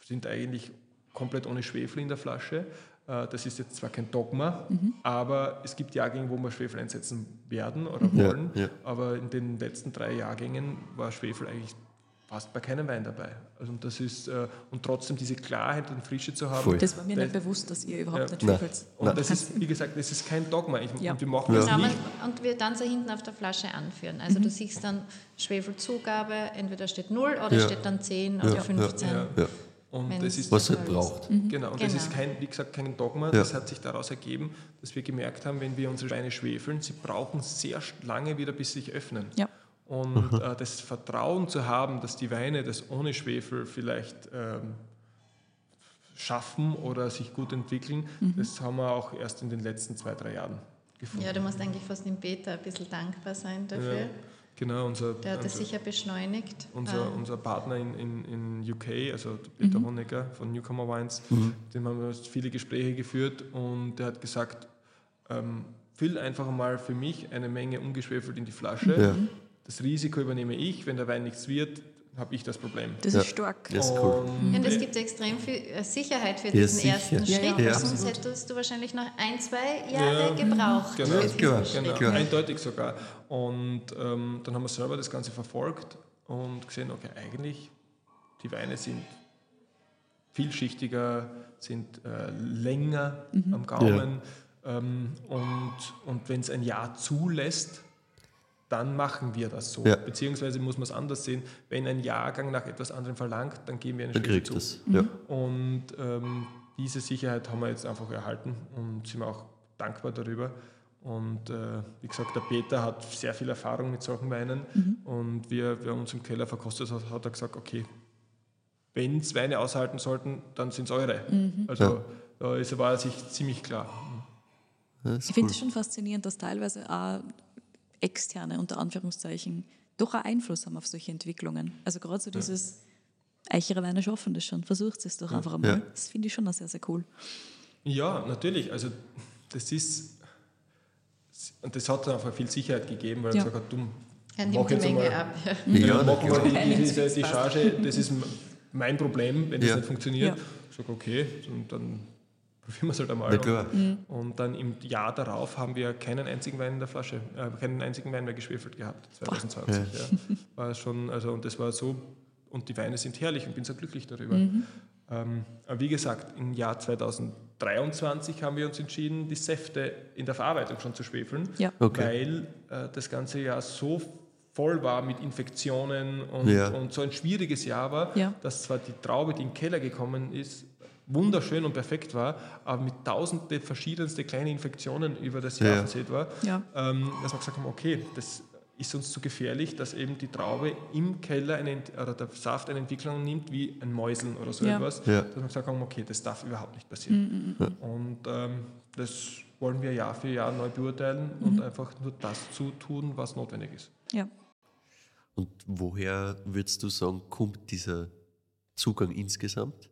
S5: sind eigentlich komplett ohne Schwefel in der Flasche. Äh, das ist jetzt zwar kein Dogma, mhm. aber es gibt Jahrgänge, wo wir Schwefel einsetzen werden oder wollen. Ja, ja. Aber in den letzten drei Jahrgängen war Schwefel eigentlich fast bei keinem Wein dabei. Also das ist, äh, und trotzdem diese Klarheit und Frische zu haben.
S3: Voll. Das war mir nicht bewusst, dass ihr überhaupt ja. nicht schwefelt.
S5: Und Nein. das ist, wie gesagt, das ist kein Dogma. Ich,
S4: ja.
S5: Und wir machen das nicht.
S4: Und wir dann so hinten auf der Flasche anführen. Also mhm. du siehst dann Schwefelzugabe, entweder steht 0 oder ja. steht dann 10 oder 15.
S2: Und das ist was halt braucht.
S5: Mhm. Genau, und genau. das ist kein, wie gesagt, kein Dogma. Das hat sich daraus ergeben, dass wir gemerkt haben, wenn wir unsere Weine schwefeln, sie brauchen sehr lange wieder, bis sie sich öffnen. Ja. Und mhm. äh, das Vertrauen zu haben, dass die Weine das ohne Schwefel vielleicht ähm, schaffen oder sich gut entwickeln, mhm. das haben wir auch erst in den letzten zwei, drei Jahren gefunden.
S4: Ja, du musst eigentlich fast dem Peter ein bisschen dankbar sein dafür. Ja,
S5: genau, unser,
S4: der hat das sicher beschleunigt.
S5: Unser, ähm. unser Partner in, in, in UK, also Peter mhm. Honecker von Newcomer Wines, mhm. dem haben wir viele Gespräche geführt und der hat gesagt, ähm, füll einfach mal für mich eine Menge ungeschwefelt in die Flasche. Ja. Das Risiko übernehme ich, wenn der Wein nichts wird, habe ich das Problem.
S3: Das ist stark.
S4: Das ist cool. Und, und es gibt extrem viel äh, Sicherheit für diesen sicher. ersten Schritt, ja, ja. sonst hättest du wahrscheinlich noch ein, zwei Jahre ja, gebraucht.
S5: Genau, klar, genau. eindeutig sogar. Und ähm, dann haben wir selber das Ganze verfolgt und gesehen, okay, eigentlich die Weine sind vielschichtiger, sind äh, länger mhm. am Gaumen. Ähm, und und wenn es ein Jahr zulässt, dann machen wir das so. Ja. Beziehungsweise muss man es anders sehen, wenn ein Jahrgang nach etwas anderem verlangt, dann geben wir eine
S2: Schritt zu. Das. Ja.
S5: Und ähm, diese Sicherheit haben wir jetzt einfach erhalten und sind wir auch dankbar darüber. Und äh, wie gesagt, der Peter hat sehr viel Erfahrung mit solchen Weinen mhm. und wir, wir uns im Keller verkostet hat, hat er gesagt, okay, wenn es Weine aushalten sollten, dann sind es eure. Mhm. Also ja. da ist, war er sich ziemlich klar.
S3: Ich finde es schon faszinierend, dass teilweise auch externe, unter Anführungszeichen, doch einen Einfluss haben auf solche Entwicklungen. Also gerade so dieses eichere Weine schaffen das schon, versucht es doch einfach einmal. Ja. Das finde ich schon sehr, sehr cool.
S5: Ja, natürlich. Also das ist, und das hat dann einfach viel Sicherheit gegeben, weil ja. er gesagt hat, du
S4: mach jetzt Menge
S5: einmal, ab. Ja, ja mach mal die, die, die, die Charge, das ist mein Problem, wenn das nicht funktioniert. Ich sage, okay, und dann probieren wir es halt einmal. klar. Mhm. Und dann im Jahr darauf haben wir keinen einzigen Wein in der Flasche, äh, keinen einzigen Wein mehr geschwefelt gehabt, 2020. Ja. (laughs) War schon, also, und das war so, und die Weine sind herrlich und bin so glücklich darüber. Mhm. Ähm, aber wie gesagt, im Jahr 2023 haben wir uns entschieden, die Säfte in der Verarbeitung schon zu schwefeln, ja. okay. weil äh, das ganze Jahr so voll war mit Infektionen und, ja. und so ein schwieriges Jahr war, ja. dass zwar die Traube, die in den Keller gekommen ist, wunderschön und perfekt war, aber mit tausende verschiedenste kleine Infektionen über das Jahr ja. versät war, ja. ähm, dass wir gesagt haben, okay, das ist uns zu gefährlich, dass eben die Traube im Keller eine, oder der Saft eine Entwicklung nimmt wie ein Mäuseln oder so ja. etwas, ja. dass wir gesagt haben, okay, das darf überhaupt nicht passieren. Mhm. Und ähm, das wollen wir Jahr für Jahr neu beurteilen mhm. und einfach nur das zu tun, was notwendig ist.
S3: Ja.
S2: Und woher würdest du sagen, kommt dieser Zugang insgesamt?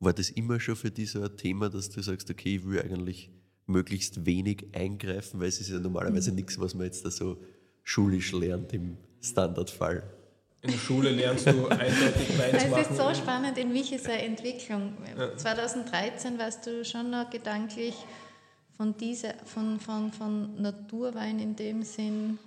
S2: War das immer schon für dich so ein Thema, dass du sagst, okay, ich will eigentlich möglichst wenig eingreifen, weil es ist ja normalerweise mhm. nichts, was man jetzt da so schulisch lernt im Standardfall.
S5: In der Schule lernst du eindeutig machen. (laughs)
S4: Es ist so spannend, in welcher Entwicklung. Ja. 2013 warst du schon noch gedanklich von, dieser, von, von, von Naturwein in dem Sinn.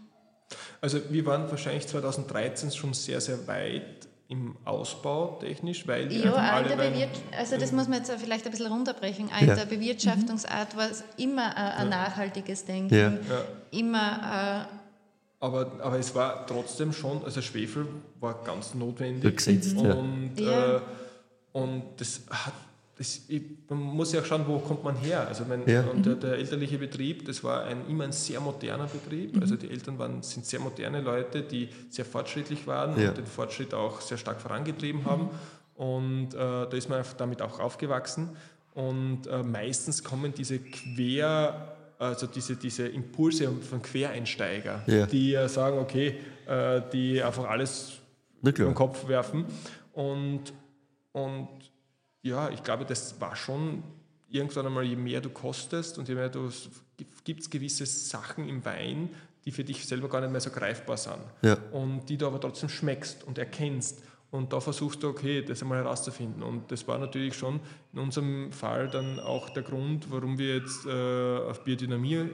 S5: Also wir waren wahrscheinlich 2013 schon sehr, sehr weit im Ausbau technisch, weil die
S4: ja, alle also das muss man jetzt vielleicht ein bisschen runterbrechen. Eine ja. Bewirtschaftungsart war immer ein, ein nachhaltiges Denken, ja. immer
S5: äh, aber, aber es war trotzdem schon, also Schwefel war ganz notwendig.
S2: Gesetzt,
S5: und, ja. äh, und das hat das, ich, man muss ja auch schauen, wo kommt man her. Also mein, ja. und der, der, elterliche Betrieb, das war ein, immer ein sehr moderner Betrieb. Mhm. Also die Eltern waren, sind sehr moderne Leute, die sehr fortschrittlich waren ja. und den Fortschritt auch sehr stark vorangetrieben haben. Mhm. Und äh, da ist man damit auch aufgewachsen. Und äh, meistens kommen diese Quer, also diese, diese Impulse von Quereinsteiger, ja. die äh, sagen, okay, äh, die einfach alles über den Kopf werfen. Und, und ja, ich glaube, das war schon irgendwann einmal, je mehr du kostest und je mehr du, gibt es gewisse Sachen im Wein, die für dich selber gar nicht mehr so greifbar sind. Ja. Und die du aber trotzdem schmeckst und erkennst. Und da versuchst du, okay, das einmal herauszufinden. Und das war natürlich schon in unserem Fall dann auch der Grund, warum wir jetzt äh, auf Biodynamie äh,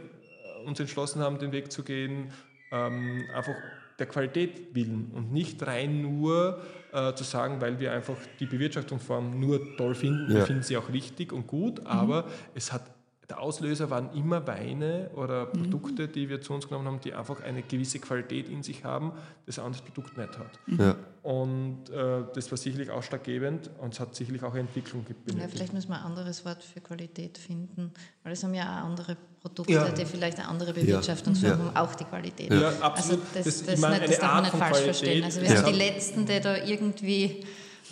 S5: uns entschlossen haben, den Weg zu gehen. Ähm, einfach der Qualität willen und nicht rein nur äh, zu sagen, weil wir einfach die Bewirtschaftungsform nur toll finden. Ja. Wir finden sie auch richtig und gut, mhm. aber es hat der Auslöser waren immer Weine oder mhm. Produkte, die wir zu uns genommen haben, die einfach eine gewisse Qualität in sich haben, das ein anderes Produkt nicht hat.
S2: Mhm. Ja.
S5: Und äh, das war sicherlich ausschlaggebend und es hat sicherlich auch eine Entwicklung
S4: gegeben. Ja, vielleicht müssen wir ein anderes Wort für Qualität finden, weil es haben ja auch andere Produkte, ja. die vielleicht eine andere Bewirtschaftungsform haben, auch die Qualität.
S5: Ja, absolut.
S4: Also das, das, das, das, nicht, das darf man nicht falsch Qualität. verstehen. Also wir haben die Letzten, die da irgendwie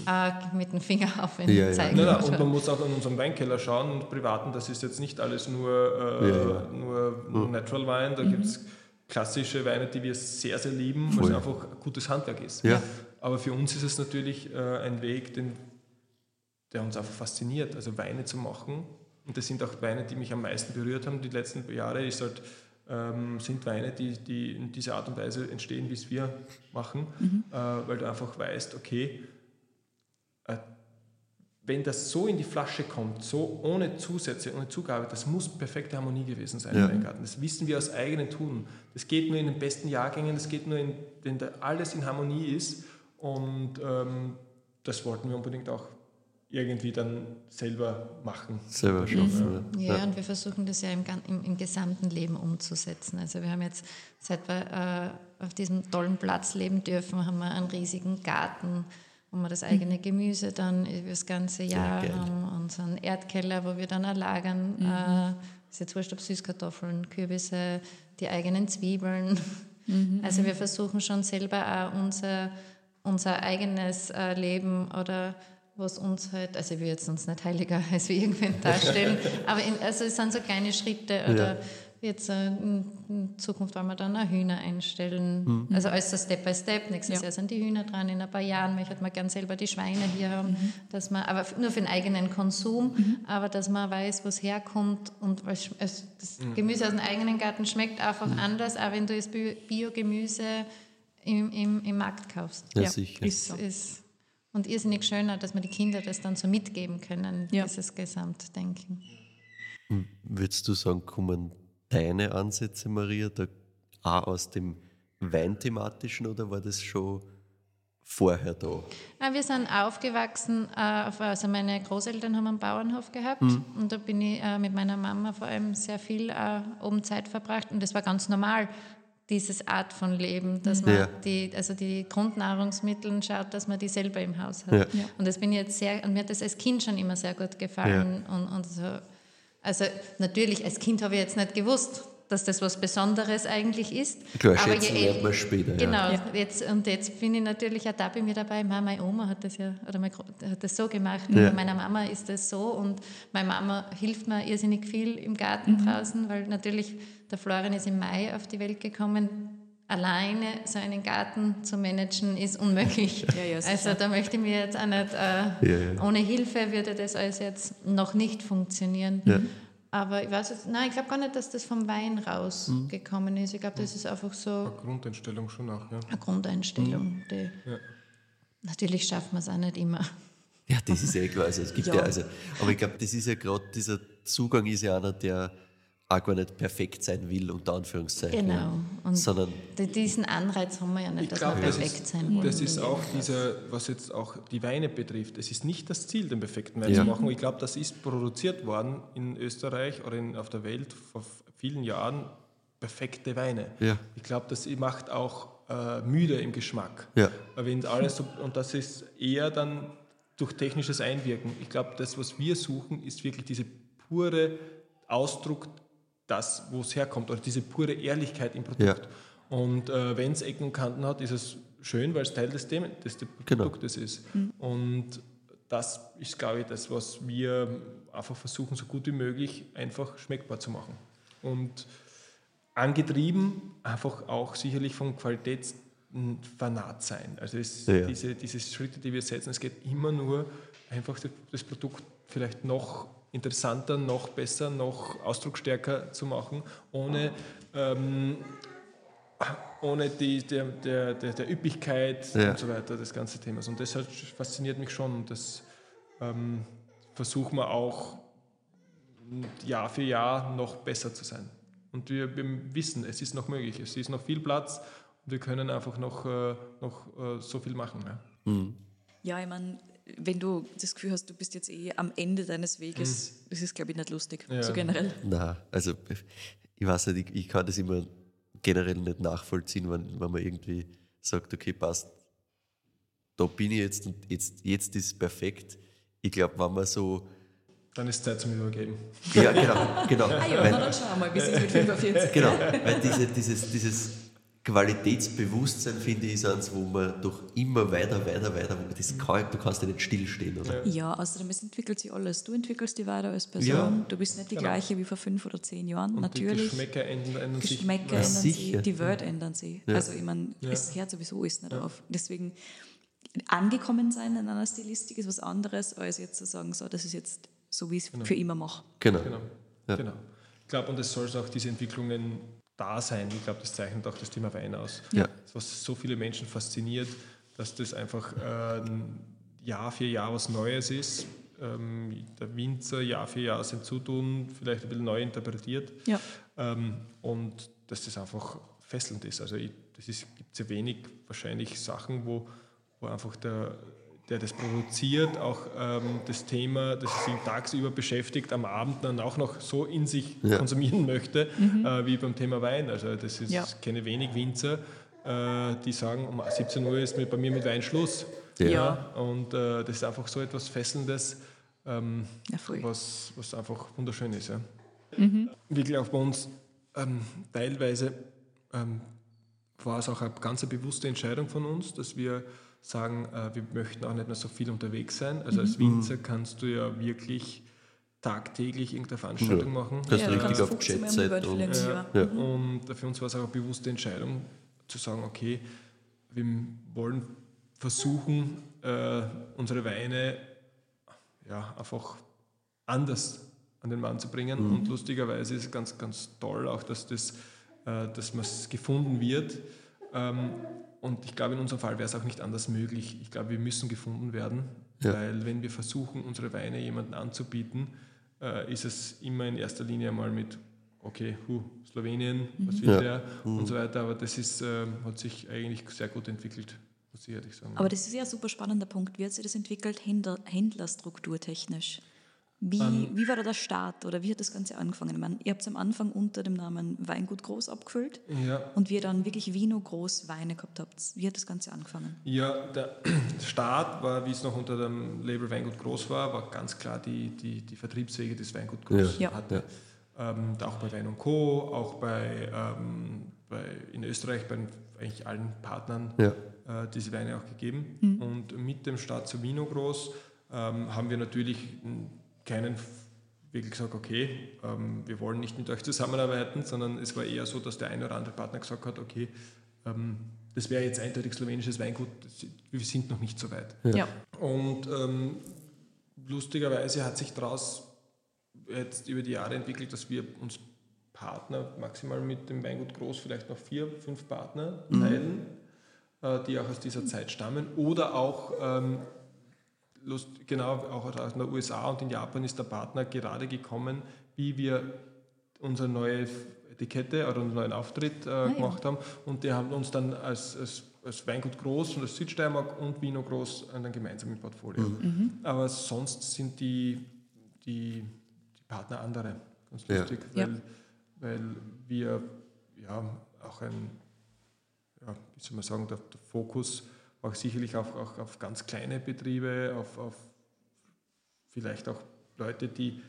S4: äh, mit dem Finger (laughs) auf ihn ja, zeigen.
S5: Ja. Nein, nein, und man muss auch in unserem Weinkeller schauen und privaten, das ist jetzt nicht alles nur, äh, ja, nur mhm. Natural Wein, da mhm. gibt es klassische Weine, die wir sehr, sehr lieben, weil es einfach gutes Handwerk ist.
S2: Ja.
S5: Aber für uns ist es natürlich äh, ein Weg, den, der uns einfach fasziniert, also Weine zu machen. Und das sind auch Weine, die mich am meisten berührt haben die letzten Jahre. Ist halt, ähm, sind Weine, die, die in dieser Art und Weise entstehen, wie es wir machen, mhm. äh, weil du einfach weißt, okay, wenn das so in die Flasche kommt, so ohne Zusätze, ohne Zugabe, das muss perfekte Harmonie gewesen sein ja. im Weingarten. Das wissen wir aus eigenen Tun. Das geht nur in den besten Jahrgängen, das geht nur, in, wenn da alles in Harmonie ist. Und ähm, das wollten wir unbedingt auch irgendwie dann selber machen.
S2: Selber schaffen.
S4: Mhm. Ja. ja, und wir versuchen das ja im, im, im, gesamten Leben umzusetzen. Also wir haben jetzt, seit wir äh, auf diesem tollen Platz leben dürfen, haben wir einen riesigen Garten wo wir das eigene Gemüse dann über das ganze Jahr ja, haben, unseren Erdkeller, wo wir dann erlagern. Mhm. Äh, ist jetzt wurscht, ob Süßkartoffeln, Kürbisse, die eigenen Zwiebeln. Mhm. Also wir versuchen schon selber auch unser, unser eigenes äh, Leben oder was uns halt, also will jetzt uns nicht heiliger als wir irgendwen (laughs) darstellen, aber in, also es sind so kleine Schritte oder ja. Jetzt äh, in Zukunft wollen wir dann auch Hühner einstellen. Mhm. Also alles so Step by Step. Nächstes ja. Jahr sind die Hühner dran. In ein paar Jahren möchte man gern selber die Schweine hier haben. Mhm. Dass man, aber nur für den eigenen Konsum, mhm. aber dass man weiß, wo es herkommt. Und was, also das mhm. Gemüse aus dem eigenen Garten schmeckt einfach mhm. anders, auch wenn du das Biogemüse im, im, im Markt kaufst.
S2: Ja, ja. sicher.
S4: Ist, ist, und irrsinnig schöner, dass man die Kinder das dann so mitgeben können, ja. dieses Gesamtdenken.
S2: Würdest du sagen, kommen deine Ansätze, Maria, da auch aus dem Weinthematischen oder war das schon vorher da?
S4: Wir sind aufgewachsen, äh, also meine Großeltern haben einen Bauernhof gehabt mhm. und da bin ich äh, mit meiner Mama vor allem sehr viel äh, oben Zeit verbracht und das war ganz normal, dieses Art von Leben, dass man ja. die, also die Grundnahrungsmittel schaut, dass man die selber im Haus hat. Ja. Und das bin ich jetzt sehr, und mir hat das als Kind schon immer sehr gut gefallen ja. und, und so also natürlich, als Kind habe ich jetzt nicht gewusst, dass das was Besonderes eigentlich ist.
S2: Klar, aber je lernt man später.
S4: Genau, ja. jetzt, und jetzt bin ich natürlich auch da bei mir dabei. Meine Oma hat das ja, oder meine, hat das so gemacht. Ja. Meiner Mama ist das so und meine Mama hilft mir irrsinnig viel im Garten mhm. draußen, weil natürlich der Florian ist im Mai auf die Welt gekommen. Alleine so einen Garten zu managen ist unmöglich. Ja, also da möchte ich mir jetzt auch nicht, äh, ohne Hilfe würde das alles jetzt noch nicht funktionieren. Aber ich weiß jetzt, nein, ich glaube gar nicht, dass das vom Wein rausgekommen ist. Ich glaube, das ist einfach so.
S5: Eine Grundeinstellung schon auch, ja.
S4: Eine Grundeinstellung. Die, ja. Natürlich schafft man es auch nicht immer.
S2: Ja, das ist eh klar. Also, es gibt ja. ja also, aber ich glaube, das ist ja gerade, dieser Zugang ist ja einer, der auch gar nicht perfekt sein will, unter Anführungszeichen.
S4: Genau.
S2: Und sondern
S4: diesen Anreiz haben wir ja nicht, dass glaub, wir perfekt
S5: ist,
S4: sein wollen.
S5: Das ist auch dieser, was jetzt auch die Weine betrifft, es ist nicht das Ziel, den perfekten Wein ja. zu machen. Ich glaube, das ist produziert worden in Österreich oder in, auf der Welt vor vielen Jahren perfekte Weine.
S2: Ja.
S5: Ich glaube, das macht auch äh, müde im Geschmack.
S2: Ja.
S5: Wenn alles so, und das ist eher dann durch technisches Einwirken. Ich glaube, das, was wir suchen, ist wirklich diese pure Ausdruck das, wo es herkommt, oder diese pure Ehrlichkeit im Produkt. Ja. Und äh, wenn es Ecken und Kanten hat, ist es schön, weil es Teil des, des, des genau. Produktes ist. Mhm. Und das ist, glaube ich, das, was wir einfach versuchen, so gut wie möglich einfach schmeckbar zu machen. Und angetrieben einfach auch sicherlich von Qualitätsfanat sein. Also es, ja. diese, diese Schritte, die wir setzen, es geht immer nur einfach das Produkt vielleicht noch interessanter, noch besser, noch ausdrucksstärker zu machen, ohne ähm, ohne die, der, der, der, der Üppigkeit
S2: Ja.
S5: und so weiter des ganzen Themas. Und das halt fasziniert mich schon und das ähm, versuchen wir auch Jahr für Jahr noch besser zu sein. Und wir, wir wissen, es ist noch möglich, es ist noch viel Platz und wir können einfach noch, äh, noch äh, so viel machen. Ja.
S3: Ja, ich meine, wenn du das Gefühl hast, du bist jetzt eh am Ende deines Weges, das ist, glaube ich, nicht lustig,
S5: Ja.
S3: so generell.
S2: Na, also ich weiß nicht, ich, ich kann das immer generell nicht nachvollziehen, wenn, wenn man irgendwie sagt, okay, passt, da bin ich jetzt und jetzt, jetzt ist es perfekt. Ich glaube, wenn man so,
S5: Dann ist Zeit zum Übergeben.
S2: ja genau, genau, (laughs)
S3: Ah ja,
S2: weil,
S3: na, dann schauen wir mal, wie es mit 45.
S2: genau, weil diese, dieses, dieses Qualitätsbewusstsein, finde ich, ist eins, wo man doch immer weiter, weiter, weiter, wo das kann, du kannst ja nicht stillstehen, oder?
S3: Ja, außerdem, es entwickelt sich alles. Du entwickelst dich weiter als Person.
S2: Ja.
S3: Du bist nicht die
S5: Genau.
S3: gleiche wie vor fünf oder zehn Jahren.
S5: Und
S3: Natürlich.
S5: die Geschmäcker ändern, ändern sich.
S3: Geschmäcker
S2: Ja,
S3: ändern sich, die Welt ändern sich.
S2: Ja.
S3: Also ich meine,
S5: Ja.
S3: es hört sowieso ist nicht auf. Deswegen angekommen sein in einer Stilistik ist was anderes, als jetzt zu sagen, so, das ist jetzt so, wie ich es für immer mache.
S2: Genau.
S5: Genau.
S2: Ja.
S5: genau. Ich glaube, und es soll auch diese Entwicklungen da sein. Ich glaube, das zeichnet auch das Thema Wein aus.
S2: Ja.
S5: Was so viele Menschen fasziniert, dass das einfach äh, Jahr für Jahr was Neues ist. Ähm, der Winzer Jahr für Jahr sein Zutun vielleicht ein bisschen neu interpretiert.
S3: Ja.
S5: Ähm, und dass das einfach fesselnd ist. Also ich, das gibt sehr wenig wahrscheinlich Sachen, wo, wo einfach der, der das produziert, auch ähm, das Thema, das sich tagsüber beschäftigt, am Abend dann auch noch so in sich
S2: Ja.
S5: konsumieren möchte, äh, wie beim Thema Wein. Also das ist,
S3: Ja.
S5: ich kenne wenig Winzer, äh, die sagen, um 17 Uhr ist mit, bei mir mit Wein Schluss.
S2: Ja.
S3: Ja.
S5: Und äh, das ist einfach so etwas Fesselndes, ähm, was, was einfach wunderschön ist. Ja. Wirklich auch bei uns ähm, teilweise ähm, war es auch eine ganz bewusste Entscheidung von uns, dass wir sagen, äh, wir möchten auch nicht mehr so viel unterwegs sein. Also als Winzer kannst du ja wirklich tagtäglich irgendeine Veranstaltung
S2: Ja.
S5: machen.
S2: Kannst
S3: Ja,
S2: du richtig auf
S3: 15 Mal die
S2: Jet-Set
S3: Welt
S2: und
S5: Ja.
S2: Ja.
S5: Und für uns war es auch eine bewusste Entscheidung zu sagen, okay, wir wollen versuchen, äh, unsere Weine ja, einfach anders an den Mann zu bringen. Und lustigerweise ist es ganz, ganz toll auch, dass das, äh, dass es gefunden wird. Ähm, und ich glaube, in unserem Fall wäre es auch nicht anders möglich. Ich glaube, wir müssen gefunden werden,
S2: Ja.
S5: weil wenn wir versuchen, unsere Weine jemandem anzubieten, äh, ist es immer in erster Linie mal mit, okay, hu, Slowenien, was will
S2: Ja.
S5: der und so weiter. Aber das ist, ähm, hat sich eigentlich sehr gut entwickelt, muss ich ehrlich sagen.
S3: Aber das ist ja ein super spannender Punkt. Wie hat sich das entwickelt, Händler, Händlerstruktur technisch? Wie,
S5: Ähm.
S3: wie war da der Start oder wie hat das Ganze angefangen? Ich meine, ihr habt es am Anfang unter dem Namen Weingut Groß abgefüllt
S5: ja,
S3: und wie ihr dann wirklich Vino Groß Weine gehabt habt. Wie hat das Ganze angefangen?
S5: Ja, der (clears throat) Start war, wie es noch unter dem Label Weingut Groß war, war ganz klar die, die, die Vertriebswege des Weingut Groß
S3: Ja. Ja.
S5: hatte. Ähm, auch bei Wein und Co., auch bei, ähm, bei in Österreich bei eigentlich allen Partnern
S2: Ja.
S5: äh, diese Weine auch gegeben. Und mit dem Start zu Vino Groß ähm, haben wir natürlich keinen wirklich gesagt, okay, ähm, wir wollen nicht mit euch zusammenarbeiten, sondern es war eher so, dass der eine oder andere Partner gesagt hat, okay, ähm, das wäre jetzt eindeutig slowenisches Weingut, wir sind noch nicht so weit.
S3: Ja.
S5: Und ähm, lustigerweise hat sich daraus jetzt über die Jahre entwickelt, dass wir uns Partner maximal mit dem Weingut Groß vielleicht noch vier, fünf Partner teilen, äh, die auch aus dieser Zeit stammen. Oder auch, ähm, lust, genau, auch aus den USA und in Japan ist der Partner gerade gekommen, wie wir unsere neue Etikette oder unseren neuen Auftritt äh, gemacht haben. Und die haben uns dann als, als, als Weingut Groß und als Südsteiermark und Vino Groß dann gemeinsam im Portfolio. Aber sonst sind die, die, die Partner andere. Ganz
S2: Ja.
S5: lustig,
S3: Ja.
S5: weil, weil wir ja auch ein, ja, wie soll man sagen, der, der Fokus auch sicherlich auch, auch auf ganz kleine Betriebe, auf, auf vielleicht auch Leute, die,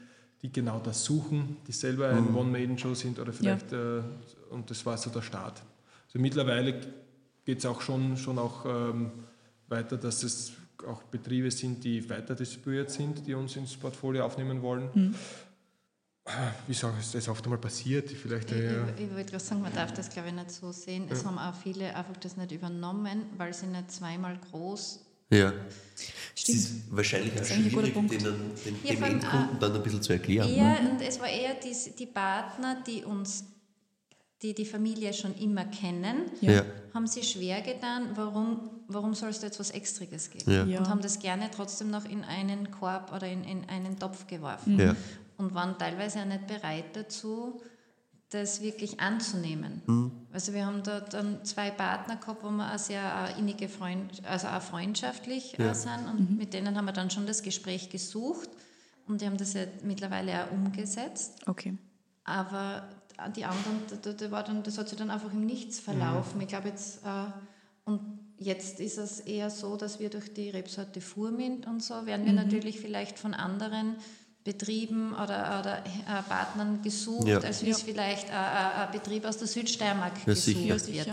S5: die genau das suchen, die selber ein One-Maiden-Show sind oder vielleicht, äh, und das war so der Start. Also mittlerweile geht es auch schon, schon auch ähm, weiter, dass es auch Betriebe sind, die weiter distribuiert sind, die uns ins Portfolio aufnehmen wollen. Wie sage ich, das ist oft einmal passiert, vielleicht
S4: Ich,
S5: äh,
S4: ich, ich wollte gerade sagen, man darf das glaube ich nicht so sehen. Es haben auch viele einfach das nicht übernommen, weil sie nicht zweimal groß.
S2: Ja. Es
S3: Stimmt.
S2: ist wahrscheinlich auch
S3: ist guter
S2: schwierig,
S3: Punkt.
S2: denen, den,
S4: Ja,
S2: Endkunden dann ein bisschen zu erklären.
S4: Eher,
S2: ne?
S4: und es war eher die, die Partner, die uns die die Familie schon immer kennen,
S2: Ja. Ja.
S4: haben sie schwer getan, warum, warum soll es da jetzt was Extriges geben?
S2: Ja.
S3: Ja.
S4: Und haben das gerne trotzdem noch in einen Korb oder in, in einen Topf geworfen.
S2: Ja.
S4: Und waren teilweise auch nicht bereit dazu, das wirklich anzunehmen.
S2: Mhm.
S4: Also wir haben da dann zwei Partner gehabt, wo wir auch sehr innige Freund, also auch freundschaftlich
S2: Ja.
S4: sind und mit denen haben wir dann schon das Gespräch gesucht und die haben das ja mittlerweile auch umgesetzt.
S3: Okay.
S4: Aber die anderen, da, war dann, das hat sich dann einfach im Nichts verlaufen. Ich glaube jetzt, äh, und jetzt ist es eher so, dass wir durch die Rebsorte Furmint und so, werden wir natürlich vielleicht von anderen Betrieben oder, oder äh, Partnern gesucht,
S2: Ja.
S4: als wie es vielleicht äh, äh, ein Betrieb aus der Südsteiermark
S2: Ja,
S4: gesucht
S2: sicher.
S4: wird.
S2: Ja.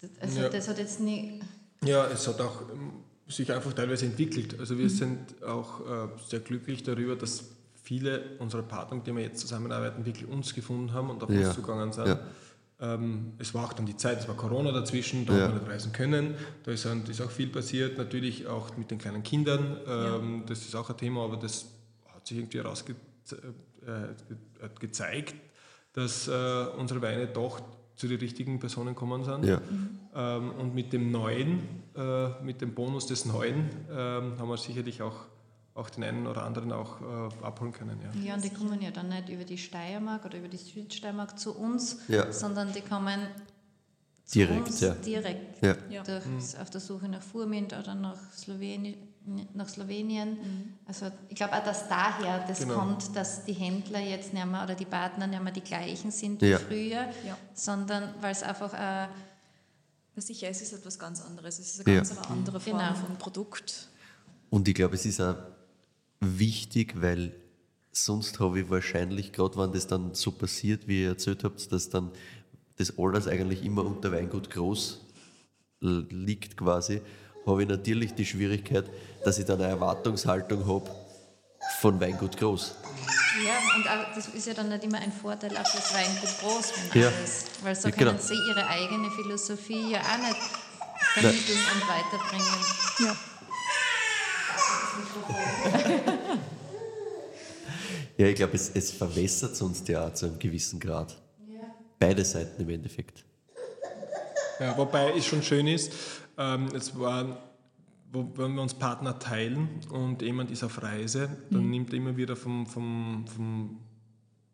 S4: Das- Also
S5: Ja.
S4: das hat jetzt nie...
S5: Ja, es hat auch ähm, sich einfach teilweise entwickelt. Also wir sind auch äh, sehr glücklich darüber, dass viele unserer Partner, mit denen wir jetzt zusammenarbeiten, wirklich uns gefunden haben und auf
S2: Ja.
S5: uns zugegangen sind.
S2: Ja.
S5: Ähm, es war auch dann die Zeit, es war Corona dazwischen, da
S2: Ja.
S5: haben wir nicht reisen können. Da ist, ist auch viel passiert, natürlich auch mit den kleinen Kindern. Ähm, Das ist auch ein Thema, aber das sich irgendwie herausgezeigt, äh, gezeigt, dass äh, unsere Weine doch zu den richtigen Personen gekommen sind.
S2: Ja.
S5: Ähm, und mit dem Neuen, äh, mit dem Bonus des Neuen, ähm, haben wir sicherlich auch, auch den einen oder anderen auch äh, abholen können. Ja.
S4: Ja, und die kommen ja dann nicht über die Steiermark oder über die Südsteiermark zu uns,
S2: Ja.
S4: sondern die kommen zu
S2: Direkt,
S4: uns
S2: ja.
S4: direkt
S2: Ja.
S3: Ja.
S4: durch, auf der Suche nach Furmint oder nach, Sloweni nach Slowenien. Also ich glaube auch, dass daher das
S5: Genau.
S4: kommt, dass die Händler jetzt nicht mehr oder die Partner nicht mehr die gleichen sind
S2: Ja.
S4: wie früher,
S3: Ja.
S4: sondern weil es einfach äh,
S3: sicher, es ist etwas ganz anderes. Es ist eine
S2: Ja.
S3: ganz andere Form
S4: Genau.
S3: von Produkt.
S2: Und ich glaube, es ist auch wichtig, weil sonst habe ich wahrscheinlich, gerade wenn das dann so passiert, wie ihr erzählt habt, dass dann das alles eigentlich immer unter Weingut groß liegt quasi, habe ich natürlich die Schwierigkeit, dass ich dann eine Erwartungshaltung habe von Weingut groß.
S4: Ja, und auch, das ist ja dann nicht immer ein Vorteil auch fürs Weingut groß, wenn
S2: Ja.
S4: alles. Weil so
S2: Ja,
S4: können
S2: genau.
S4: sie ihre eigene Philosophie ja auch nicht vermitteln und weiterbringen.
S3: Ja.
S2: Ja, ich glaube, es, es verwässert sonst ja auch zu einem gewissen Grad. Beide Seiten im Endeffekt.
S5: Ja, wobei es schon schön ist, ähm, es war, wo, wenn wir uns Partner teilen und jemand ist auf Reise, dann nimmt er immer wieder vom, vom, vom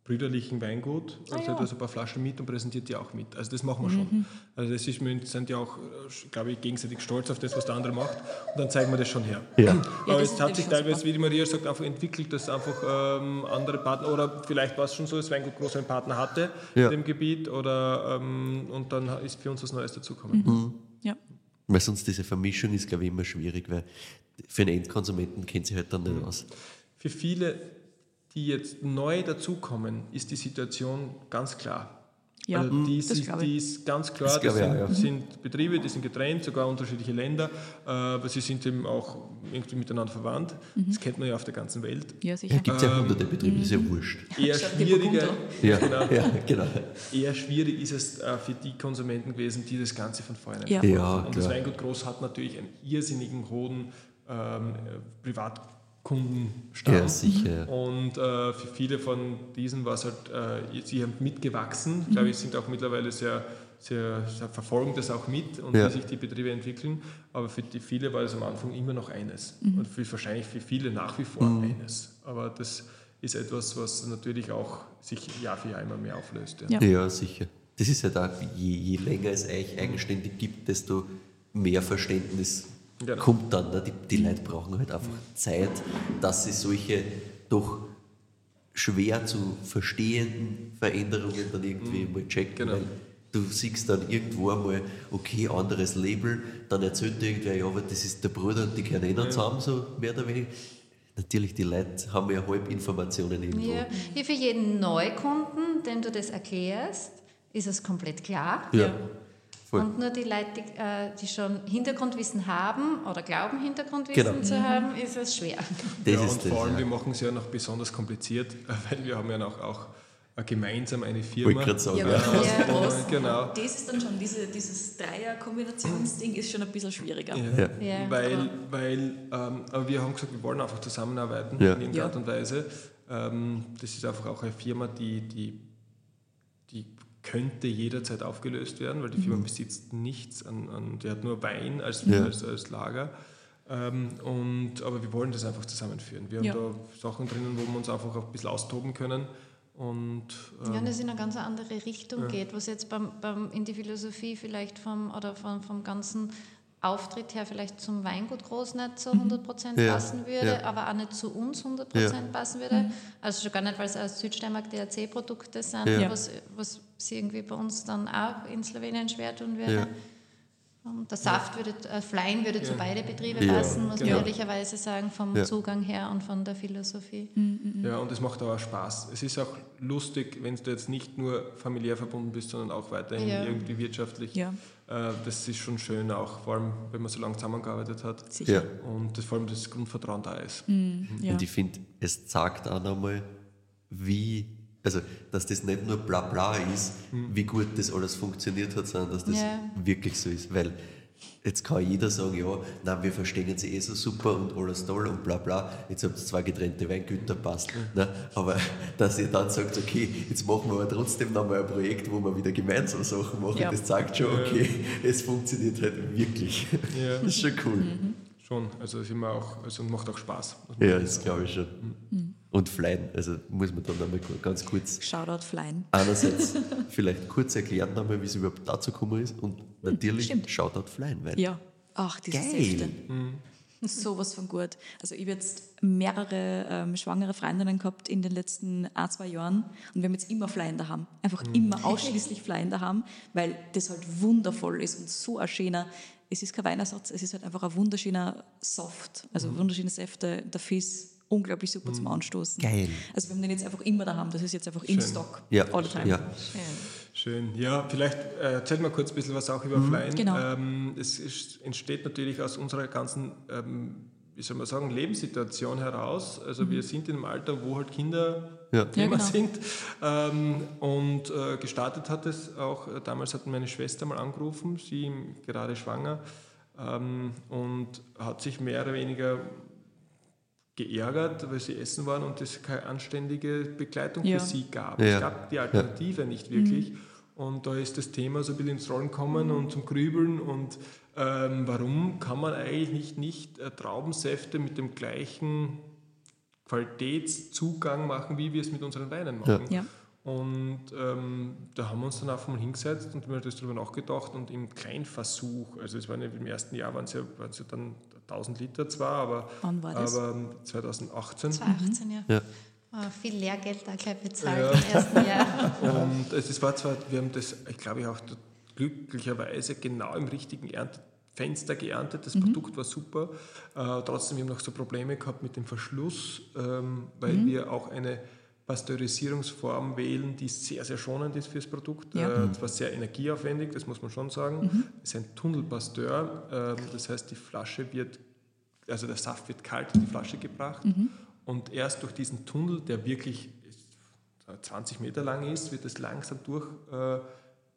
S5: brüderlichen Weingut, also
S3: ja.
S5: also ein paar Flaschen mit und präsentiert die auch mit. Also das machen wir schon. Also das ist, wir sind ja auch, äh, glaube ich, gegenseitig stolz auf das, was der andere macht und dann zeigen wir das schon her.
S2: Ja.
S5: Aber
S3: das
S5: es hat sich teilweise,
S3: super.
S5: wie die Maria sagt, einfach entwickelt, dass einfach ähm, andere Partner, oder vielleicht war es schon so, dass Weingut groß einen Partner hatte
S2: Ja.
S5: in dem Gebiet, oder, ähm, und dann ist für uns was Neues dazugekommen.
S3: Mhm. Ja.
S2: Weil sonst diese Vermischung ist, glaube ich, immer schwierig, weil für einen Endkonsumenten kennt sich halt dann nicht aus.
S5: Für viele, die jetzt neu dazukommen, ist die Situation ganz klar.
S3: Ja,
S5: also die,
S3: das
S5: ist, die ist ganz klar,
S2: Das
S5: das, sind,
S2: auch, ja.
S5: sind Betriebe, die sind getrennt, sogar unterschiedliche Länder, äh, aber sie sind eben auch irgendwie miteinander verwandt.
S3: Mhm.
S5: Das kennt man ja auf der ganzen Welt.
S3: Ja, sicher.
S2: gibt es ja hunderte Betriebe, das ist ja wurscht. (laughs)
S5: Eher schwieriger.
S2: Ja, (laughs)
S5: genau,
S2: ja, genau.
S5: eher schwierig ist es äh, für die Konsumenten gewesen, die das Ganze von vornherein
S3: Ja.
S2: Ja,
S5: Und das. Weingut Groß hat natürlich einen irrsinnigen hohen ähm, äh, Privatkundenstamm.
S2: Ja, sicher. ja.
S5: Und äh, für viele von diesen war es halt, äh, sie haben mitgewachsen. Ich glaube, ich sind auch mittlerweile sehr, sehr, sehr verfolgen das auch mit und
S2: Ja.
S5: wie sich die Betriebe entwickeln. Aber für die viele war es am Anfang immer noch eines.
S3: Mhm.
S5: Und für, wahrscheinlich für viele nach wie vor eines. Aber das ist etwas, was natürlich auch sich Jahr für Jahr immer mehr auflöst. Ja.
S3: Ja.
S2: Ja, sicher. Das ist halt auch, je, je länger es euch eigenständig gibt, desto mehr Verständnis
S5: Genau.
S2: kommt dann. Ne? Die, die Leute brauchen halt einfach Zeit, dass sie solche doch schwer zu verstehenden Veränderungen dann irgendwie mal checken.
S5: Genau.
S2: Weil du siehst dann irgendwo einmal, okay, anderes Label, dann erzählt dir irgendwer, ja, aber das ist der Bruder und die können eh nicht zusammen, so mehr oder weniger. Natürlich, die Leute haben ja Halbinformationen irgendwo.
S4: Ja. Hier für jeden Neukunden, dem du das erklärst, ist es komplett klar.
S2: Ja. Voll.
S4: Und nur die Leute, die, äh, die schon Hintergrundwissen haben oder glauben, Hintergrundwissen
S2: Genau.
S4: zu haben, ist es schwer.
S2: Das
S5: ja,
S2: ist
S5: und
S2: das.
S5: vor allem,
S2: ja.
S5: wir machen es ja noch besonders kompliziert, (laughs) weil wir haben ja noch auch äh, gemeinsam eine Firma.
S2: gerade sagen,
S3: Ja,
S2: ja.
S4: Ja.
S3: groß.
S5: Genau.
S3: Das ist dann schon, diese, dieses Dreier-Kombinationsding ist schon ein bisschen schwieriger.
S2: Ja.
S4: Ja,
S5: weil,
S4: aber-
S5: weil ähm, aber wir haben gesagt, wir wollen einfach zusammenarbeiten
S2: Ja.
S5: in irgendeiner
S3: Ja.
S5: Art und Weise. Ähm, das ist einfach auch eine Firma, die, die könnte jederzeit aufgelöst werden, weil die Firma besitzt nichts an, an die hat nur Wein als,
S2: Ja.
S5: als, als Lager. Ähm, und, aber wir wollen das einfach zusammenführen. Wir haben
S3: Ja.
S5: da Sachen drinnen, wo wir uns einfach auch ein bisschen austoben können. Und
S4: Ja,
S5: ähm,
S4: und das in eine ganz andere Richtung geht, was jetzt beim, beim, in die Philosophie vielleicht vom, oder vom, vom ganzen Auftritt her vielleicht zum Weingut groß nicht so 100%
S2: Ja,
S4: passen würde,
S2: ja.
S4: aber auch nicht zu uns 100%
S2: Ja.
S4: passen würde. Also schon gar nicht, weil es aus Südsteiermark DRC-Produkte sind,
S2: Ja.
S4: was, was sie irgendwie bei uns dann auch in Slowenien schwer tun würde.
S2: Ja.
S4: Und der Saft würde, äh, Flein würde zu beide Betriebe
S2: Ja,
S4: passen, muss man
S5: genau.
S4: ehrlicherweise sagen, vom
S2: Ja.
S4: Zugang her und von der Philosophie.
S5: Ja, und es macht auch Spaß. Es ist auch lustig, wenn du jetzt nicht nur familiär verbunden bist, sondern auch weiterhin
S4: Ja.
S5: irgendwie wirtschaftlich.
S3: Ja.
S5: Äh, das ist schon schön, auch vor allem, wenn man so lange zusammengearbeitet hat.
S3: Sicher.
S2: Ja.
S5: Und das, vor allem das Grundvertrauen da ist.
S3: Ja.
S2: Und ich finde, es zeigt auch nochmal, wie, also dass das nicht nur bla bla ist, wie gut das alles funktioniert hat, sondern dass das
S4: Ja.
S2: wirklich so ist. Weil jetzt kann jeder sagen, ja, nein, wir verstehen sie eh so super und alles toll und bla bla, jetzt habt ihr zwei getrennte Weingüter, passt. Ne? Aber (laughs) dass ihr dann sagt, okay, jetzt machen wir aber trotzdem nochmal ein Projekt, wo wir wieder gemeinsam Sachen machen,
S3: Ja.
S2: das zeigt schon, okay, es funktioniert halt wirklich.
S5: Ja.
S2: Das (laughs) ist schon cool.
S5: Schon, also es ist immer auch, also macht auch Spaß.
S2: Ja, das glaube ich schon. Und Flein, also muss man dann nochmal ganz kurz
S3: Shoutout Flein.
S2: einerseits (laughs) vielleicht kurz erklären nochmal, wie es überhaupt dazu gekommen ist und natürlich
S3: stimmt.
S2: Shoutout Flein, weil
S3: Ja. Ach, diese
S2: Geil.
S3: Säfte. Sowas von gut. Also ich habe jetzt mehrere ähm, schwangere Freundinnen gehabt in den letzten ein, zwei Jahren und wir haben jetzt immer Flein daheim. Einfach immer ausschließlich Flein daheim, weil das halt wundervoll ist und so ein schöner, es ist kein Weinersatz, es ist halt einfach ein wunderschöner Soft, also wunderschöne Säfte, der Fiss, unglaublich super zum Anstoßen.
S2: Geil.
S3: Also wir haben den jetzt einfach immer daheim, das ist jetzt einfach im
S5: Schön.
S3: Stock,
S2: ja,
S3: all the time.
S2: ja,
S5: Schön. Ja, vielleicht äh, erzählt mal kurz ein bisschen was auch über Flein.
S3: genau.
S5: Ähm, es ist, entsteht natürlich aus unserer ganzen, ähm, wie soll man sagen, Lebenssituation heraus. Also wir sind in einem Alter, wo halt Kinder
S2: Ja.
S5: Thema
S3: genau.
S5: sind. Ähm, und äh, gestartet hat es auch, äh, damals hat meine Schwester mal angerufen, sie gerade schwanger, ähm, und hat sich mehr oder weniger geärgert, weil sie essen waren und es keine anständige Begleitung
S3: Ja.
S5: für sie gab.
S2: Ja.
S5: Es gab die Alternative nicht wirklich. Und da ist das Thema so ein bisschen ins Rollen gekommen und zum Grübeln. Und ähm, warum kann man eigentlich nicht, nicht äh, Traubensäfte mit dem gleichen Qualitätszugang machen, wie wir es mit unseren Weinen machen?
S3: Ja.
S5: Und ähm, da haben wir uns dann einfach mal hingesetzt und wir haben das darüber nachgedacht und im Kleinversuch, also es waren ja im ersten Jahr waren es ja, waren es ja dann 1000 Liter zwar, aber,
S3: Wann war das?
S5: aber ähm, 2018.
S4: 2018, ja.
S2: Ja.
S4: Ah, viel Lehrgeld da gleich bezahlt
S5: Ja.
S4: im ersten Jahr. (laughs)
S5: Und es war zwar, wir haben das, ich glaube auch glücklicherweise genau im richtigen Erntefenster geerntet. Das Produkt war super. Äh, trotzdem haben wir noch so Probleme gehabt mit dem Verschluss, ähm, weil wir auch eine Pasteurisierungsform wählen, die sehr, sehr schonend ist fürs Produkt.
S3: Ja.
S5: Äh, zwar sehr energieaufwendig, das muss man schon sagen. Es ist ein Tunnelpasteur, ähm, das heißt, die Flasche wird, also der Saft wird kalt in die Flasche gebracht und erst durch diesen Tunnel, der wirklich 20 Meter lang ist, wird es langsam durchgeschickt. Äh,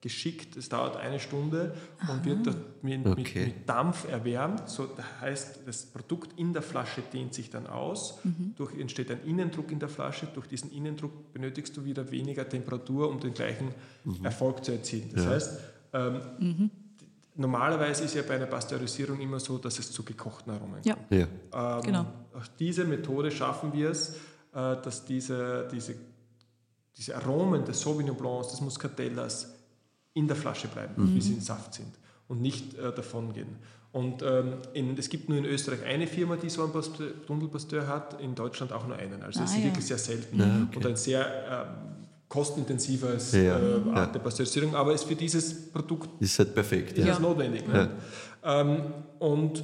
S5: geschickt. es dauert eine Stunde und wird dort mit, mit,
S2: Okay.
S5: mit Dampf erwärmt. So das heißt, das Produkt in der Flasche dehnt sich dann aus. Durch entsteht ein Innendruck in der Flasche. Durch diesen Innendruck benötigst du wieder weniger Temperatur, um den gleichen Erfolg zu erzielen. Das heißt, ähm, normalerweise ist ja bei einer Pasteurisierung immer so, dass es zu gekochten Aromen
S3: Ja.
S5: kommt.
S2: ja,
S5: Ähm,
S3: Genau.
S5: Durch diese Methode schaffen wir es, äh, dass diese, diese, diese Aromen des Sauvignon Blancs, des Muscatellas in der Flasche bleiben, wie sie im Saft sind und nicht äh, davon gehen. Und ähm, in, es gibt nur in Österreich eine Firma, die so einen Pasteur- Tunnelpasteur hat, in Deutschland auch nur einen. Also es
S3: Ah,
S5: ist
S3: ja.
S5: wirklich sehr selten
S2: Ja, okay.
S5: und ein sehr ähm, kostenintensives
S2: Ja,
S5: äh,
S2: ja.
S5: Art der Pasteurisierung, aber ist für dieses Produkt
S2: ist halt perfekt.
S5: ist notwendig. Ne? Ähm, und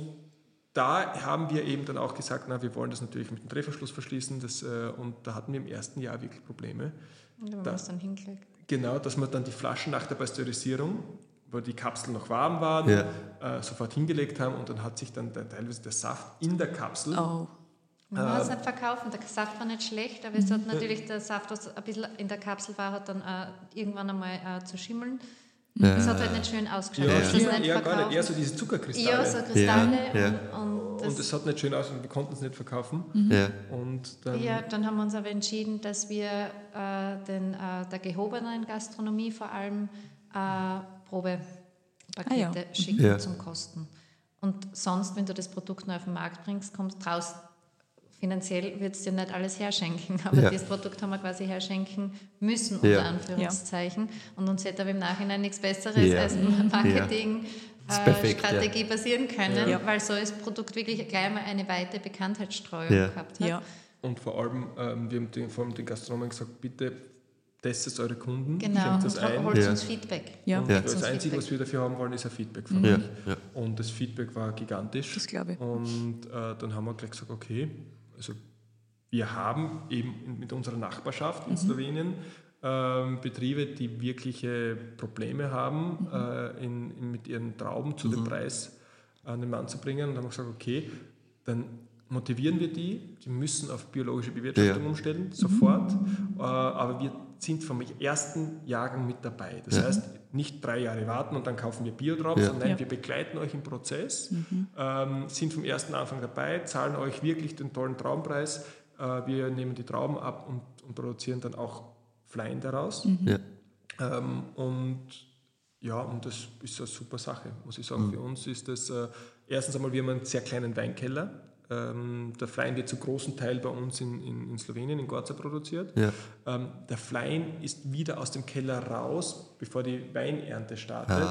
S5: da haben wir eben dann auch gesagt, na, wir wollen das natürlich mit dem Drehverschluss verschließen. Das, äh, und da hatten wir im ersten Jahr wirklich Probleme.
S4: Und wenn man das dann hinkriegt.
S5: Genau, dass man dann die Flaschen nach der Pasteurisierung, wo die Kapseln noch warm waren,
S2: Ja.
S5: äh, sofort hingelegt haben und dann hat sich dann der, teilweise der Saft in der Kapsel
S3: Oh.
S4: Man kann es nicht verkaufen, der Saft war nicht schlecht, aber es hat natürlich der Saft, was ein bisschen in der Kapsel war, hat dann äh, irgendwann einmal äh, zu schimmeln Das hat halt nicht schön ausgeschaut.
S5: Ja,
S4: Ja, das
S5: eher,
S4: nicht
S5: eher gar nicht, eher so diese Zuckerkristalle.
S4: Ja, so Kristalle
S2: Ja, ja.
S4: Und, und das,
S5: und es hat nicht schön aus und wir konnten es nicht verkaufen.
S2: Ja.
S5: Und dann,
S4: ja, dann haben wir uns aber entschieden, dass wir äh, den, äh, der gehobenen Gastronomie vor allem äh, Probepakete
S3: Ah ja.
S4: schicken
S2: Ja.
S4: zum Kosten. Und sonst, wenn du das Produkt neu auf den Markt bringst, kommst raus. Finanziell wird es dir nicht alles herschenken, aber
S2: Ja.
S4: das Produkt haben wir quasi herschenken müssen, unter
S2: Ja.
S4: Anführungszeichen. Und uns hätte aber im Nachhinein nichts Besseres
S2: Ja.
S4: als Marketing. Äh,
S2: perfekt, ja.
S4: Strategie passieren können,
S3: Ja.
S4: weil so das Produkt wirklich gleich mal eine weite Bekanntheitsstreuung
S2: Ja.
S4: gehabt hat.
S3: Ja.
S5: und vor allem, ähm, wir haben den, vor allem den Gastronomen gesagt, bitte testet eure Kunden,
S4: Genau,
S5: schenkt das
S4: und
S5: ein.
S4: holt
S2: Ja.
S4: uns Feedback.
S3: Ja.
S5: Und
S2: Ja.
S5: Das
S4: Uns
S5: Einzige,
S4: Feedback.
S5: was wir dafür haben wollen, ist ein Feedback von
S2: Ja.
S5: euch.
S2: Ja.
S5: Und das Feedback war gigantisch.
S3: Das glaube ich.
S5: Und äh, dann haben wir gleich gesagt, okay, also wir haben eben mit unserer Nachbarschaft in Slowenien ähm, Betriebe, die wirkliche Probleme haben, äh, in, in, mit ihren Trauben zu dem Preis an den Mann zu bringen. Und dann haben wir gesagt, okay, dann motivieren wir die, die müssen auf biologische Bewirtschaftung
S2: Ja.
S5: umstellen, sofort. Äh, aber wir sind vom ersten Jahrgang mit dabei. Das heißt, nicht drei Jahre warten und dann kaufen wir Biodrops,
S2: Ja.
S5: sondern nein,
S3: Ja.
S5: wir begleiten euch im Prozess, ähm, sind vom ersten Anfang dabei, zahlen euch wirklich den tollen Traumpreis. Äh, wir nehmen die Trauben ab und, und produzieren dann auch Flein daraus.
S2: Ja.
S5: Ähm, und ja, und das ist eine super Sache, muss ich sagen. Für uns ist das, äh, erstens einmal, wir haben einen sehr kleinen Weinkeller. Ähm, der Flein wird zu großen Teil bei uns in, in, in Slowenien, in Gorza produziert.
S2: Ja.
S5: Ähm, der Flein ist wieder aus dem Keller raus, bevor die Weinernte startet,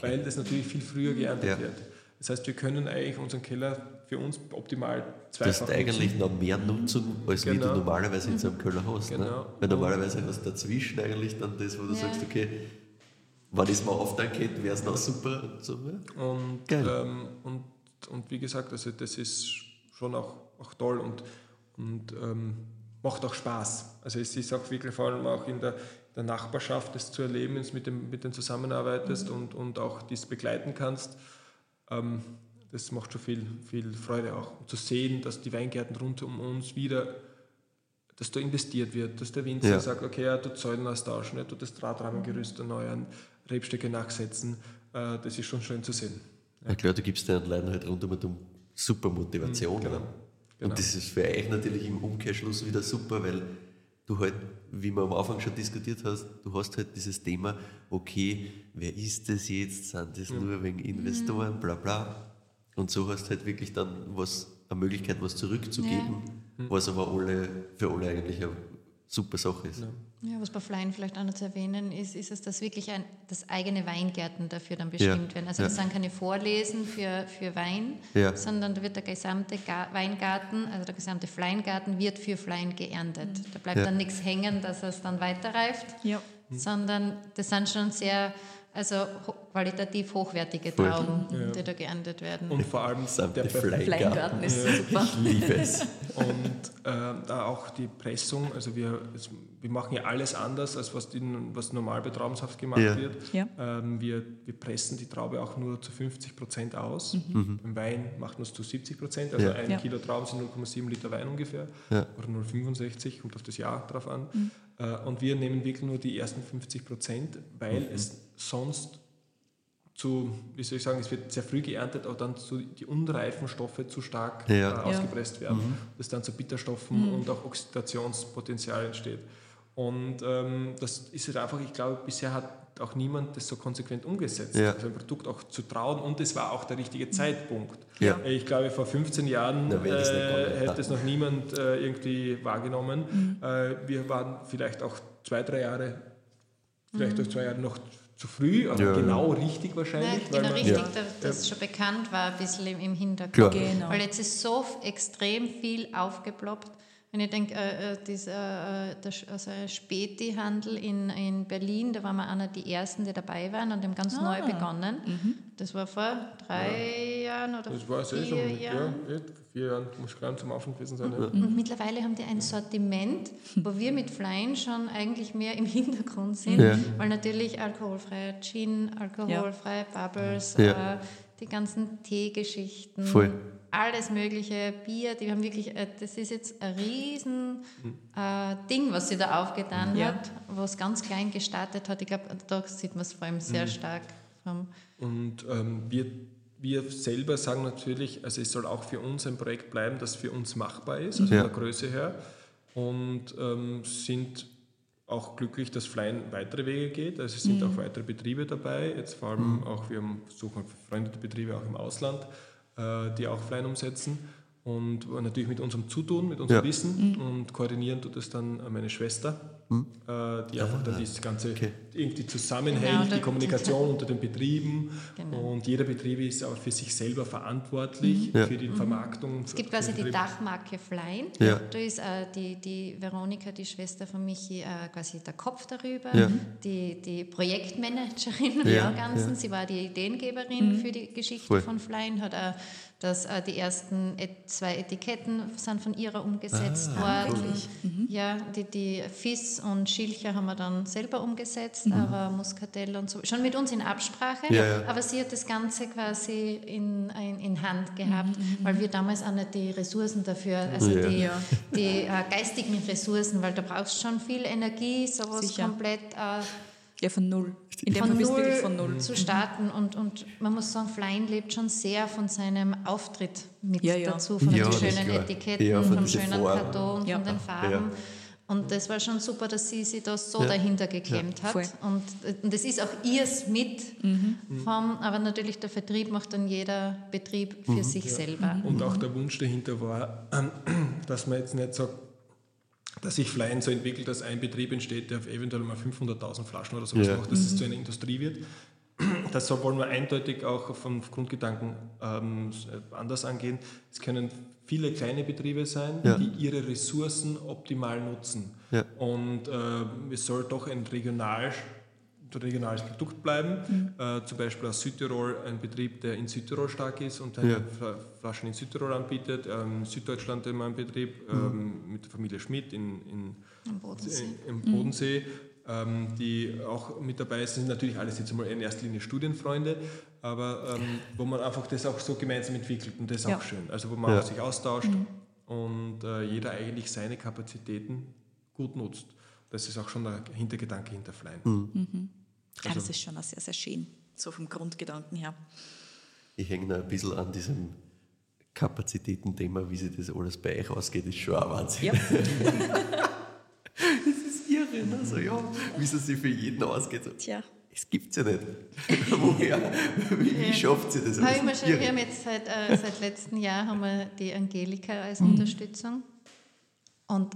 S5: weil das natürlich viel früher geerntet
S2: Ja.
S5: wird. Das heißt, wir können eigentlich unseren Keller für uns optimal zweifach
S2: hast eigentlich noch mehr Nutzung, als wie du
S5: Genau.
S2: normalerweise in so einem Keller hast. Ne?
S5: Genau.
S2: Weil normalerweise hast du dazwischen eigentlich dann das, wo du
S4: Ja.
S2: sagst, okay, wenn ich es mal aufteilen könnte, wäre es noch super. Und so, ja.
S5: Und,
S2: Geil.
S5: ähm, und, und wie gesagt, also das ist schon auch, auch toll und, und ähm, macht auch Spaß. Also es ist auch wirklich vor allem auch in der, der Nachbarschaft, das zu erleben, ist mit dem mit denen zusammenarbeitest und, und auch dies begleiten kannst. Ähm, das macht schon viel, viel Freude auch. Und zu sehen, dass die Weingärten rund um uns wieder, dass da investiert wird, dass der Winzer
S2: Ja.
S5: sagt, okay, er tut Säulen austauschen, er tut das Drahtrahmengerüst erneuern, Rebstöcke nachsetzen, äh, das ist schon schön zu sehen.
S2: Ja klar, du gibst den Leuten halt rundum super Motivation. ne?
S5: Genau.
S2: Und das ist für euch natürlich im Umkehrschluss wieder super, weil du halt, wie wir am Anfang schon diskutiert hast, du hast halt dieses Thema, okay, wer ist das jetzt? Sind das nur wegen Investoren, bla bla. Und so hast halt wirklich dann was, eine Möglichkeit, was zurückzugeben, was aber alle, für alle eigentlich eine super Sache ist.
S4: Ja, was bei Flein vielleicht auch noch zu erwähnen ist, ist es, dass wirklich ein, das eigene Weingärten dafür dann bestimmt
S2: Ja,
S4: werden. Also
S2: ja.
S4: das sind keine Vorlesen für, für Wein,
S2: Ja.
S4: sondern da wird der gesamte Ga Weingarten, also der gesamte Fleingarten wird für Flein geerntet. Da bleibt
S2: Ja.
S4: dann nichts hängen, dass es dann weiterreift,
S3: Ja.
S4: sondern das sind schon sehr also ho qualitativ hochwertige. Trauben, die da geerntet werden.
S5: Und vor allem
S2: Samt
S5: der
S3: Kleingarten ist super.
S2: Ich liebe es. (laughs)
S5: Und äh, da auch die Pressung, also wir, es, wir machen ja alles anders, als was, in, was normal bei Traubensaft gemacht
S2: Ja.
S5: wird.
S3: Ja.
S5: Ähm, wir, wir pressen die Traube auch nur zu 50 Prozent aus. Beim Wein macht man es zu 70 Prozent, also
S2: Ja.
S5: ein
S3: Ja.
S5: Kilo Trauben sind 0,7 Liter Wein ungefähr
S2: Ja.
S5: oder 0,65, kommt auf das Jahr drauf an. Äh, und wir nehmen wirklich nur die ersten 50 Prozent, weil es sonst zu, wie soll ich sagen, es wird sehr früh geerntet, aber dann zu, die unreifen Stoffe zu stark
S2: Ja.
S5: äh,
S2: Ja.
S5: ausgepresst werden, dass dann zu Bitterstoffen und auch Oxidationspotenzial entsteht. Und ähm, das ist halt einfach, ich glaube, bisher hat auch niemand das so konsequent umgesetzt,
S2: Ja.
S5: also ein Produkt auch zu trauen und es war auch der richtige Zeitpunkt.
S2: Ja.
S5: Ich glaube, vor 15 Jahren
S2: nicht
S5: äh, hätte es noch niemand äh, irgendwie wahrgenommen. Äh, wir waren vielleicht auch zwei, drei Jahre, vielleicht auch zwei Jahre noch zu früh, aber
S2: Ja, ja.
S5: genau richtig wahrscheinlich.
S4: genau
S5: man-
S4: richtig,
S2: Ja.
S4: dass das schon bekannt war, ein bisschen im- Hintergrund.
S2: Klar.
S3: Genau.
S4: Weil jetzt ist so extrem viel aufgeploppt. Wenn ich denke, äh, äh, dieser, äh, der Sch- also Späti-Handel in, in Berlin, da waren wir einer der ersten, die dabei waren und haben ganz neu begonnen. Das war vor drei Jahren oder
S5: Das war es eh
S4: vier
S5: schon, ja,
S4: Jahren.
S5: vor vier Jahren muss gerade zum Anfang gewesen sein. Ja.
S4: Und mittlerweile haben die ein Sortiment, wo wir mit Flein schon eigentlich mehr im Hintergrund sind,
S2: Ja.
S4: weil natürlich alkoholfreier Gin, alkoholfreie Bubbles,
S2: Ja.
S4: äh, die ganzen Teegeschichten,
S2: Voll.
S4: Alles mögliche, Bier, die haben wirklich, äh, das ist jetzt ein riesen äh, Ding, was sie da aufgetan
S3: Ja.
S4: hat, was ganz klein gestartet hat. Ich glaube, da sieht man es vor allem sehr stark. Vom,
S5: Und ähm, wir, wir selber sagen natürlich, also es soll auch für uns ein Projekt bleiben, das für uns machbar ist, also
S2: Ja.
S5: von der Größe her. Und ähm, sind auch glücklich, dass Flyen weitere Wege geht. Also es sind auch weitere Betriebe dabei. Jetzt vor allem auch, wir suchen befreundete Betriebe auch im Ausland, die auch Flyen umsetzen. Und natürlich mit unserem Zutun, mit unserem
S2: Ja.
S5: Wissen. Und koordinieren tut es dann meine Schwester, äh, die einfach dann das Ganze
S2: okay.
S5: irgendwie zusammenhält,
S4: Genau,
S5: die Kommunikation unter den Betrieben.
S4: Genau.
S5: Und jeder Betrieb ist auch für sich selber verantwortlich,
S2: Ja.
S5: für die Vermarktung.
S4: es gibt quasi die Dachmarke Flyen.
S2: Ja.
S4: Da ist äh, die, die Veronika, die Schwester von Michi, äh, quasi der Kopf darüber,
S2: Ja.
S4: die, die Projektmanagerin
S2: Ja,
S4: im Ganzen.
S2: ja.
S4: Sie war die Ideengeberin für die Geschichte
S2: Voll.
S4: von Flyen, hat auch das, äh, die ersten et zwei Etiketten sind von ihrer umgesetzt
S2: Ah,
S4: worden. Ja, die, die Fiss und Schilcher haben wir dann selber umgesetzt, aber Muscatell und so. Schon mit uns in Absprache,
S2: Ja, ja.
S4: aber sie hat das Ganze quasi in, in, in Hand gehabt, weil wir damals auch nicht die Ressourcen dafür, also
S2: Ja.
S4: die, die äh, geistigen Ressourcen, weil da brauchst du schon viel Energie, sowas
S3: Sicher.
S4: komplett äh,
S3: Ja, von null. In dem
S4: von
S3: Fall
S4: null,
S3: wirklich von null.
S4: zu starten und, und man muss sagen, Flyen lebt schon sehr von seinem Auftritt mit
S3: Ja, ja.
S4: dazu, von
S2: Ja,
S4: den schönen. Etiketten,
S2: Ja, von
S4: vom schönen
S2: Farben.
S4: Karton,
S3: Ja.
S4: von den Farben.
S2: Ja.
S4: Und das war schon super, dass sie sich da so dahinter geklemmt hat.
S3: Voll.
S4: Und, und das ist auch ihrs mit, vom, aber natürlich der Vertrieb macht dann jeder Betrieb für sich selber.
S5: Und auch der Wunsch dahinter war, (clears throat) dass man jetzt nicht sagt, dass sich Flyen so entwickelt, dass ein Betrieb entsteht, der auf eventuell mal 500.000 Flaschen oder sowas
S2: Ja.
S5: macht, dass es zu einer Industrie wird. Das wollen wir eindeutig auch vom Grundgedanken ähm, anders angehen. Es können viele kleine Betriebe sein,
S2: Ja.
S5: die ihre Ressourcen optimal nutzen.
S2: Ja.
S5: Und äh, es soll doch ein regional, regionales Produkt bleiben. Äh, zum Beispiel aus Südtirol ein Betrieb, der in Südtirol stark ist und seine
S2: Ja.
S5: Fla- Flaschen in Südtirol anbietet. Ähm, Süddeutschland immer ein Betrieb ähm, mit der Familie Schmidt in, in,
S4: Am Bodensee.
S5: im Bodensee, ähm, die auch mit dabei sind. Natürlich alles jetzt mal in erster Linie Studienfreunde, aber ähm, wo man einfach das auch so gemeinsam entwickelt und das ist
S3: Ja.
S5: auch schön. Also wo man
S2: Ja.
S5: auch sich austauscht und äh, jeder eigentlich seine Kapazitäten gut nutzt. Das ist auch schon der Hintergedanke hinter Flyen.
S3: Ja, das ist schon auch sehr, sehr schön. So vom Grundgedanken her.
S2: Ich hänge noch ein bisschen an diesem Kapazitätenthema, wie sich das alles bei euch ausgeht, ist schon ein Wahnsinn.
S3: Ja. (laughs)
S2: Das ist irre, ne? so, ja, wie es sich für jeden ausgeht. So,
S3: Tja.
S2: Es gibt's ja nicht. (laughs) Woher? Wie, wie schafft sie das? Ist
S4: schon, wir haben jetzt seit, äh, seit letztem Jahr haben wir die Angelika als
S2: Mhm.
S4: Unterstützung. Und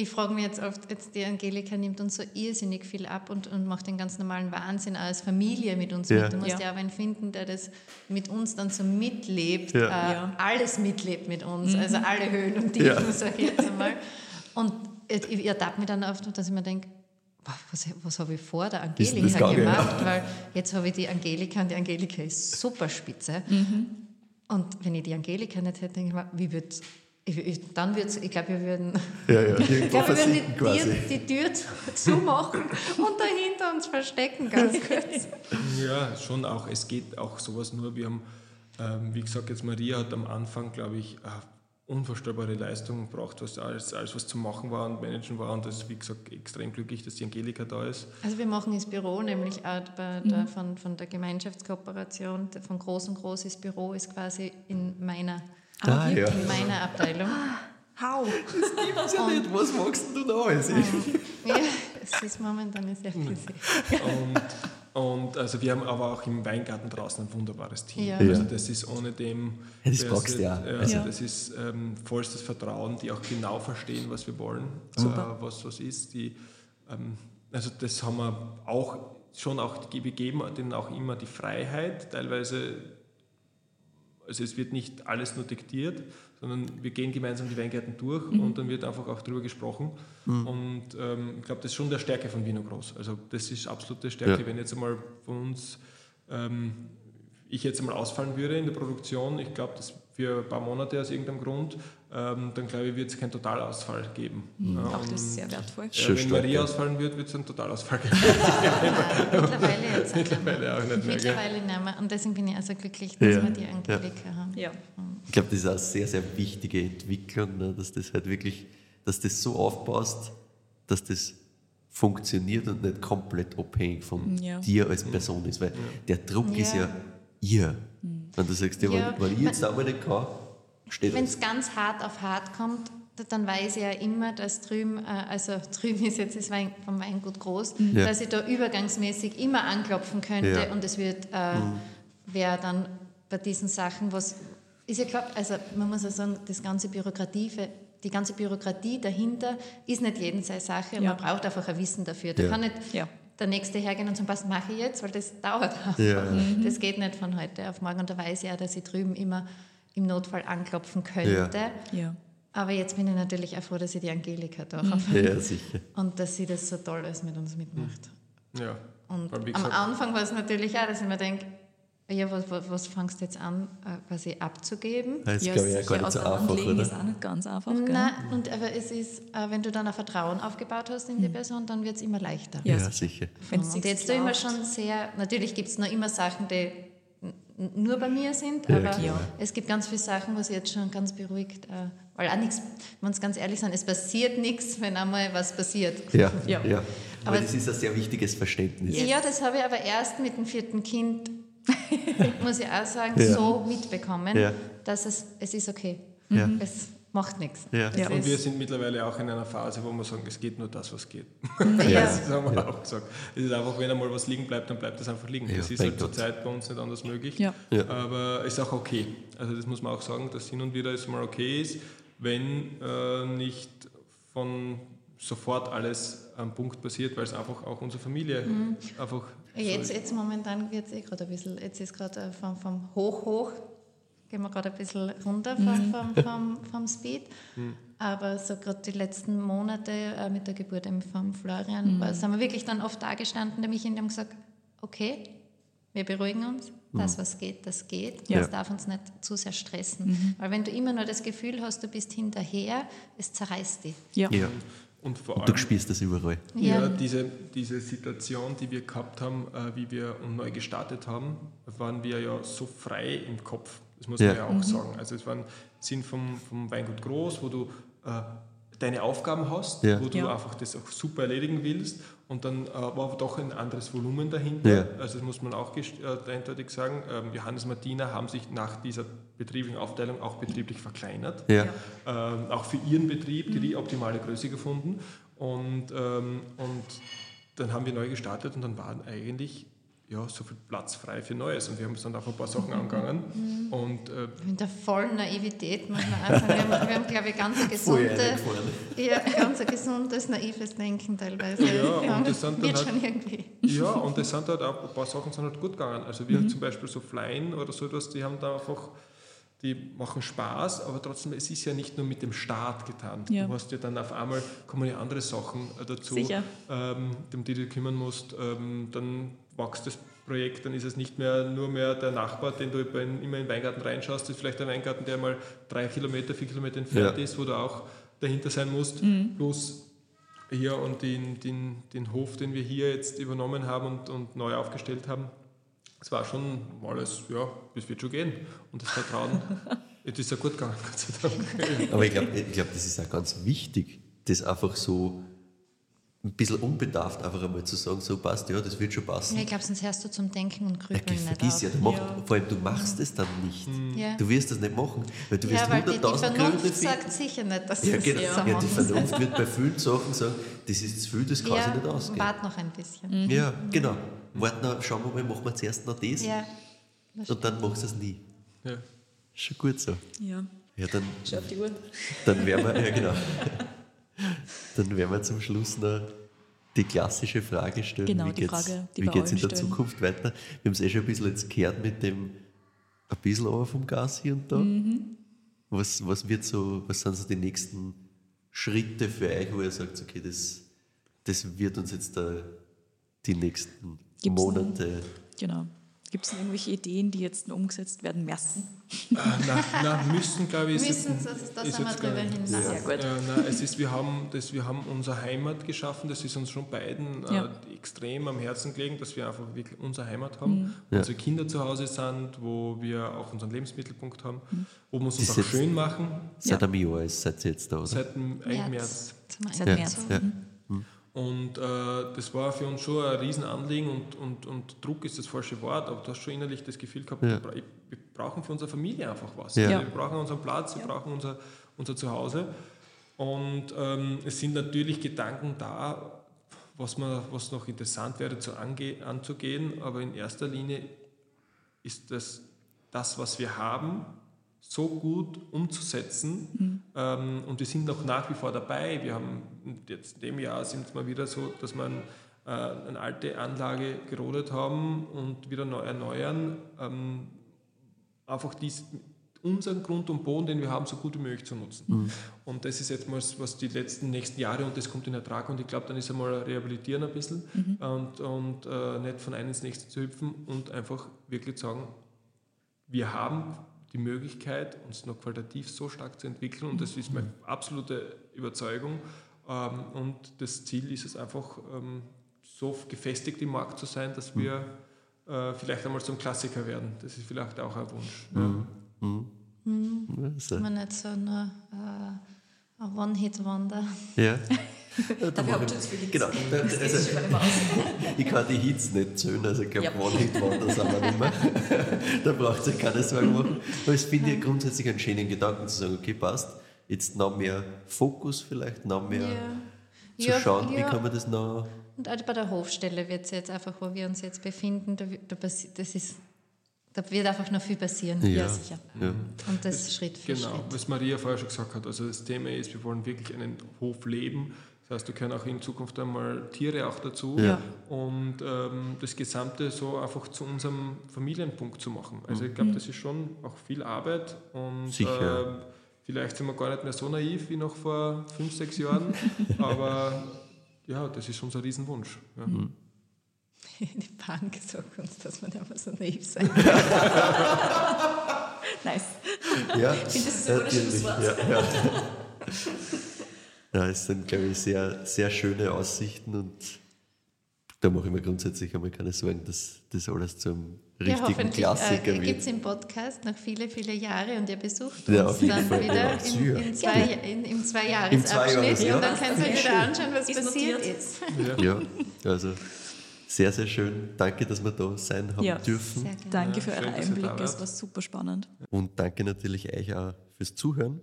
S4: ich frage mich jetzt oft, jetzt die Angelika nimmt uns so irrsinnig viel ab und, und macht den ganz normalen Wahnsinn als Familie mit uns
S2: Ja.
S4: mit. Du musst
S3: Ja.
S4: ja, auch einen finden, der das mit uns dann so mitlebt,
S2: Ja.
S4: äh,
S3: Ja.
S4: alles mitlebt mit uns, also alle Höhen und Tiefen,
S2: Ja.
S4: sag ich jetzt einmal. Und ich, ich ertappe mich dann oft, dass ich mir denke, was, was habe ich vor der Angelika
S2: gegangen, ja?
S4: gemacht? Weil jetzt habe ich die Angelika und die Angelika ist super spitze. Und wenn ich die Angelika nicht hätte, denke ich mir, wie wird ich, ich, dann wird's, ich glaube, wir würden,
S2: Ja, ja,
S4: ich glaube, wir würden die,
S2: quasi.
S4: die, die Tür zu- zumachen und dahinter uns verstecken, ganz (laughs) kurz.
S5: Ja, schon auch. Es geht auch sowas nur. Wir haben, ähm, wie gesagt, jetzt Maria hat am Anfang, glaube ich, äh, unvorstellbare Leistungen gebracht, was alles, alles, was zu machen war und managen war. Und das ist, wie gesagt, extrem glücklich, dass die Angelika da ist.
S4: Also wir machen das Büro nämlich auch bei der, von, von der Gemeinschaftskooperation, von Groß und Groß ist Büro ist quasi in meiner,
S2: Ah, ja.
S4: in meiner Abteilung.
S3: Hau! (laughs)
S2: Das gibt's ja nicht. Was magst denn du da alles?
S4: Ja, es ist momentan sehr busy.
S5: Und, und also wir haben aber auch im Weingarten draußen ein wunderbares Team.
S4: Ja.
S5: Also das ist ohne dem.
S2: Das brauchst ja.
S5: Also
S3: Ja.
S5: das ist ähm, vollstes Vertrauen, die auch genau verstehen, was wir wollen, äh, was was ist. Die, ähm, also das haben wir auch schon auch, wir geben denen auch immer die Freiheit, teilweise also es wird nicht alles nur diktiert, sondern wir gehen gemeinsam die Weingärten durch und dann wird einfach auch darüber gesprochen. Und ähm, ich glaube, das ist schon der Stärke von Vino Groß. Also das ist absolute Stärke.
S2: Ja.
S5: Wenn jetzt einmal von uns, ähm, ich jetzt einmal ausfallen würde in der Produktion, ich glaube, das für ein paar Monate aus irgendeinem Grund, ähm, dann glaube ich, wird es keinen Totalausfall geben. Ja,
S3: Auch das ist sehr wertvoll.
S5: äh,
S2: Schon
S5: wenn
S2: ja.
S5: ausfallen wird, wird es einen Totalausfall geben. (laughs)
S4: Mittlerweile (laughs) jetzt auch nicht mehr.
S5: Mittlerweile auch nicht mehr.
S4: Mittlerweile nicht mehr. Und deswegen bin ich also glücklich, dass
S2: Ja.
S4: wir die Angelika haben.
S3: Ja.
S2: Ich glaube, das ist auch eine sehr, sehr wichtige Entwicklung, ne? dass das halt wirklich, dass das so aufpasst, dass das funktioniert und nicht komplett abhängig von
S3: Ja.
S2: dir als Person ist, weil der Druck ist
S4: Ja.
S2: ja ihr. Wenn du sagst, ja,
S4: Ja,
S2: wenn, wenn ich jetzt einmal nicht kann, steht
S4: Wenn es ganz hart auf hart kommt, dann weiß ich ja immer, dass drüben, äh, also (laughs) drüben ist jetzt das Wein, vom Weingut groß,
S2: Ja.
S4: dass ich da übergangsmäßig immer anklopfen könnte
S2: Ja.
S4: und es wird, äh, wäre dann bei diesen Sachen, was ist ja klar, also man muss ja sagen, das ganze Bürokratie, die ganze Bürokratie dahinter ist nicht jeden seine Sache und
S3: Ja.
S4: man braucht einfach ein Wissen dafür. Da
S2: Ja.
S4: kann nicht
S3: Ja.
S4: der Nächste hergehen und sagen, was mache ich jetzt, weil das dauert einfach.
S2: Ja.
S4: Das geht nicht von heute auf morgen und da weiß ich ja, dass ich drüben immer im Notfall anklopfen könnte.
S3: Ja.
S4: Aber jetzt bin ich natürlich auch froh, dass ich die Angelika da
S3: Mhm.
S4: habe
S2: Ja, sicher.
S4: und dass sie das so toll alles mit uns mitmacht.
S5: Ja.
S4: Und am
S5: gesagt-
S4: Anfang war es natürlich auch, dass ich mir denke, ja, was, was, was fängst du jetzt an, äh, quasi abzugeben?
S2: Das
S3: ja,
S2: glaube ich ja gar nicht so einfach, oder?
S3: ist auch nicht ganz einfach. Gell?
S4: Nein, und, aber es ist, äh, wenn du dann ein Vertrauen aufgebaut hast in die Person, dann wird es immer leichter.
S3: Ja,
S2: Ja,
S3: sicher.
S4: und jetzt mir
S3: glaubt.
S4: schon sehr, natürlich gibt es noch immer Sachen, die nur bei mir sind,
S2: Ja,
S4: aber
S2: klar.
S4: es gibt ganz viele Sachen, was ich jetzt schon ganz beruhigt, äh, weil auch nichts, wenn wir uns ganz ehrlich sind, es passiert nichts, wenn einmal was passiert.
S2: Ja,
S3: Ja.
S2: ja. Aber,
S4: Aber-
S2: das ist ein sehr wichtiges Verständnis.
S4: Ja, das habe ich aber erst mit dem vierten Kind, (laughs) muss ich auch sagen,
S2: Ja.
S4: so mitbekommen,
S2: Ja.
S4: dass es, es ist okay.
S2: Ja.
S4: Es macht nichts.
S2: Ja.
S4: Es
S3: Ja.
S5: Und wir sind mittlerweile auch in einer Phase, wo wir sagen, es geht nur das, was geht. (laughs)
S4: Ja.
S5: Das haben wir auch gesagt. Es ist einfach, wenn einmal was liegen bleibt, dann bleibt es einfach liegen.
S2: Ja,
S5: das ist halt
S2: Gott.
S5: zurzeit bei uns nicht anders möglich.
S3: Ja.
S2: Ja.
S5: Aber ist auch okay. Also das muss man auch sagen, dass hin und wieder es mal okay ist, wenn äh, nicht von sofort alles am Punkt passiert, weil es einfach auch unsere Familie einfach so
S4: Jetzt,
S5: ist.
S4: jetzt momentan wird es eh gerade ein bisschen, jetzt ist gerade äh, vom, vom Hoch, Hoch, gehen wir gerade ein bisschen runter vom, vom, vom, vom Speed. Aber so gerade die letzten Monate äh, mit der Geburt vom Florian, war, sind wir wirklich dann oft da gestanden, mich in dem gesagt, okay, wir beruhigen uns, das was geht, das geht,
S2: Ja.
S4: das darf uns nicht zu sehr stressen. Weil wenn du immer nur das Gefühl hast, du bist hinterher, es zerreißt dich.
S3: Ja.
S2: Ja.
S5: Und vor
S2: Und du
S5: allem
S2: spürst das überall.
S5: Ja,
S4: Ja.
S5: diese, diese Situation, die wir gehabt haben, äh, wie wir neu gestartet haben, waren wir ja so frei im Kopf. Das muss
S2: Ja.
S5: man ja auch sagen. Also es waren, sind vom, vom Weingut groß, wo du äh, deine Aufgaben hast,
S2: Ja.
S5: wo du
S3: Ja.
S5: einfach das auch super erledigen willst. Und dann äh, war aber doch ein anderes Volumen dahinter.
S2: Ja.
S5: Also das muss man auch äh, eindeutig sagen. Ähm, Johannes Martina haben sich nach dieser betrieblichen Aufteilung auch betrieblich verkleinert
S2: Ja.
S5: ähm, auch für ihren Betrieb die, die optimale Größe gefunden. Und, ähm, und dann haben wir neu gestartet und dann waren eigentlich ja, so viel Platz frei für Neues. Und wir haben uns dann auf ein paar Sachen angegangen. Und äh,
S4: In der vollen Naivität muss man auch sagen, wir haben, wir haben glaube ich, ganz (laughs) gesunde, ja, ganz ein gesundes, naives Denken teilweise.
S5: Ja, und
S4: Ja,
S5: das sind dann halt-
S4: schon irgendwie.
S5: ja, und es sind halt auch ein paar Sachen sind halt gut gegangen. Also wir zum Beispiel so Flyen oder so etwas, die haben da einfach, die machen Spaß, aber trotzdem, es ist ja nicht nur mit dem Start getan.
S3: Ja.
S5: Du hast ja dann auf einmal, kommen ja andere Sachen äh, dazu,
S3: Sicher.
S5: ähm, um die du dich kümmern musst. Ähm, dann wächst das Projekt, dann ist es nicht mehr nur mehr der Nachbar, den du immer in den Weingarten reinschaust, das ist vielleicht ein Weingarten, der mal drei Kilometer, vier Kilometer entfernt
S2: Ja.
S5: ist, wo du auch dahinter sein musst. Plus hier und den, den, den Hof, den wir hier jetzt übernommen haben und, und neu aufgestellt haben, es war schon alles, ja, das wird schon gehen. Und das Vertrauen, (laughs) es ist ja gut gegangen, Gott sei Dank.
S2: Aber ich glaube, ich glaub, das ist auch ganz wichtig, das einfach so ein bisschen unbedarft einfach einmal zu sagen, so passt, ja, das wird schon passen.
S4: Ja, ich glaube, sonst hörst du zum Denken und
S2: Ja,
S4: Grübeln nicht
S2: vergiss ja, du machst, vor allem du machst es dann nicht.
S4: Ja.
S2: Du wirst das nicht machen, weil du wirst
S4: Ja, weil die, die
S2: 100.000 Gründe
S4: Vernunft
S2: finden.
S4: sagt sicher nicht, dass
S2: Ja,
S4: das
S2: genau.
S4: so
S2: Ja, die Vernunft wird bei vielen Sachen sagen, das ist zu viel, das kann sich nicht
S4: Ja,
S2: ausgehen.
S4: wart noch ein bisschen.
S2: Ja, genau. Warte noch, schauen wir mal, machen wir zuerst noch das
S4: Ja,
S2: und dann machst du es nie.
S5: Ja.
S2: Schon gut so.
S3: Ja.
S2: Ja, dann,
S3: Schau auf die Uhr.
S2: dann werden wir, ja genau. (laughs) Dann werden wir zum Schluss noch die klassische Frage stellen.
S3: Genau,
S2: wie
S3: wir
S2: geht's in der
S3: stellen.
S2: Zukunft weiter? Wir haben es eh schon ein bisschen jetzt gehört mit dem ein bisschen aber vom Gas hier und da.
S3: Mhm.
S2: Was, was wird so, was sind so die nächsten Schritte für euch, wo ihr sagt, okay, das, das wird uns jetzt da die nächsten
S3: Gibt's
S2: Monate.
S3: Genau. Gibt es irgendwelche Ideen, die jetzt umgesetzt werden müssen?
S5: Äh, nein, nein, müssen, glaube ich,
S4: Müssen, das- das
S5: ist
S4: sind wir
S5: jetzt
S4: drüber
S5: nicht-
S4: hinaus.
S3: Sehr gut.
S5: Äh, nein, es ist, wir, haben das, wir haben unsere Heimat geschaffen, das ist uns schon beiden äh,
S3: Ja.
S5: extrem am Herzen gelegen, dass wir einfach wirklich unsere Heimat haben,
S3: Mhm.
S5: wo unsere Kinder zu Hause sind, wo wir auch unseren Lebensmittelpunkt haben,
S3: Mhm.
S5: wo wir uns
S2: Ist
S5: auch schön machen,
S2: Seit einem Jahr ist seid ihr jetzt da, oder?
S5: seit dem März.
S4: Zum
S3: Seit
S2: Ja,
S3: März.
S5: Und äh, das war für uns schon ein Riesenanliegen und, und, und Druck ist das falsche Wort, aber du hast schon innerlich das Gefühl gehabt,
S2: Ja.
S5: wir, wir brauchen für unsere Familie einfach was.
S2: Ja.
S5: Wir brauchen unseren Platz, wir brauchen unser, unser Zuhause. Und ähm, es sind natürlich Gedanken da, was, man, was noch interessant wäre zu ange anzugehen, aber in erster Linie ist das, das, was wir haben, so gut umzusetzen. Ähm, und wir sind noch nach wie vor dabei. Wir haben jetzt in dem Jahr sind es mal wieder so, dass wir ein, äh, eine alte Anlage gerodet haben und wieder neu erneuern. Ähm, einfach dies, unseren Grund und Boden, den wir haben, so gut wie möglich zu nutzen. Und das ist jetzt mal, was die letzten nächsten Jahre und das kommt in Ertrag und ich glaube, dann ist einmal rehabilitieren ein bisschen und, und äh, nicht von einem ins nächste zu hüpfen und einfach wirklich zu sagen, wir haben die Möglichkeit, uns noch qualitativ so stark zu entwickeln und das ist meine absolute Überzeugung. Ähm, und das Ziel ist es einfach, ähm, so gefestigt im Markt zu sein, dass wir äh, vielleicht einmal zum Klassiker werden. Das ist vielleicht auch ein Wunsch. Ja.
S2: Ja, so.
S4: Man nicht so nur äh, ein One-Hit-Wonder.
S2: ja. (laughs)
S3: Dafür habt ihr das für die
S2: Genau.
S3: Das
S2: Also, (laughs) ich kann die Hits nicht zählen, also ich glaube,
S3: Ja.
S2: One-Hit-Wonder sind wir nicht mehr. (laughs) da braucht ihr keine Sorgen machen. Aber es finde ich grundsätzlich einen schönen Gedanken zu sagen, okay, passt, jetzt noch mehr Fokus vielleicht, noch mehr zu
S4: Ja,
S2: schauen, wie
S4: ja.
S2: kann man das noch...
S4: Und auch bei der Hofstelle wird es jetzt einfach, wo wir uns jetzt befinden, da, da, das ist, da wird einfach noch viel passieren.
S2: Ja,
S3: sicher.
S2: Ja.
S4: Und das Schritt für
S5: Genau,
S4: Schritt.
S5: was Maria vorher schon gesagt hat. Also das Thema ist, wir wollen wirklich einen Hof leben. Das heißt, da können auch in Zukunft einmal Tiere auch dazu.
S2: Ja.
S5: Und ähm, das Gesamte so einfach zu unserem Familienpunkt zu machen. Also ich
S3: Mhm.
S5: glaube, das ist schon auch viel Arbeit. Und
S2: Sicher.
S5: ähm, vielleicht sind wir gar nicht mehr so naiv wie noch vor fünf, sechs Jahren. (laughs) aber ja, das ist unser Riesenwunsch. Ja.
S2: Mhm.
S4: Die Bank sagt uns, dass wir nicht mehr so naiv (laughs) sein.
S3: Nice.
S2: Ja,
S3: finde, das ist ein gutes. Schlusswort.
S2: Ja, ja. Ja, es sind, glaube ich, sehr, sehr schöne Aussichten und da mache ich mir grundsätzlich einmal keine Sorgen, dass das alles zum richtigen Klassiker
S4: äh, gibt es im Podcast noch viele, viele Jahre und ihr besucht
S2: Ja,
S4: uns
S2: auf jeden
S4: dann
S2: Fall,
S4: wieder
S2: ja,
S4: in, in, zwei, in, im Zweijahresabschnitt
S2: Zweijahres-
S4: und dann
S2: ja.
S4: könnt ihr euch wieder anschauen, was
S3: Ist
S4: passiert ist.
S2: Ja, also sehr, sehr schön. Danke, dass wir da sein haben
S3: Ja.
S2: dürfen.
S4: Sehr gerne.
S3: Danke für eure Einblicke, es war super spannend.
S2: Und danke natürlich euch auch fürs Zuhören.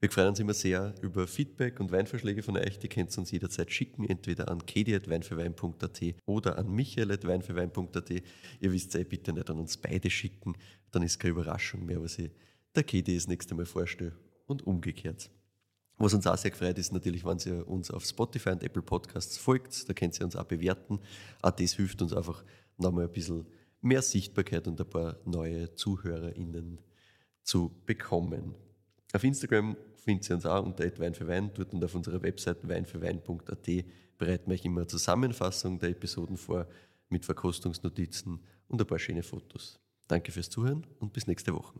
S2: Wir freuen uns immer sehr über Feedback und Weinvorschläge von euch. Die könnt ihr uns jederzeit schicken, entweder an kedi.weinfürwein.at oder an michael.weinfürwein.at. Ihr wisst eh, bitte nicht an uns beide schicken, dann ist keine Überraschung mehr, was ich der Kedi das nächste Mal vorstelle und umgekehrt. Was uns auch sehr gefreut ist natürlich, wenn ihr uns auf Spotify und Apple Podcasts folgt. Da könnt ihr uns auch bewerten. Auch das hilft uns einfach nochmal ein bisschen mehr Sichtbarkeit und ein paar neue ZuhörerInnen zu bekommen. Auf Instagram findet ihr uns auch unter Wein für Wein. Dort und auf unserer Website weinfürwein.at bereiten wir euch immer eine Zusammenfassung der Episoden vor mit Verkostungsnotizen und ein paar schöne Fotos. Danke fürs Zuhören und bis nächste Woche.